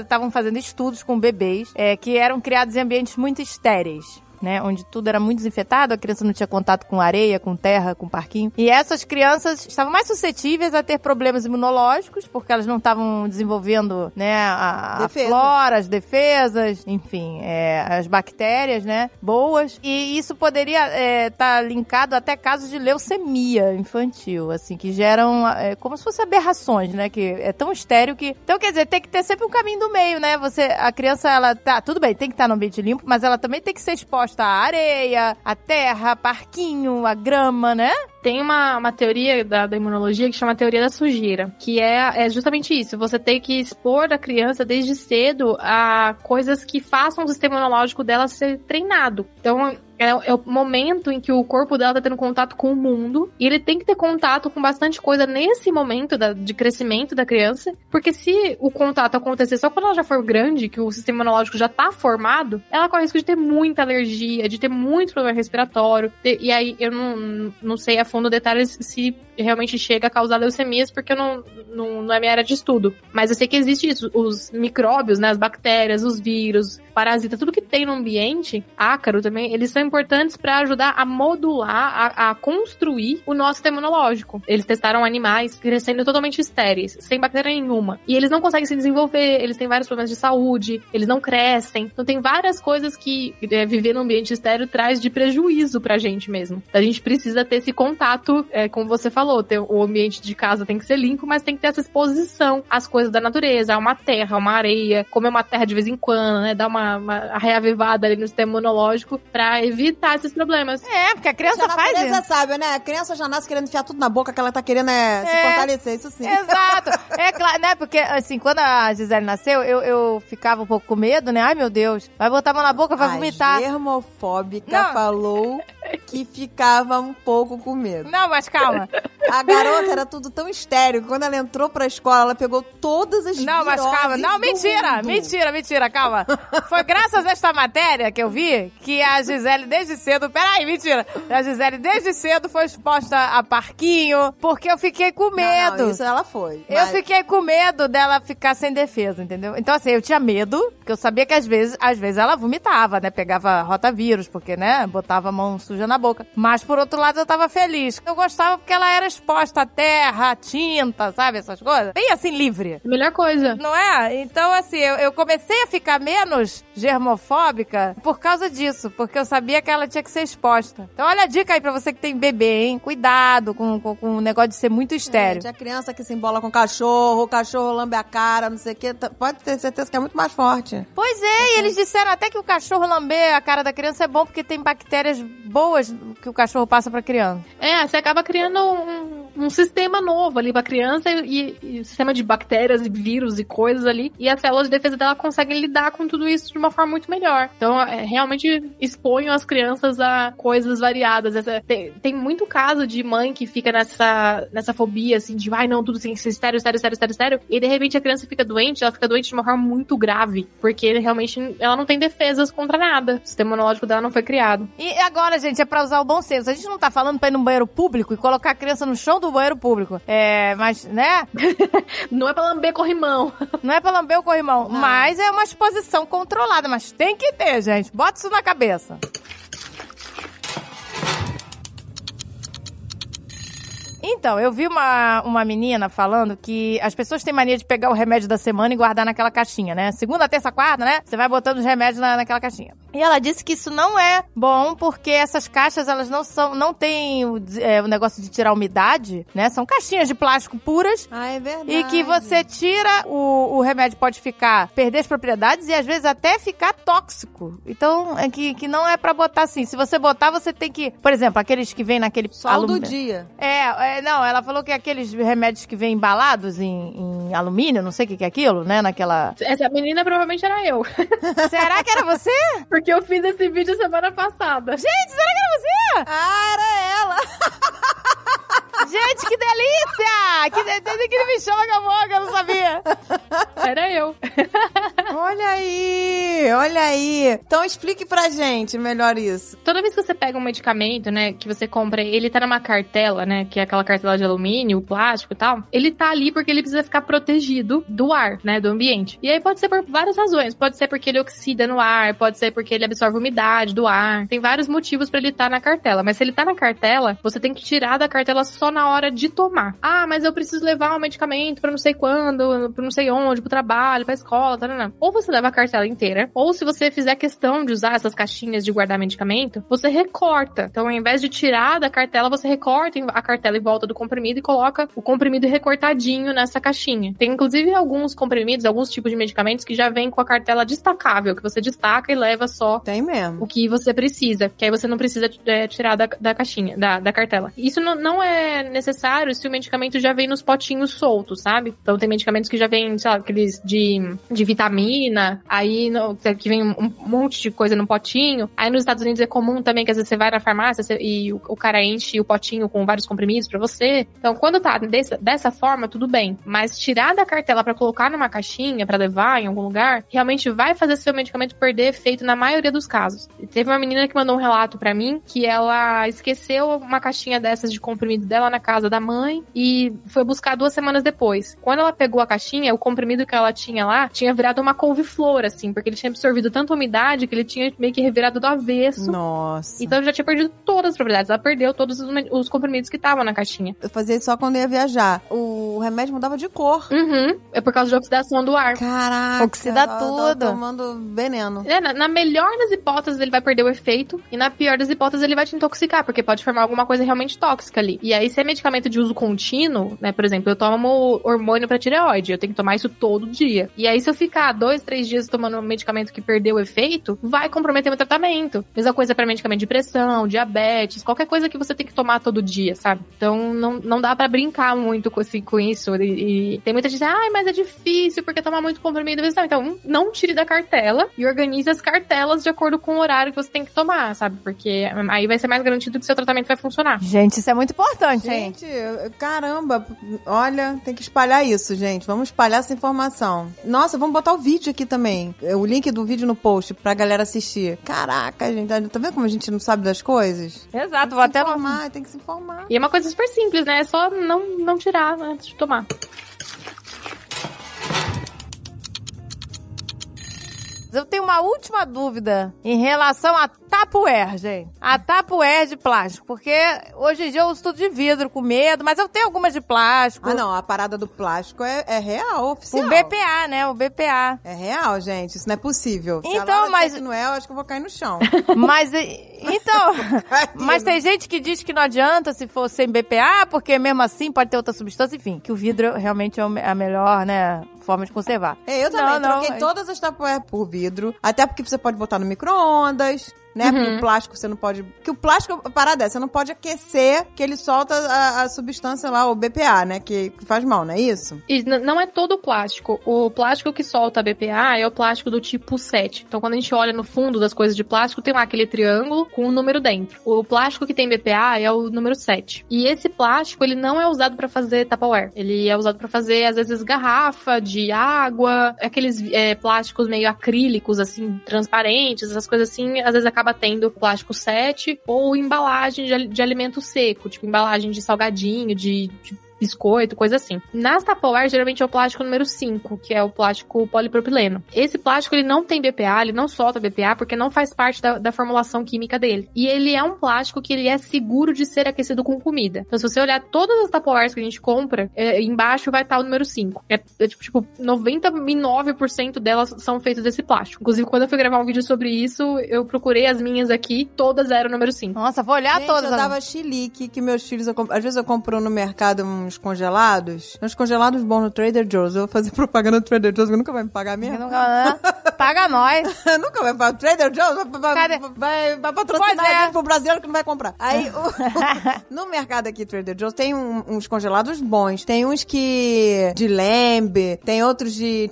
estavam fazendo estudos com bebês é, que eram criados em ambientes muito estéreis. Né, onde tudo era muito desinfetado, a criança não tinha contato com areia, com terra, com parquinho. E essas crianças estavam mais suscetíveis a ter problemas imunológicos, porque elas não estavam desenvolvendo, né, a, a flora, as defesas, enfim, é, as bactérias, né, boas. E isso poderia estar linkado até casos de leucemia infantil, assim, que geram é, como se fossem aberrações, né, que é tão estéreo que... Então, quer dizer, tem que ter sempre um caminho do meio, né, você, a criança, ela tá, tudo bem, tem que estar no ambiente limpo, mas ela também tem que ser exposta à areia, à terra, parquinho, à grama, né? tem uma, uma teoria da, da imunologia que chama a teoria da sujeira, que é, é justamente isso. Você tem que expor a criança desde cedo a coisas que façam o sistema imunológico dela ser treinado. Então, é, é o momento em que o corpo dela tá tendo contato com o mundo e ele tem que ter contato com bastante coisa nesse momento da- de crescimento da criança, porque se o contato acontecer só quando ela já for grande, que o sistema imunológico já tá formado, ela corre o risco de ter muita alergia, de ter muito problema respiratório. de- e aí eu não, não sei a fundo detalhes se realmente chega a causar leucemias, porque eu não, não, não é minha área de estudo. Mas eu sei que existe isso. Os micróbios, né, as bactérias, os vírus, parasitas, tudo que tem no ambiente, ácaro também, eles são importantes para ajudar a modular, a, a construir o nosso sistema imunológico. Eles testaram animais crescendo totalmente estéreis, sem bactéria nenhuma. E eles não conseguem se desenvolver, eles têm vários problemas de saúde, eles não crescem. Então tem várias coisas que é, viver num ambiente estéreo traz de prejuízo pra gente mesmo. A gente precisa ter esse contato, é, como você falou, ter, o ambiente de casa tem que ser limpo, mas tem que ter essa exposição às coisas da natureza, a uma terra, uma areia, comer uma terra de vez em quando, né? Dar uma, uma reavivada ali no sistema imunológico pra evitar esses problemas. É, porque a criança A faz isso. sabe, né? A criança já nasce querendo enfiar tudo na boca, que ela tá querendo é, se É. fortalecer, isso sim. Exato. É claro, né? Porque, assim, quando a Gisele nasceu, eu, eu ficava um pouco com medo, né? Ai, meu Deus. Vai botar a mão na boca, vai a vomitar. germofóbica Não. falou que ficava um pouco com medo. Não, mas calma. A garota era tudo tão estéreo que quando ela entrou pra escola, ela pegou todas as Não, mas calma. Não, mentira. mundo. Mentira, mentira, calma. Foi graças a esta matéria que eu vi que a Gisele desde cedo. Peraí, mentira. A Gisele desde cedo foi exposta a parquinho porque eu fiquei com Não, medo. não, isso ela foi. Eu Mas- fiquei com medo dela ficar sem defesa, entendeu? Então, assim, eu tinha medo, porque eu sabia que às vezes, às vezes ela vomitava, né? Pegava rotavírus, porque, né? Botava a mão suja na boca. Mas, por outro lado, eu tava feliz. Eu gostava porque ela era exposta à terra, à tinta, sabe? Essas coisas. Bem assim, livre. Melhor coisa. Não é? Então, assim, eu, eu comecei a ficar menos germofóbica por causa disso, porque eu sabia que ela tinha que ser exposta. Então, olha a dica aí pra você que tem bebê, hein? Cuidado com, com, com o negócio de ser muito estéreo. A criança que se embola com cachorro, o cachorro lambe a cara, não sei o quê, pode ter certeza que é muito mais forte. Pois é, e eles disseram até que o cachorro lamber a cara da criança é bom porque tem bactérias boas que o cachorro passa pra criança. É, você acaba criando um, um sistema novo ali pra criança e, e sistema de bactérias e vírus e coisas ali. E as células de defesa dela conseguem lidar com tudo isso de uma forma muito melhor. Então, é, realmente exponham as crianças a coisas variadas. Essa- tem, tem muito caso de mãe que fica nessa, nessa fobia, assim, de ai não, tudo tem que ser estéreo, estéreo, estéreo, estéreo, estéreo. E de repente a criança fica doente, ela fica doente de uma forma muito grave. Porque realmente ela não tem defesas contra nada. O sistema imunológico dela não foi criado. E agora, gente, é pra usar o bom senso. A gente não tá falando pra ir num banheiro público e colocar a criança no chão do banheiro público. É, mas, né? Não é pra lamber corrimão. Não é pra lamber o corrimão. Mas é uma exposição controlada. Mas tem que ter, gente. Bota isso na cabeça. Então, eu vi uma, uma menina falando que as pessoas têm mania de pegar o remédio da semana e guardar naquela caixinha, né? Segunda, terça, quarta, né? Você vai botando os remédios na, naquela caixinha. E ela disse que isso não é bom porque essas caixas, elas não são, não tem o, é, o negócio de tirar umidade, né? São caixinhas de plástico puras Ah, é verdade. e que você tira o, o remédio pode ficar, perder as propriedades e às vezes até ficar tóxico. Então, é que, que não é pra botar assim. Se você botar, você tem que, por exemplo, aqueles que vem naquele Sol do alumínio- dia. é, é, não, ela falou que aqueles remédios que vêm embalados em, em alumínio, não sei o que, que é aquilo, né? Naquela. Essa menina provavelmente era eu. Será que era você? Porque eu fiz esse vídeo semana passada. Gente, será que era você? Ah, era ela! Gente, que delícia! Que de- desde que ele me chama Gamoga, eu não sabia. Era eu. Olha aí, olha aí. Então explique pra gente melhor isso. Toda vez que você pega um medicamento, né, que você compra, ele tá numa cartela, né, que é aquela cartela de alumínio, plástico e tal, ele tá ali porque ele precisa ficar protegido do ar, né, do ambiente. E aí pode ser por várias razões. Pode ser porque ele oxida no ar, pode ser porque ele absorve umidade do ar. Tem vários motivos pra ele estar na cartela. Mas se ele tá na cartela, você tem que tirar da cartela só na hora de tomar. Ah, mas eu preciso levar um medicamento pra não sei quando, pra não sei onde, pro trabalho, pra escola, tá, Ou você leva a cartela inteira, ou se você fizer questão de usar essas caixinhas de guardar medicamento, você recorta. Então, ao invés de tirar da cartela, você recorta a cartela em volta do comprimido e coloca o comprimido recortadinho nessa caixinha. Tem inclusive alguns comprimidos, alguns tipos de medicamentos que já vêm com a cartela destacável, que você destaca e leva só Tem mesmo. o que você precisa, que aí você não precisa é, tirar da, da caixinha, da, da cartela. Isso não, não é necessário se o medicamento já vem nos potinhos soltos, sabe? Então tem medicamentos que já vem, sei lá, aqueles de, de vitamina, aí no- que vem um monte de coisa no potinho. Aí nos Estados Unidos é comum também que às vezes você vai na farmácia você- e o, o cara enche o potinho com vários comprimidos pra você. Então quando tá dessa, dessa forma, tudo bem. Mas tirar da cartela pra colocar numa caixinha, pra levar em algum lugar, realmente vai fazer seu medicamento perder efeito na maioria dos casos. E Teve uma menina que mandou um relato pra mim que ela esqueceu uma caixinha dessas de comprimido dela na casa da mãe e foi buscar duas semanas depois. Quando ela pegou a caixinha, o comprimido que ela tinha lá tinha virado uma couve-flor, assim, porque ele tinha absorvido tanta umidade que ele tinha meio que revirado do avesso. Nossa. Então já tinha perdido todas as propriedades. Ela perdeu todos os, comprimidos que estavam na caixinha. Eu fazia isso só quando ia viajar. O remédio mudava de cor. Uhum. É por causa de oxidação do ar. Caraca. Oxida ela tudo. tomando veneno. É, na, na melhor das hipóteses, ele vai perder o efeito. E na pior das hipóteses, ele vai te intoxicar, porque pode formar alguma coisa realmente tóxica ali. E aí, é medicamento de uso contínuo, né? Por exemplo, eu tomo hormônio pra tireoide. Eu tenho que tomar isso todo dia. E aí, se eu ficar dois, três dias tomando um medicamento que perdeu o efeito, vai comprometer meu tratamento. Mesma coisa pra medicamento de pressão, diabetes, qualquer coisa que você tem que tomar todo dia, sabe? Então, não, não dá pra brincar muito com, assim, com isso. E, e tem muita gente, ai, mas é difícil porque tomar muito comprimido. Não, Então, não tire da cartela e organize as cartelas de acordo com o horário que você tem que tomar, sabe? Porque aí vai ser mais garantido que seu tratamento vai funcionar. Gente, isso é muito importante, hein? Gente, caramba, olha, tem que espalhar isso, gente. Vamos espalhar essa informação. Nossa, vamos botar o vídeo aqui também. O link do vídeo no post pra galera assistir. Caraca, gente, tá vendo como a gente não sabe das coisas? Exato, Tem vou que se até. informar, tem que se informar. E é uma coisa super simples, né? É só não, não tirar antes de tomar. Eu tenho uma última dúvida em relação a Tupperware, gente. A Tupperware de plástico. Porque hoje em dia eu uso tudo de vidro com medo, mas eu tenho algumas de plástico. Ah, não, a parada do plástico é, é real, oficial. O BPA, né? O BPA. É real, gente. Isso não é possível. Se Então, mas- não é, eu acho que eu vou cair no chão. Mas, então... Mas tem gente que diz que não adianta se for sem BPA, porque mesmo assim pode ter outra substância, enfim, que o vidro realmente é a melhor, né, forma de conservar. É, eu também Não, não, troquei é- todas as Tupperware por vidro. Até porque você pode botar no micro-ondas, né? Porque o plástico você não pode. Porque o plástico, a parada é, você não pode aquecer que ele solta a, a substância lá, o BPA, né? Que, que faz mal, não é isso? E não é todo o plástico. O plástico que solta BPA é o plástico do tipo 7. Então, quando a gente olha no fundo das coisas de plástico, tem lá aquele triângulo com um número dentro. O plástico que tem BPA é o número 7. E esse plástico, ele não é usado pra fazer Tupperware. Ele é usado pra fazer, às vezes, garrafa de água, aqueles é, plásticos meio acrílicos, assim, transparentes, essas coisas assim, às vezes acaba acaba tendo plástico 7 ou embalagem de, de alimento seco, tipo embalagem de salgadinho, de, de biscoito, coisa assim. Nas Tupperware, geralmente é o plástico número 5, que é o plástico polipropileno. Esse plástico, ele não tem BPA, ele não solta BPA, porque não faz parte da, da formulação química dele. E ele é um plástico que ele é seguro de ser aquecido com comida. Então, se você olhar todas as Tupperwares que a gente compra, é, embaixo vai estar o número 5. É, é tipo, tipo, 99% delas são feitas desse plástico. Inclusive, quando eu fui gravar um vídeo sobre isso, eu procurei as minhas aqui, todas eram número 5. Nossa, vou olhar Gente, todas. eu dava chilique que meus filhos... eu comp- Às vezes eu compro no mercado uns congelados. Uns congelados bons no Trader Joe's. Eu vou fazer propaganda no Trader Joe's, que nunca vai me pagar mesmo. Nunca- Paga nós. Nunca vai pagar. Trader Joe's vai, vai, vai, vai patrocinar é. a gente pro brasileiro que não vai comprar. Aí, o- no mercado aqui, Trader Joe's, tem um- uns congelados bons. Tem uns que... de lembe. Tem outros de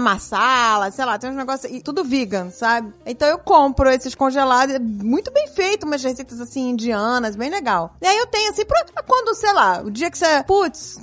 masala. Sei lá, tem uns negócios... E tudo vegan, sabe? Então eu compro esses congelados. é Muito bem feito. Umas receitas, assim, indianas. Bem legal. E aí eu tenho, assim, pra quando, sei lá, o dia que você... Putz,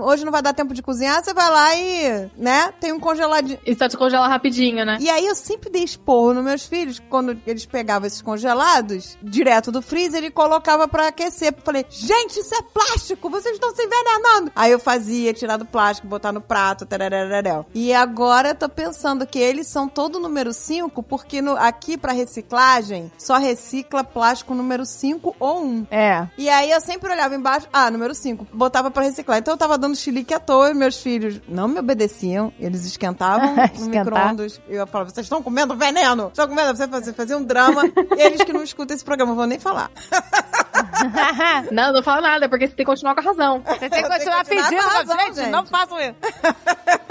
hoje não vai dar tempo de cozinhar, você vai lá e... Né? Tem um congeladinho... E só descongela rapidinho, né? E aí eu sempre dei esporro nos meus filhos, quando eles pegavam esses congelados, direto do freezer e colocava pra aquecer. Falei, gente, isso é plástico, vocês estão se envenenando. Aí eu fazia, tirar do plástico, botar no prato, tararararel. E agora eu tô pensando que eles são todo número 5, porque no- aqui pra reciclagem, só recicla plástico número 5 ou 1. É. E aí eu sempre olhava embaixo, ah, número 5, botava pra reciclar. Então eu tava dando chilique à toa e meus filhos não me obedeciam, eles esquentavam no micro-ondas. E eu falava, vocês estão comendo veneno? Estão comendo? Você fazia, fazia um drama. e eles que não escutam esse programa, vou nem falar. Não, não fala nada, porque você tem que continuar com a razão. Você tem que continuar continuar pedindo, com a mas, razão, gente, gente. não façam isso.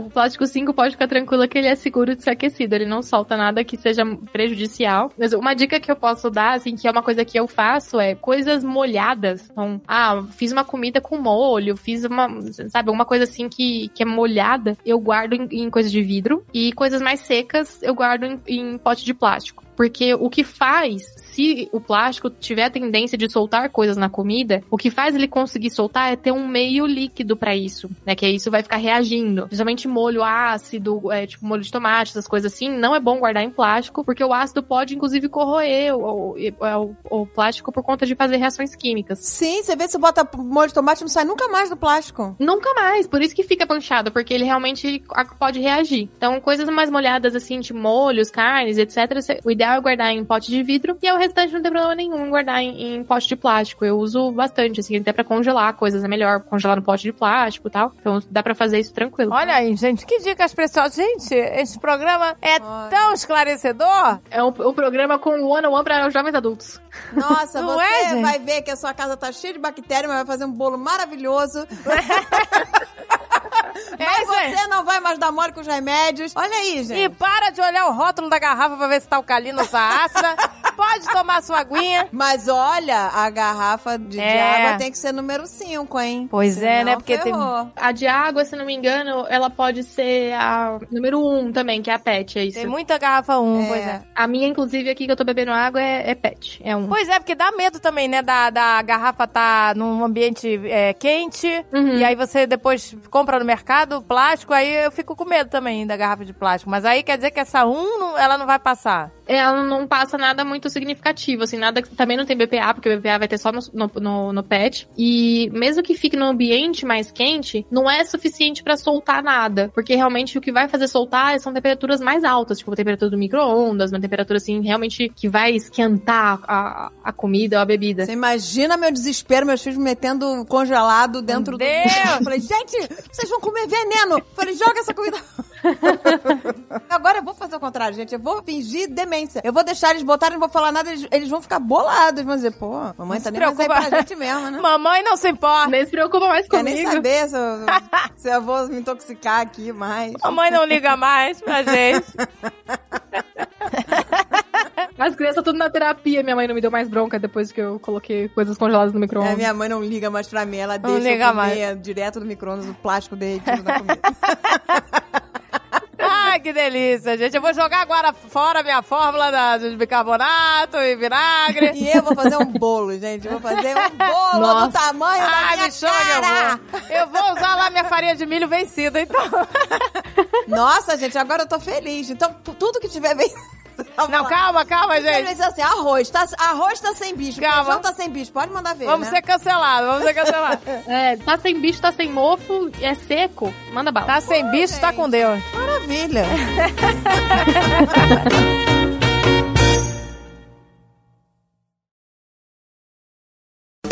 O plástico 5 pode ficar tranquilo que ele é seguro de ser aquecido. Ele não solta nada que seja prejudicial. Mas uma dica que eu posso dar, assim, que é uma coisa que eu faço, é coisas molhadas. Então, ah, fiz uma comida com molho, fiz uma, sabe, alguma coisa assim que, que é molhada, eu guardo em, em coisa de vidro. E coisas mais secas, eu guardo em, em pote de plástico. Porque o que faz, se o plástico tiver a tendência de soltar coisas na comida, o que faz ele conseguir soltar é ter um meio líquido pra isso, né? Que aí isso vai ficar reagindo. Principalmente molho ácido, é, tipo molho de tomate, essas coisas assim, não é bom guardar em plástico, porque o ácido pode, inclusive, corroer o, o, o- o plástico por conta de fazer reações químicas. Sim, você vê se bota molho de tomate, não sai nunca mais do plástico. Nunca mais, por isso que fica manchado, porque ele realmente pode reagir. Então, coisas mais molhadas, assim, de molhos, carnes, etc. O ideal é guardar em pote de vidro e o restante não tem problema nenhum em guardar em, em pote de plástico. Eu uso bastante, assim, até pra congelar coisas é melhor congelar no pote de plástico e tal. Então, dá pra fazer isso tranquilo. Olha aí, gente, que dicas preciosas. Gente, esse programa é tão esclarecedor. É um, um programa com one on one pra jovens adultos. Nossa, Não você é, vai ver que a sua casa tá cheia de bactérias, mas vai fazer um bolo maravilhoso. Mas É, gente. você não vai mais dar mole com os remédios. Olha aí, gente. E para de olhar o rótulo da garrafa pra ver se tá alcalino ou tá ácida. Pode tomar sua aguinha. Mas olha, a garrafa de, de É. água tem que ser número 5, hein? Pois é, né? Porque tem- ferrou. A de água, se não me engano, ela pode ser a número um também, que é a PET, é isso. Tem muita garrafa 1, É. pois é. A minha, inclusive, aqui que eu tô bebendo água é, é PET. É um. Pois é, porque dá medo também, né? Da, da garrafa tá num ambiente é, quente. Uhum. E aí você depois compra no mercado plástico, aí eu fico com medo também da garrafa de plástico. Mas aí quer dizer que essa 1, não- ela não vai passar. ela não passa nada muito significativo, assim, nada que também não tem BPA, porque o BPA vai ter só no, no, no- no PET. E mesmo que fique num ambiente mais quente, não é suficiente pra soltar nada, porque realmente o que vai fazer soltar são temperaturas mais altas, tipo a temperatura do micro-ondas, uma temperatura assim, realmente que vai esquentar a, a comida ou a bebida. Você imagina meu desespero, meus filhos metendo congelado dentro Meu do. Deus! Eu Falei, gente, vocês vão comer veneno! Eu Falei, joga essa comida. Agora eu vou fazer o contrário, gente. Eu vou fingir demência. Eu vou deixar eles botarem, não vou falar nada, eles, eles vão ficar bolados. Vão dizer, pô, mamãe tá se nem mais aí preocupa. pra gente mesmo, né? Mamãe não se importa. Nem se preocupa mais Quer comigo. nem saber se eu, se eu vou me intoxicar aqui mais. Mamãe não liga mais pra gente. As crianças tudo na terapia, minha mãe não me deu mais bronca depois que eu coloquei coisas congeladas no É, micro-ondas. minha mãe não liga mais pra mim, ela deixa liga eu comer mais. direto do micro-ondas o plástico derretido da comida. Ai, que delícia, gente. Eu vou jogar agora fora a minha fórmula da- de bicarbonato e vinagre. e eu vou fazer um bolo, gente. Eu vou fazer um bolo Nossa. do tamanho da Ai, minha me chama eu cara. vou. Eu vou usar lá minha farinha de milho vencida, então. Nossa, gente, agora eu tô feliz. Então, tu- tudo que tiver bem... Não, calma, calma, Ele gente. disse assim, arroz, tá, arroz tá sem bicho, Calma. feijão tá sem bicho, pode mandar ver, Vamos né? ser cancelados, vamos ser cancelados. É, tá sem bicho, tá sem mofo, é seco, manda bala. Tá sem bicho, tá com Deus. Maravilha.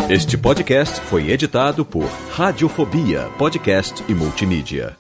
Este podcast foi editado por Radiofobia, podcast e multimídia.